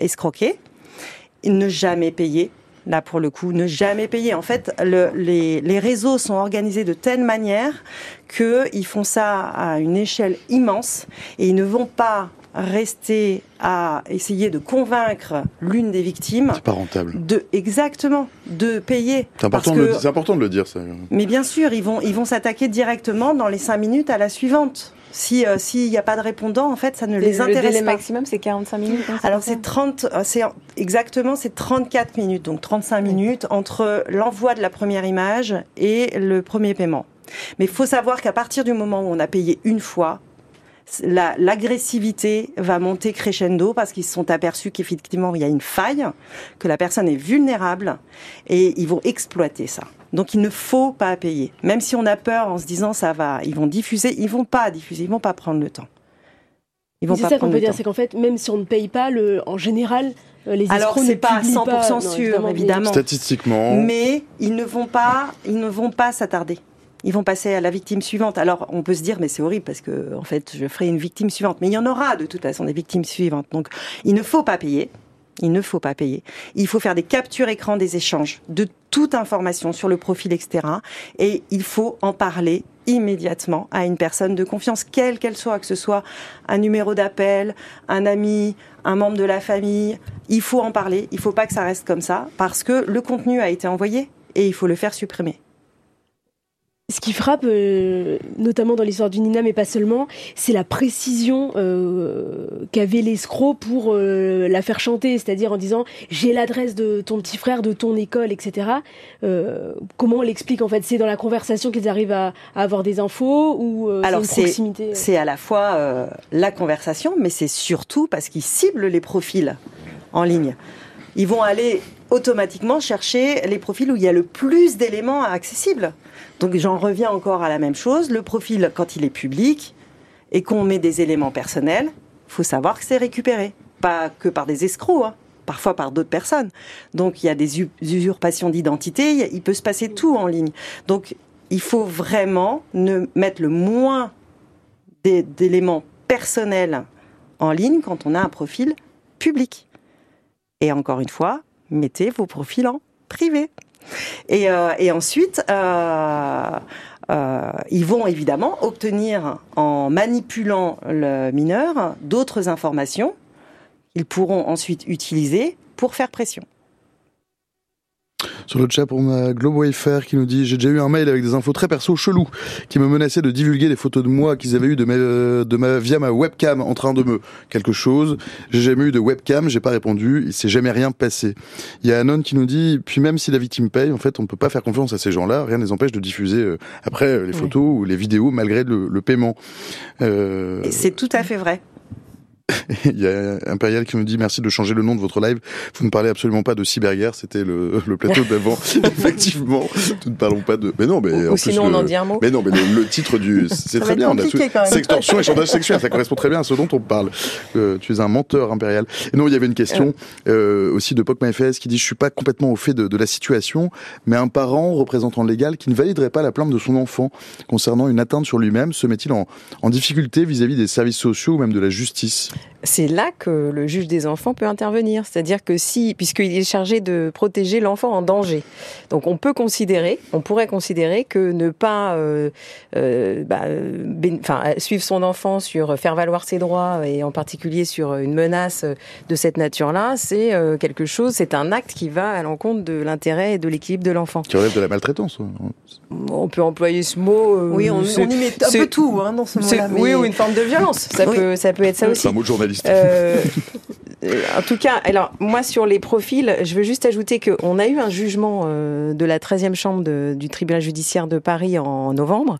escroqué, et ne jamais payer là pour le coup, ne jamais payer. En fait, le, les, les, réseaux sont organisés de telle manière qu'ils font ça à une échelle immense et ils ne vont pas rester à essayer de convaincre l'une des victimes. C'est pas rentable. De, exactement, de payer. C'est important, de, important de le dire, ça. Mais bien sûr, ils vont, ils vont s'attaquer directement dans les cinq minutes à la suivante. Si euh, s'il n'y a pas de répondant, en fait, ça ne les intéresse pas. Le délai maximum, c'est 45 minutes. Hein, Alors c'est 30, euh, c'est exactement c'est 34 minutes, donc 35 minutes entre l'envoi de la première image et le premier paiement. Mais il faut savoir qu'à partir du moment où on a payé une fois, l'agressivité va monter crescendo parce qu'ils se sont aperçus qu'effectivement il y a une faille, que la personne est vulnérable et ils vont exploiter ça. Donc il ne faut pas payer. Même si on a peur en se disant ça va, ils vont diffuser, ils vont pas diffuser, ils vont pas prendre le temps. C'est ça qu'on peut dire, c'est qu'en fait, même si on ne paye pas, le, en général, euh, les Alors c'est pas à 100% sûr, évidemment. Statistiquement. Mais ils ne vont pas, ils ne vont pas s'attarder ils vont passer à la victime suivante. Alors, on peut se dire, mais c'est horrible parce que, en fait, je ferai une victime suivante. Mais il y en aura de toute façon des victimes suivantes. Donc, il ne faut pas payer. Il ne faut pas payer. Il faut faire des captures écran des échanges de toute information sur le profil, etc. Et il faut en parler immédiatement à une personne de confiance, quelle qu'elle soit, que ce soit un numéro d'appel, un ami, un membre de la famille. Il faut en parler. Il ne faut pas que ça reste comme ça parce que le contenu a été envoyé et il faut le faire supprimer. Ce qui frappe, euh, notamment dans l'histoire du Nina, mais pas seulement, c'est la précision euh, qu'avait l'escroc pour euh, la faire chanter, c'est-à-dire en disant j'ai l'adresse de ton petit frère, de ton école, etc. comment on l'explique en fait? C'est dans la conversation qu'ils arrivent à, avoir des infos ou Alors c'est C'est à la fois la conversation, mais c'est surtout parce qu'ils ciblent les profils en ligne. Ils vont aller automatiquement chercher les profils où il y a le plus d'éléments accessibles. Donc j'en reviens encore à la même chose. Le profil, quand il est public et qu'on met des éléments personnels, faut savoir que c'est récupéré. Pas que par des escrocs, hein. parfois par d'autres personnes. Donc il y a des usurpations d'identité, il peut se passer tout en ligne. Donc il faut vraiment ne mettre le moins d'éléments personnels en ligne quand on a un profil public. Et encore une fois, mettez vos profils en privé. Et, euh, ensuite, euh, euh, ils vont évidemment obtenir, en manipulant le mineur, d'autres informations qu'ils pourront ensuite utiliser pour faire pression. Sur le chat, on a GloboFR qui nous dit J'ai déjà eu un mail avec des infos très perso chelou qui me menaçait de divulguer des photos de moi qu'ils avaient eu de ma, de ma, via ma webcam en train de me quelque chose. J'ai jamais eu de webcam, j'ai pas répondu, il s'est jamais rien passé. Il y a Anon qui nous dit Puis même si la victime paye, en fait, on peut pas faire confiance à ces gens-là, rien ne les empêche de diffuser euh, après euh, les photos ou les vidéos malgré le, le paiement. Euh... C'est tout à fait vrai. Il y a Impérial qui me dit merci de changer le nom de votre live. Vous ne parlez absolument pas de cyberguerre, c'était le, le plateau d'avant. Effectivement, nous ne parlons pas de. Mais non, mais ou, sinon on en dit un mot. Mais non, mais le, titre du, c'est très bien. On a tout... Sextorsion et chantage sexuel, ça correspond très bien à ce dont on parle. Euh, tu es un menteur impérial. Et non, il y avait une question euh, aussi de PocMFS qui dit je suis pas complètement au fait de, de la situation, mais un parent représentant légal qui ne validerait pas la plainte de son enfant concernant une atteinte sur lui-même se met-il en, en difficulté vis-à-vis -vis des services sociaux ou même de la justice? C'est là que le juge des enfants peut intervenir. C'est-à-dire que si, puisqu'il est chargé de protéger l'enfant en danger, donc on peut considérer, on pourrait considérer que ne pas, euh, euh, bah, enfin, suivre son enfant sur faire valoir ses droits et en particulier sur une menace de cette nature-là, c'est euh, quelque chose, c'est un acte qui va à l'encontre de l'intérêt et de l'équilibre de l'enfant. Qui relève de la maltraitance. On peut employer ce mot. oui, on, y met un peu tout hein, dans ce mot-là. Oui, ou une forme de violence. Ça peut, ça peut être ça aussi. C'est un mot de journaliste. Euh, en tout cas, alors moi sur les profils, je veux juste ajouter qu'on a eu un jugement euh, de la 13e chambre du tribunal judiciaire de Paris en novembre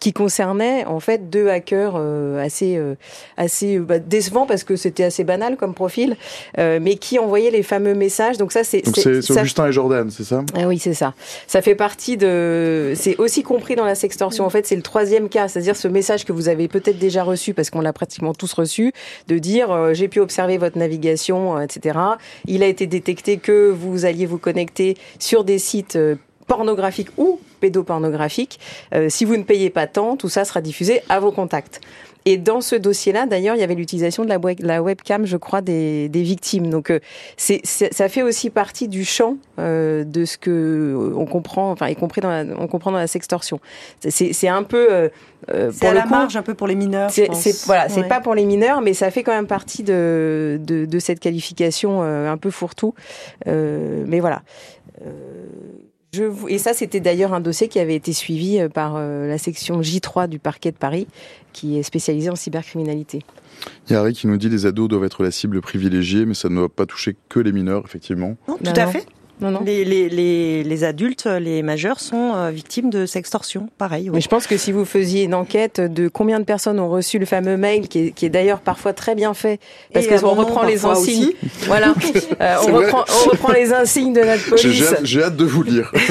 qui concernait en fait deux hackers euh, assez euh, assez bah, décevants parce que c'était assez banal comme profil, euh, mais qui envoyaient les fameux messages. Donc ça c'est c'est Augustin et Jordan, c'est ça? Ah Oui, c'est ça. Ça fait partie de c'est aussi compris dans la sextorsion. En fait, c'est le troisième cas, c'est-à-dire ce message que vous avez peut-être déjà reçu parce qu'on l'a pratiquement tous reçu, de dire j'ai pu observer votre navigation, etc. Il a été détecté que vous alliez vous connecter sur des sites pornographiques ou pédopornographiques. Euh, si vous ne payez pas tant, tout ça sera diffusé à vos contacts. Et dans ce dossier-là, d'ailleurs, il y avait l'utilisation de la, la, webcam, je crois, des, des victimes. Donc, euh, c'est, ça fait aussi partie du champ euh, de ce que euh, on comprend, enfin, y compris dans la, on comprend dans la sextorsion. C'est, un peu pour à la marge, un peu pour les mineurs. C'est, voilà, c'est pas pour les mineurs, mais ça fait quand même partie de de, de cette qualification un peu fourre-tout. mais voilà. Je et ça, c'était d'ailleurs un dossier qui avait été suivi euh, par euh, la section J3 du parquet de Paris, qui est spécialisée en cybercriminalité. Il y a Harry qui nous dit les ados doivent être la cible privilégiée, mais ça ne doit pas toucher que les mineurs, effectivement. Non, tout à fait. Non, non. Les, les, les, les, adultes, les majeurs sont euh, victimes de sextorsion, pareil. Mais je pense que si vous faisiez une enquête de combien de personnes ont reçu le fameux mail, qui est, qui est d'ailleurs parfois très bien fait, parce qu'on reprend les insignes. Voilà, euh, on, reprend, on, reprend, les insignes de notre police. J'ai hâte de vous lire.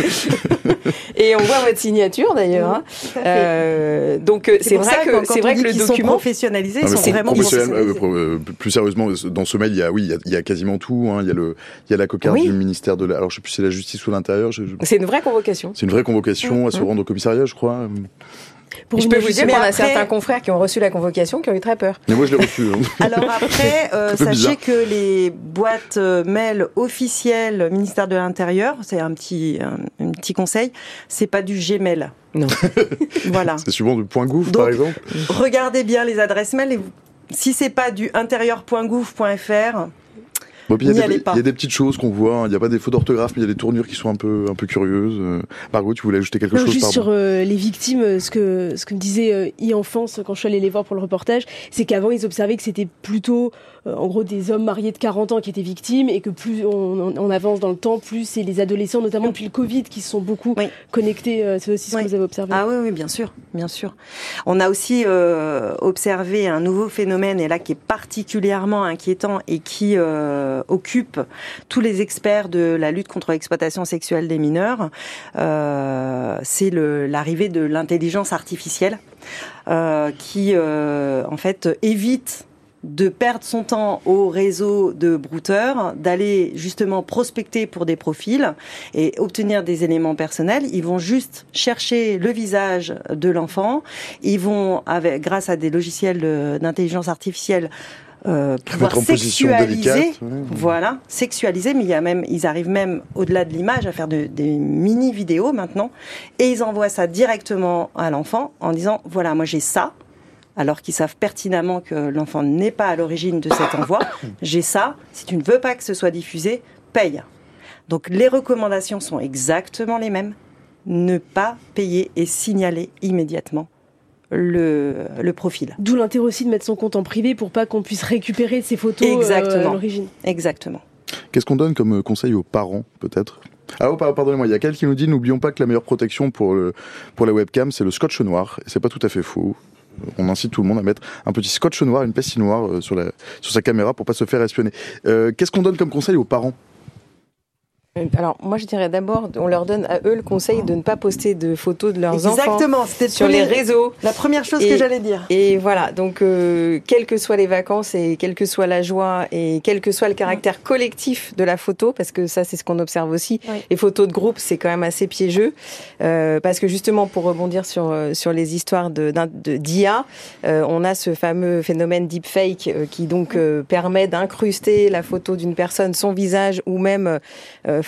Et on voit votre signature d'ailleurs. Hein. Euh, donc euh, c'est vrai que c'est vrai que le document sont professionnalisé, ils sont vraiment professionnalisés. plus sérieusement, dans ce mail, il y a oui, il y a, il y a quasiment tout. Hein. Il y a le, il y a la cocarde du ministère de la alors je sais plus si c'est la justice ou l'intérieur. C'est une vraie convocation. C'est une vraie convocation à se rendre au commissariat, je crois. Je peux vous dire qu'on a certains confrères qui ont reçu la convocation qui ont eu très peur. Mais moi je l'ai reçu. Hein. Alors après, euh, sachez que les boîtes euh, mail officielles ministère de l'Intérieur, c'est un petit un, petit conseil, c'est pas du Gmail. Non. voilà. C'est souvent du point gouv par exemple. Regardez bien les adresses mail et si c'est pas du intérieur.gouv.fr, il, y a des, petites choses qu'on voit. Hein. Il n'y a pas des fautes d'orthographe, mais il y a des tournures qui sont un peu, un peu curieuses. Euh, Margot, tu voulais ajouter quelque chose Juste sur euh, les victimes, euh, ce que, ce que me disait e-enfance quand je suis allée les voir pour le reportage, c'est qu'avant ils observaient que c'était plutôt, en gros, des hommes mariés de 40 ans qui étaient victimes et que plus on, avance dans le temps, plus c'est les adolescents, notamment depuis le Covid, qui se sont beaucoup connectés. c'est aussi ce que vous avez observé. Ah oui, oui, bien sûr, bien sûr. On a aussi observé un nouveau phénomène et là qui est particulièrement inquiétant et qui euh, occupe tous les experts de la lutte contre l'exploitation sexuelle des mineurs, euh, c'est l'arrivée de l'intelligence artificielle euh, qui, en fait, évite de perdre son temps au réseau de brouteurs, d'aller justement prospecter pour des profils et obtenir des éléments personnels. Ils vont juste chercher le visage de l'enfant. Ils vont, grâce à des logiciels d'intelligence artificielle, euh, pouvoir sexualiser, voilà, sexualiser, mais il y a même, ils arrivent même au-delà de l'image à faire des mini vidéos maintenant, et ils envoient ça directement à l'enfant en disant voilà, moi j'ai ça, alors qu'ils savent pertinemment que l'enfant n'est pas à l'origine de cet envoi. J'ai ça. Si tu ne veux pas que ce soit diffusé, paye. Donc les recommandations sont exactement les mêmes. Ne pas payer et signaler immédiatement le, le profil. D'où l'intérêt aussi de mettre son compte en privé pour pas qu'on puisse récupérer ses photos euh, Exactement. à l'origine. Exactement. Qu'est-ce qu'on donne comme conseil aux parents, peut-être? Ah oh, pardonnez-moi, il y a quelqu'un qui nous dit n'oublions pas que la meilleure protection pour, le, pour la webcam, c'est le scotch noir. Et c'est pas tout à fait faux. On incite tout le monde à mettre un petit scotch noir, une pastille noire euh, sur, la, sur sa caméra pour pas se faire espionner. Euh, Qu'est-ce qu'on donne comme conseil aux parents? Alors, moi, je dirais d'abord, on leur donne à eux le conseil de ne pas poster de photos de leurs Exactement, enfants sur les réseaux. La première chose et, que j'allais dire. Et voilà, donc, euh, quelles que soient les vacances et quelle que soit la joie et quel que soit le caractère collectif de la photo, parce que ça, c'est ce qu'on observe aussi. Oui. Les photos de groupe, c'est quand même assez piégeux, euh, parce que justement, pour rebondir sur euh, sur les histoires de d'IA, euh, on a ce fameux phénomène deepfake euh, qui donc permet d'incruster la photo d'une personne, son visage ou même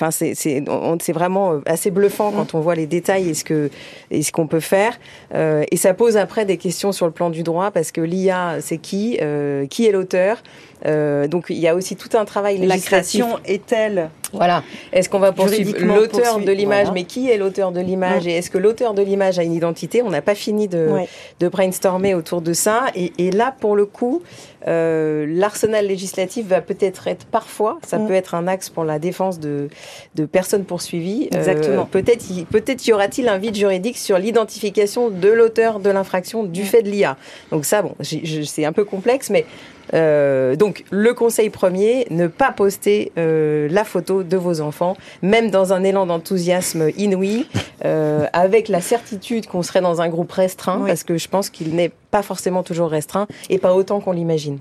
Enfin, c'est vraiment assez bluffant quand on voit les détails et ce que et ce qu'on peut faire. Euh, et ça pose après des questions sur le plan du droit parce que l'IA, c'est qui, euh, qui est l'auteur. Euh, donc il y a aussi tout un travail législatif. La création est-elle Voilà. Est-ce qu'on va poursuivre l'auteur de l'image, voilà. mais qui est l'auteur de l'image Et est-ce que l'auteur de l'image a une identité On n'a pas fini de, ouais. de brainstormer autour de ça. Et, et là, pour le coup, euh, l'arsenal législatif va peut-être être parfois, ça mmh. peut être un axe pour la défense de, de personnes poursuivies. Exactement. Euh, peut-être peut-être y aura-t-il un vide juridique sur l'identification de l'auteur de l'infraction du mmh. fait de l'IA. Donc ça, bon, c'est un peu complexe, mais euh, donc, le conseil premier, ne pas poster euh, la photo de vos enfants, même dans un élan d'enthousiasme inouï, euh, avec la certitude qu'on serait dans un groupe restreint, oui. parce que je pense qu'il n'est pas forcément toujours restreint, et pas autant qu'on l'imagine.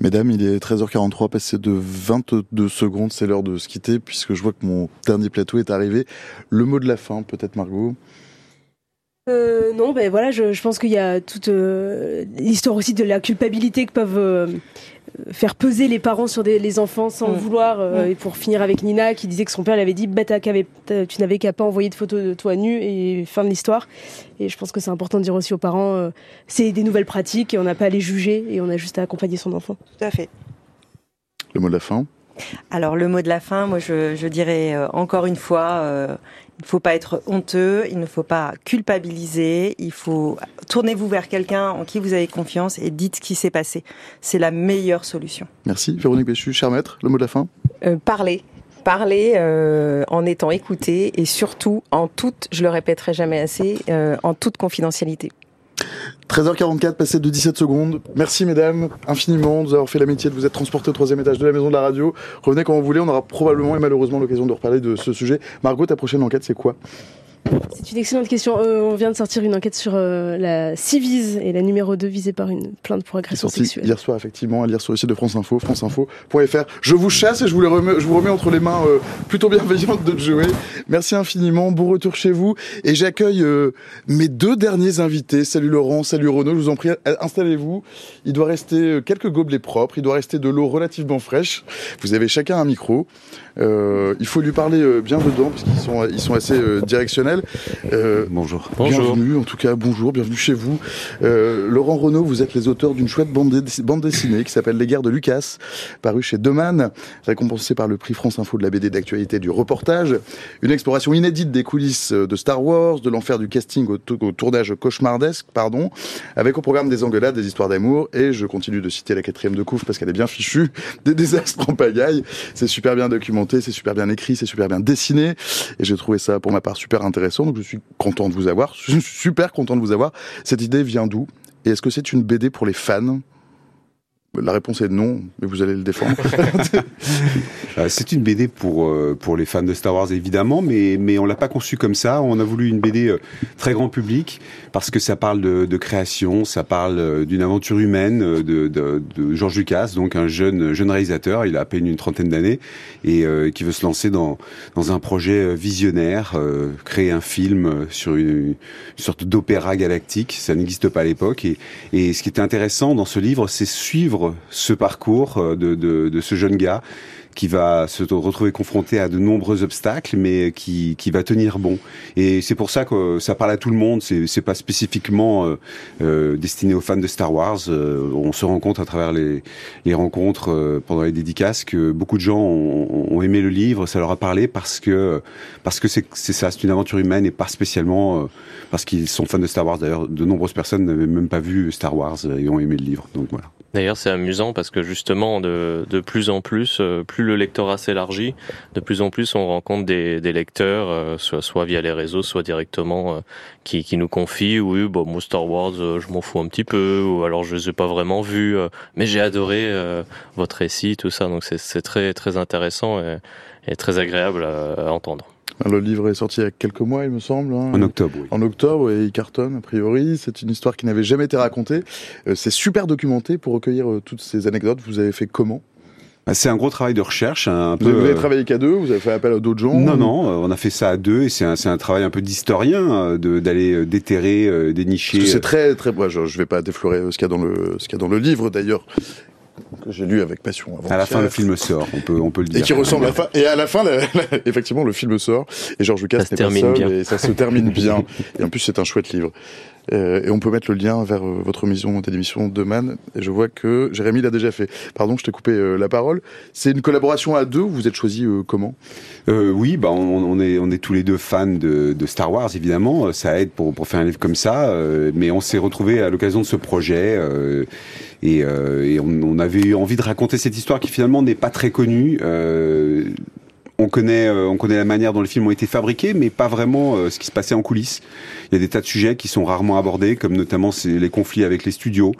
Mesdames, il est 13h43, passé de 22 secondes, c'est l'heure de se quitter, puisque je vois que mon dernier plateau est arrivé. Le mot de la fin, peut-être Margot? Euh, non, ben voilà, je, je pense qu'il y a toute euh, l'histoire aussi de la culpabilité que peuvent euh, faire peser les parents sur des, les enfants sans mmh. vouloir. Mmh. Et pour finir avec Nina, qui disait que son père lui avait dit bah, tu n'avais qu'à pas envoyer de photos de toi nu et fin de l'histoire. Et je pense que c'est important de dire aussi aux parents c'est des nouvelles pratiques et on n'a pas à les juger et on a juste à accompagner son enfant. Tout à fait. Le mot de la fin? Alors le mot de la fin, moi je, je dirais euh, encore une fois, euh, il ne faut pas être honteux, il ne faut pas culpabiliser, il faut tournez-vous vers quelqu'un en qui vous avez confiance et dites ce qui s'est passé. C'est la meilleure solution. Merci Véronique Béchu, cher maître, le mot de la fin euh, Parler. Parler euh, en étant écouté et surtout en toute, je le répéterai jamais assez, euh, en toute confidentialité. 13h44, passé de 17 secondes. Merci mesdames, infiniment, de nous avoir fait l'amitié de vous être transportés au troisième étage de la maison de la radio. Revenez quand vous voulez, on aura probablement et malheureusement l'occasion de reparler de ce sujet. Margot, ta prochaine enquête, c'est quoi? C'est une excellente question. Euh, on vient de sortir une enquête sur euh, la Civise et la numéro 2 visée par une plainte pour agression sexuelle. Hier soir, effectivement, à lire sur le site de France Info, franceinfo.fr. Je vous chasse et je vous, les remets, je vous remets entre les mains euh, plutôt bienveillantes de Joey. Merci infiniment. Bon retour chez vous. Et j'accueille mes deux derniers invités. Salut Laurent, salut Renaud. Je vous en prie, installez-vous. Il doit rester quelques gobelets propres. Il doit rester de l'eau relativement fraîche. Vous avez chacun un micro. Il faut lui parler bien dedans parce qu'ils sont, ils sont assez euh, bonjour. Bienvenue, en tout cas, bonjour, bienvenue chez vous. Laurent Renaud, vous êtes les auteurs d'une chouette bande, bande dessinée qui s'appelle Les Guerres de Lucas, parue chez Deman, récompensée par le prix France Info de la BD d'actualité du reportage. Une exploration inédite des coulisses de Star Wars, de l'enfer du casting au, au, tournage cauchemardesque, pardon, avec au programme des engueulades, des histoires d'amour, et je continue de citer la quatrième de couvre parce qu'elle est bien fichue, des désastres en pagaille. C'est super bien documenté, c'est super bien écrit, c'est super bien dessiné, et j'ai trouvé ça pour ma part super intéressant, donc je suis content de vous avoir, super content de vous avoir. Cette idée vient d'où? Et est-ce que c'est une BD pour les fans? La réponse est non, mais vous allez le défendre. c'est une BD pour euh, pour les fans de Star Wars évidemment, mais mais on l'a pas conçu comme ça. On a voulu une BD euh, très grand public parce que ça parle de, de création, ça parle euh, d'une aventure humaine de, de, de George Lucas, donc un jeune jeune réalisateur. Il a à peine une trentaine d'années et euh, qui veut se lancer dans dans un projet visionnaire, euh, créer un film sur une, une sorte d'opéra galactique. Ça n'existe pas à l'époque et et ce qui était intéressant dans ce livre, c'est suivre suivre ce parcours de, de, ce jeune gars qui va se retrouver confronté à de nombreux obstacles, mais qui, qui va tenir bon. Et c'est pour ça que ça parle à tout le monde. C'est, pas spécifiquement euh, euh destiné aux fans de Star Wars. Euh, on se rend compte à travers les, les rencontres euh, pendant les dédicaces que beaucoup de gens ont, aimé le livre. Ça leur a parlé parce que parce que c'est ça, c'est une aventure humaine et pas spécialement parce qu'ils sont fans de Star Wars. D'ailleurs, de nombreuses personnes n'avaient même pas vu Star Wars et ont aimé le livre. Donc voilà. D'ailleurs, c'est amusant parce que justement, de, de plus en plus, euh, plus le lectorat s'élargit, de plus en plus on rencontre des, lecteurs, euh, soit, soit, via les réseaux, soit directement, euh, qui, qui nous confient, oui, bon, moi Star Wars, je m'en fous un petit peu, ou alors je les ai pas vraiment vus, mais j'ai adoré votre récit, tout ça, donc c'est très très intéressant et, et très agréable à entendre. Le livre est sorti il y a quelques mois, il me semble. Hein. En octobre, oui. En octobre, et il cartonne, a priori. C'est une histoire qui n'avait jamais été racontée. Euh, c'est super documenté pour recueillir euh, toutes ces anecdotes. Vous avez fait comment? Bah, c'est un gros travail de recherche. Un peu, vous avez travaillé qu'à deux Vous avez fait appel à d'autres gens? Non, non, on a fait ça à deux et c'est un, un, travail un peu d'historien d'aller déterrer, dénicher. C'est très, très. Ouais, je, je vais pas déflorer ce qu'il y a dans le, ce qu'il y a dans le livre d'ailleurs que j'ai lu avec passion. Avant à la fin, le film sort, on peut, on peut le dire. Et qui ressemble à la fin. Et à la fin, la, la, effectivement, le film sort. Et Georges Lucas n'est pas seul. Bien. Et ça se termine bien. Et en plus, c'est un chouette livre. Euh, et on peut mettre le lien vers euh, votre maison télévision de Man. Et je vois que Jérémy l'a déjà fait. Pardon, je t'ai coupé euh, la parole. C'est une collaboration à deux. Vous êtes choisi comment? Oui, bah on, est on est tous les deux fans de, Star Wars évidemment. Ça aide pour pour faire un livre comme ça. mais on s'est retrouvé à l'occasion de ce projet. et, on, avait eu envie de raconter cette histoire qui finalement n'est pas très connue. On connaît, on connaît la manière dont les films ont été fabriqués, mais pas vraiment ce qui se passait en coulisses. Il y a des tas de sujets qui sont rarement abordés, comme notamment les conflits avec les studios,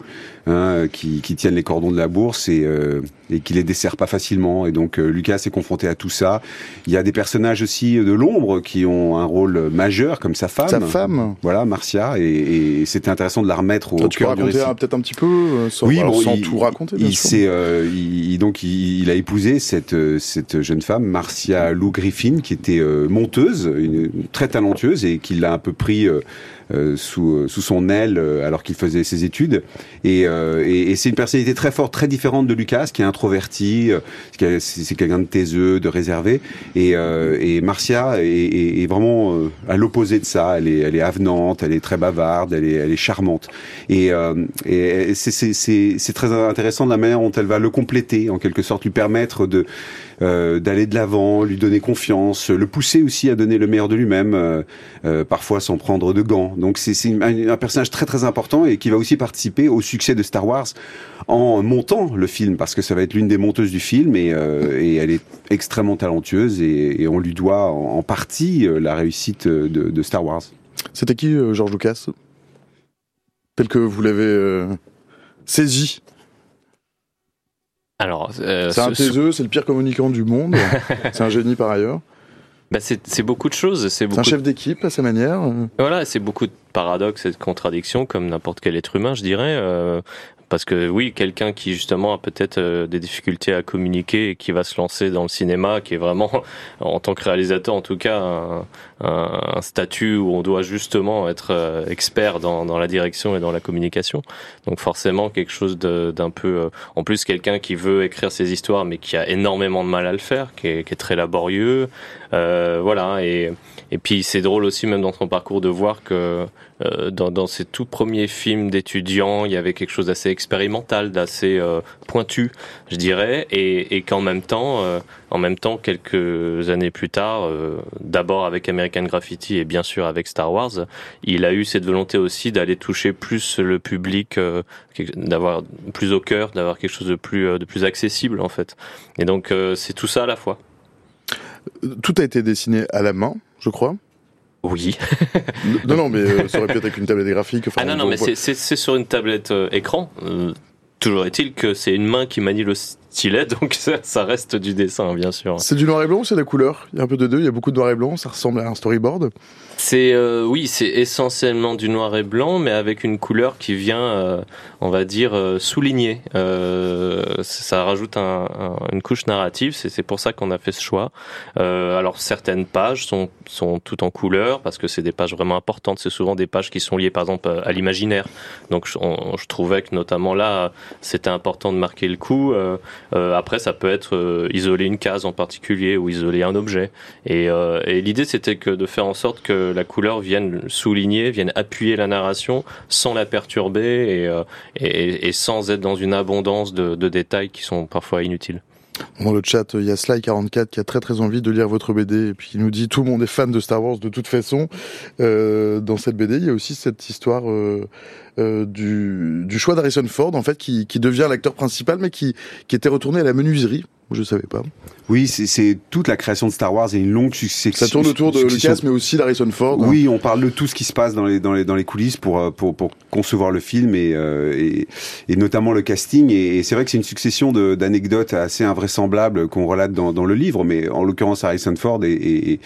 hein, qui, qui, tiennent les cordons de la bourse et, euh, et qui les desserrent pas facilement. Et donc euh, Lucas est confronté à tout ça. Il y a des personnages aussi de l'ombre qui ont un rôle majeur, comme sa femme. Sa femme. Voilà, Marcia. Et, et c'était intéressant de la remettre au tu cœur peux raconter peut-être un petit peu, euh, sans, oui, bon, sans il, tout raconter. Bien il, sûr. euh, il, donc il, il, a épousé cette cette jeune femme, Marcia Lou Griffin, qui était euh, monteuse, une, très talentueuse et qui l'a un peu pris euh, sous, sous son aile alors qu'il faisait ses études. Et, euh, et, et c'est une personnalité très forte, très différente de Lucas, qui est introverti, c'est quelqu'un de taiseux, de réservé. Et, euh, et Marcia est, est, vraiment euh, à l'opposé de ça. Elle est, elle est avenante, elle est très bavarde, elle est, elle est charmante. Et, euh, et c'est très intéressant de la manière dont elle va le compléter, en quelque sorte, lui permettre de euh, d'aller de l'avant, lui donner confiance, le pousser aussi à donner le meilleur de lui-même, euh, euh, parfois sans prendre de gants. Donc c'est un, personnage très très important et qui va aussi participer au succès de Star Wars en montant le film, parce que ça va être l'une des monteuses du film et, et, elle est extrêmement talentueuse et, et on lui doit en, partie la réussite de, de Star Wars. C'était qui, George Lucas? Tel que vous l'avez saisi? Alors, euh, c'est un taiseux, c'est le pire communicant du monde. c'est un génie par ailleurs. Bah c'est beaucoup de choses. C'est un chef d'équipe à sa manière. Voilà, c'est beaucoup de paradoxes et de contradictions comme n'importe quel être humain, je dirais. Euh, parce que oui, quelqu'un qui justement a peut-être euh, des difficultés à communiquer et qui va se lancer dans le cinéma, qui est vraiment, en tant que réalisateur en tout cas, un, un, un statut où on doit justement être euh, expert dans, dans, la direction et dans la communication. Donc forcément quelque chose d'un peu... Euh, en plus, quelqu'un qui veut écrire ses histoires mais qui a énormément de mal à le faire, qui est, qui est très laborieux. Euh, voilà, et, et puis c'est drôle aussi même dans son parcours de voir que euh, dans, dans, ses tout premiers films d'étudiants, il y avait quelque chose d'assez expérimental, d'assez euh, pointu, je dirais, et, et qu'en même temps, euh, en même temps, quelques années plus tard, euh, d'abord avec American Graffiti et bien sûr avec Star Wars, il a eu cette volonté aussi d'aller toucher plus le public, euh, d'avoir plus au cœur, d'avoir quelque chose de plus de plus accessible en fait. Et donc c'est tout ça à la fois. Tout a été dessiné à la main, je crois. Oui. non, non, mais euh, ça aurait pu être avec une tablette graphique. Enfin, ah non, non, mais c'est sur une tablette euh, écran. Euh, toujours est-il que c'est une main qui manie le donc ça, reste du dessin, bien sûr. C'est du noir et blanc ou c'est de la couleur? Il y a un peu de deux, il y a beaucoup de noir et blanc, ça ressemble à un storyboard. C'est euh, oui, c'est essentiellement du noir et blanc, mais avec une couleur qui vient, euh, on va dire, euh, souligner. ça rajoute une couche narrative. C'est pour ça qu'on a fait ce choix. alors certaines pages sont sont toutes en couleur parce que c'est des pages vraiment importantes. C'est souvent des pages qui sont liées, par exemple, à l'imaginaire. Donc je, je, trouvais que notamment là, c'était important de marquer le coup. Après, ça peut être isoler une case en particulier ou isoler un objet. Et, et l'idée, c'était que de faire en sorte que la couleur vienne souligner, vienne appuyer la narration sans la perturber et, euh, sans être dans une abondance de, détails qui sont parfois inutiles. Dans le chat, il y a Sly44 qui a très très envie de lire votre BD et puis nous dit tout le monde est fan de Star Wars de toute façon. Euh, dans cette BD, il y a aussi cette histoire euh, du, choix d'Harrison Ford en fait qui, devient l'acteur principal mais qui était retourné à la menuiserie. Je savais pas. Oui, c'est toute la création de Star Wars et une longue succession. Ça tourne autour de Lucas, mais aussi d'Harrison Ford. Hein. Oui, on parle de tout ce qui se passe dans les dans les dans les coulisses pour euh, pour, pour concevoir le film et, euh, et, et notamment le casting. Et, c'est vrai que c'est une succession d'anecdotes assez invraisemblables qu'on relate dans, dans le livre, mais en l'occurrence Harrison Ford et,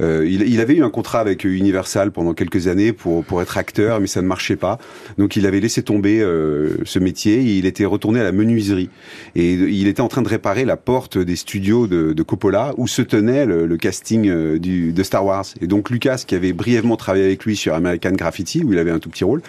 euh, il, il, avait eu un contrat avec Universal pendant quelques années pour pour être acteur, mais ça ne marchait pas. Donc il avait laissé tomber euh, ce métier. Et il était retourné à la menuiserie et il était en train de réparer la porte des studios de, Coppola où se tenait le, casting euh, de Star Wars. Et donc Lucas, qui avait brièvement travaillé avec lui sur American Graffiti, où il avait un tout petit rôle,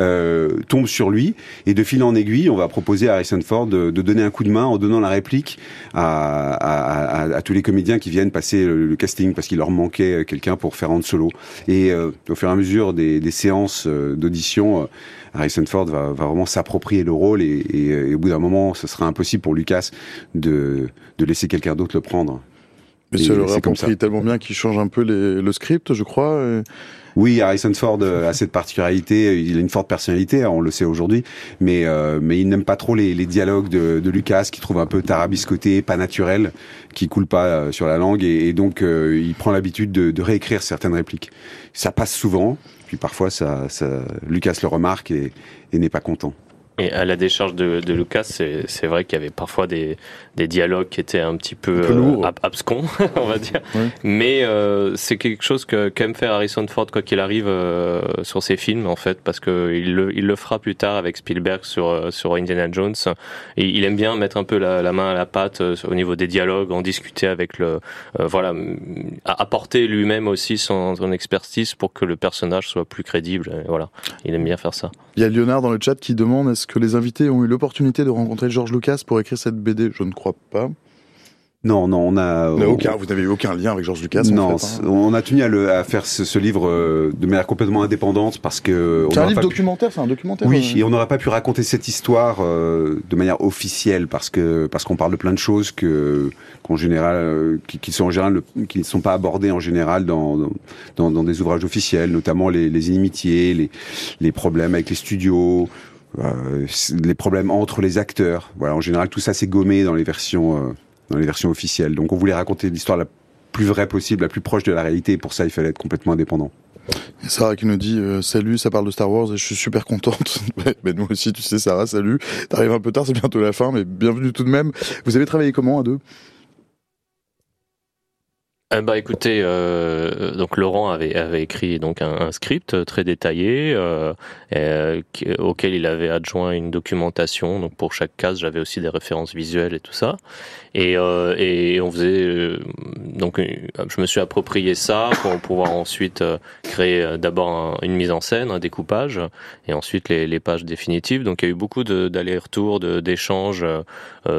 euh, tombe sur lui. Et de fil en aiguille, on va proposer à Harrison Ford de, donner un coup de main en donnant la réplique à, tous les comédiens qui viennent passer le, casting parce qu'il leur manquait quelqu'un pour faire Han Solo. Et euh, au fur et à mesure des, des séances euh, d'audition, Harrison Ford va, va vraiment s'approprier le rôle et, et, au bout d'un moment, ce sera impossible pour Lucas de, de laisser quelqu'un d'autre le prendre. Mais ça le compris tellement bien qu'il change un peu les, le script, je crois. Oui, Harrison Ford a cette particularité, il a une forte personnalité, on le sait aujourd'hui, mais euh, mais il n'aime pas trop les, les dialogues de, de, Lucas, qui trouve un peu tarabiscoté, pas naturel, qui coule pas euh, sur la langue, et, donc euh, il prend l'habitude de, de, réécrire certaines répliques. Ça passe souvent, puis parfois ça, Lucas le remarque et n'est pas content. Et à la décharge de, de Lucas, c'est vrai qu'il y avait parfois des, des dialogues qui étaient un petit peu, euh, abscons, on va dire. Mais euh, c'est quelque chose que qu'aime faire Harrison Ford quoi qu'il arrive euh, sur ses films en fait, parce que il le, il le fera plus tard avec Spielberg sur euh, sur Indiana Jones. Et il aime bien mettre un peu la, la main à la pâte au niveau des dialogues, en discuter avec le, voilà, apporter lui-même aussi son, son, expertise pour que le personnage soit plus crédible. Et voilà, il aime bien faire ça. Il y a Léonard dans le chat qui demande est-ce que les invités ont eu l'opportunité de rencontrer George Lucas pour écrire cette BD Je ne crois pas. Non, non, on a. aucun, vous n'avez eu aucun lien avec George Lucas. Non, en fait, hein. on a tenu à, faire ce, livre euh, de manière complètement indépendante parce que. C'est un livre documentaire, c'est un documentaire. Oui, euh. et on n'aurait pas pu raconter cette histoire euh, de manière officielle parce que parce qu'on parle de plein de choses que qu'en général, qui, sont en général, qui ne sont pas abordées en général dans dans, dans des ouvrages officiels, notamment les, les inimitiés, les les problèmes avec les studios. Les problèmes entre les acteurs. Voilà, en général, tout ça c'est gommé dans les versions dans les versions officielles. Donc on voulait raconter l'histoire la plus vraie possible, la plus proche de la réalité, et pour ça il fallait être complètement indépendant. Sarah qui nous dit euh, salut, ça parle de Star Wars et je suis super contente. mais nous aussi, tu sais Sarah, salut. T'arrives un peu tard, c'est bientôt la fin, mais bienvenue tout de même. Vous avez travaillé comment à deux? Eh bah écoutez, euh, donc Laurent avait, avait écrit donc un, script très détaillé euh, euh auquel il avait adjoint une documentation. Donc pour chaque case, j'avais aussi des références visuelles et tout ça. Et, euh, et on faisait euh, donc je me suis approprié ça pour pouvoir ensuite créer d'abord une mise en scène, un découpage, et ensuite les, les pages définitives. Donc il y a eu beaucoup d'allers-retours, d'échanges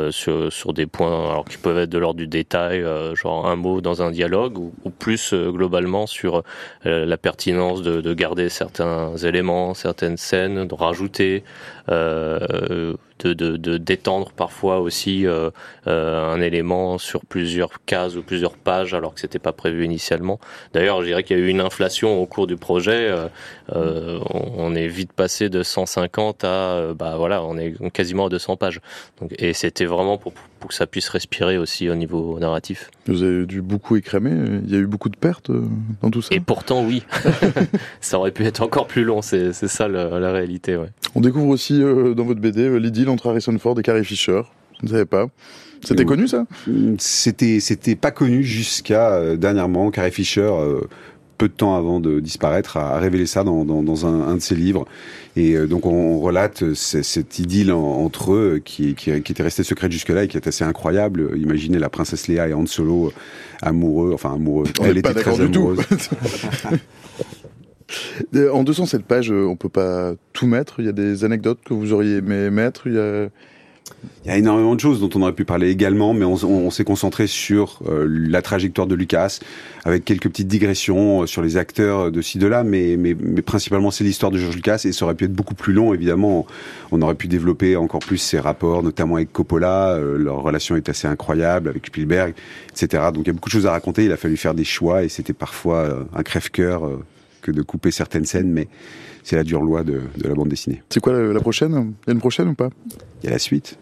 sur, sur des points alors qui peuvent être de l'ordre du détail, genre un mot dans un dialogue ou, plus euh, globalement sur euh, la pertinence de, de, garder certains éléments, certaines scènes, de rajouter, euh, de, de, d'étendre parfois aussi euh, euh, un élément sur plusieurs cases ou plusieurs pages alors que c'était pas prévu initialement. D'ailleurs, je dirais qu'il y a eu une inflation au cours du projet. Euh, on est vite passé de 150 à bah voilà, on est quasiment à 200 pages. Donc, et c'était vraiment pour, pour que ça puisse respirer aussi au niveau narratif. Vous avez dû beaucoup écramer. Il y a eu beaucoup de pertes dans tout ça. Et pourtant, oui, ça aurait pu être encore plus long. C'est, c'est ça la, la réalité. Ouais. On découvre aussi dans votre BD Lydie entre Harrison Ford et Carrie Fisher. Je ne savais pas. C'était connu ça? C'était c'était pas connu jusqu'à dernièrement. Carrie Fisher peu de temps avant de disparaître, a révélé ça dans, dans, dans un, un, de ses livres. Et euh, donc on, relate cette idylle entre eux qui, qui, qui était restée secrète jusque-là et qui est assez incroyable. Imaginez la princesse Léa et Han Solo amoureux, enfin amoureux. On Elle était très amoureuse. en 207 pages, on peut pas tout mettre. Il y a des anecdotes que vous auriez aimé mettre. Il y a énormément de choses dont on aurait pu parler également, mais on, s'est concentré sur euh, la trajectoire de Lucas, avec quelques petites digressions euh, sur les acteurs de ci de là, mais, mais, principalement c'est l'histoire de George Lucas et ça aurait pu être beaucoup plus long. Évidemment, on aurait pu développer encore plus ses rapports, notamment avec Coppola. Euh, leur relation est assez incroyable avec Spielberg, etc. Donc il y a beaucoup de choses à raconter. Il a fallu faire des choix et c'était parfois un crève-cœur de couper certaines scènes, mais c'est la dure loi de, de la bande dessinée. C'est quoi la, la prochaine? Il y a une prochaine ou pas? Il y a la suite.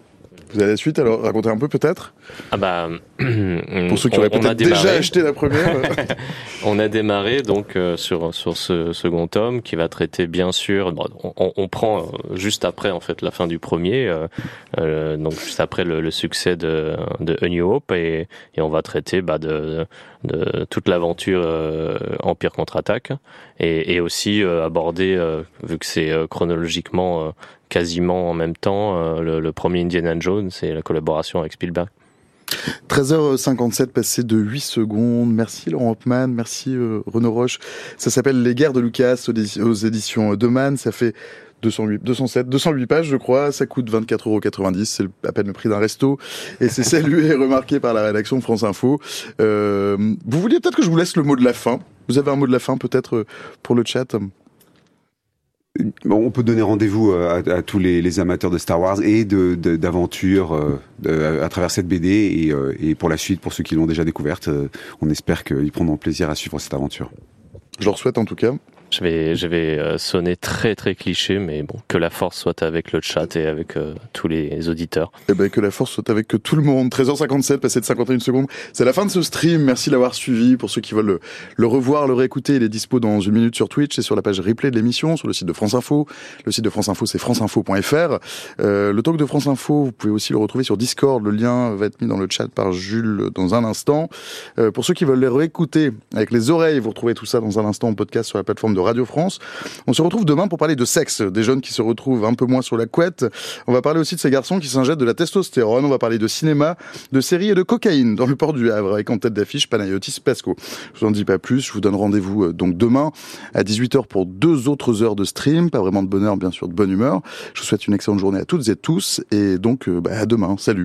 Vous avez la suite, alors racontez un peu peut-être Ah bah, Pour ceux qui auraient peut-être déjà acheté la première. on a démarré donc euh, sur, sur ce second tome qui va traiter bien sûr, on, on, prend euh, juste après en fait la fin du premier, euh, euh donc juste après le, le, succès de, de A New Hope et, et on va traiter bah, de, de toute l'aventure Empire contre-attaque et, et aussi aborder, vu que c'est chronologiquement quasiment en même temps euh, le, premier Indiana Jones et la collaboration avec Spielberg. 13h57 passé de 8 secondes. Merci Laurent Hoffman, merci euh, Renaud Roche. Ça s'appelle Les guerres de Lucas aux, éditions Deman. Ça fait 208, 207, 208 pages, je crois. Ça coûte 24,90 euros. C'est à peine le prix d'un resto. Et c'est salué et remarqué par la rédaction de France Info. Euh, vous vouliez peut-être que je vous laisse le mot de la fin. Vous avez un mot de la fin peut-être euh, pour le chat on peut donner rendez-vous euh, à, tous les, amateurs de Star Wars et d'aventures euh, à travers cette BD euh, et, pour la suite, pour ceux qui l'ont déjà découverte, on espère qu'ils prendront plaisir à suivre cette aventure. Je leur souhaite en tout cas. Je vais, je vais euh, sonner très très cliché, mais bon, que la force soit avec le chat et avec euh, tous les auditeurs. Eh ben, que la force soit avec tout le monde. 13h57, passé de 51 secondes. C'est la fin de ce stream. Merci d'avoir suivi. Pour ceux qui veulent le, revoir, le réécouter, il est dispo dans une minute sur Twitch et sur la page replay de l'émission, sur le site de France Info. Le site de France Info, c'est franceinfo.fr. Euh, le talk de France Info, vous pouvez aussi le retrouver sur Discord. Le lien va être mis dans le chat par Jules dans un instant. Pour ceux qui veulent les réécouter avec les oreilles, vous retrouvez tout ça dans un instant en podcast sur la plateforme de Radio France. On se retrouve demain pour parler de sexe, des jeunes qui se retrouvent un peu moins sur la couette. On va parler aussi de ces garçons qui s'injectent de la testostérone. On va parler de cinéma, de séries et de cocaïne dans le port du Havre avec en tête d'affiche Panayotis Pesco. Je vous en dis pas plus. Je vous donne rendez-vous euh, donc demain à 18h pour deux autres heures de stream. Pas vraiment de bonheur, bien sûr, de bonne humeur. Je vous souhaite une excellente journée à toutes et tous et donc euh, bah, à demain. Salut.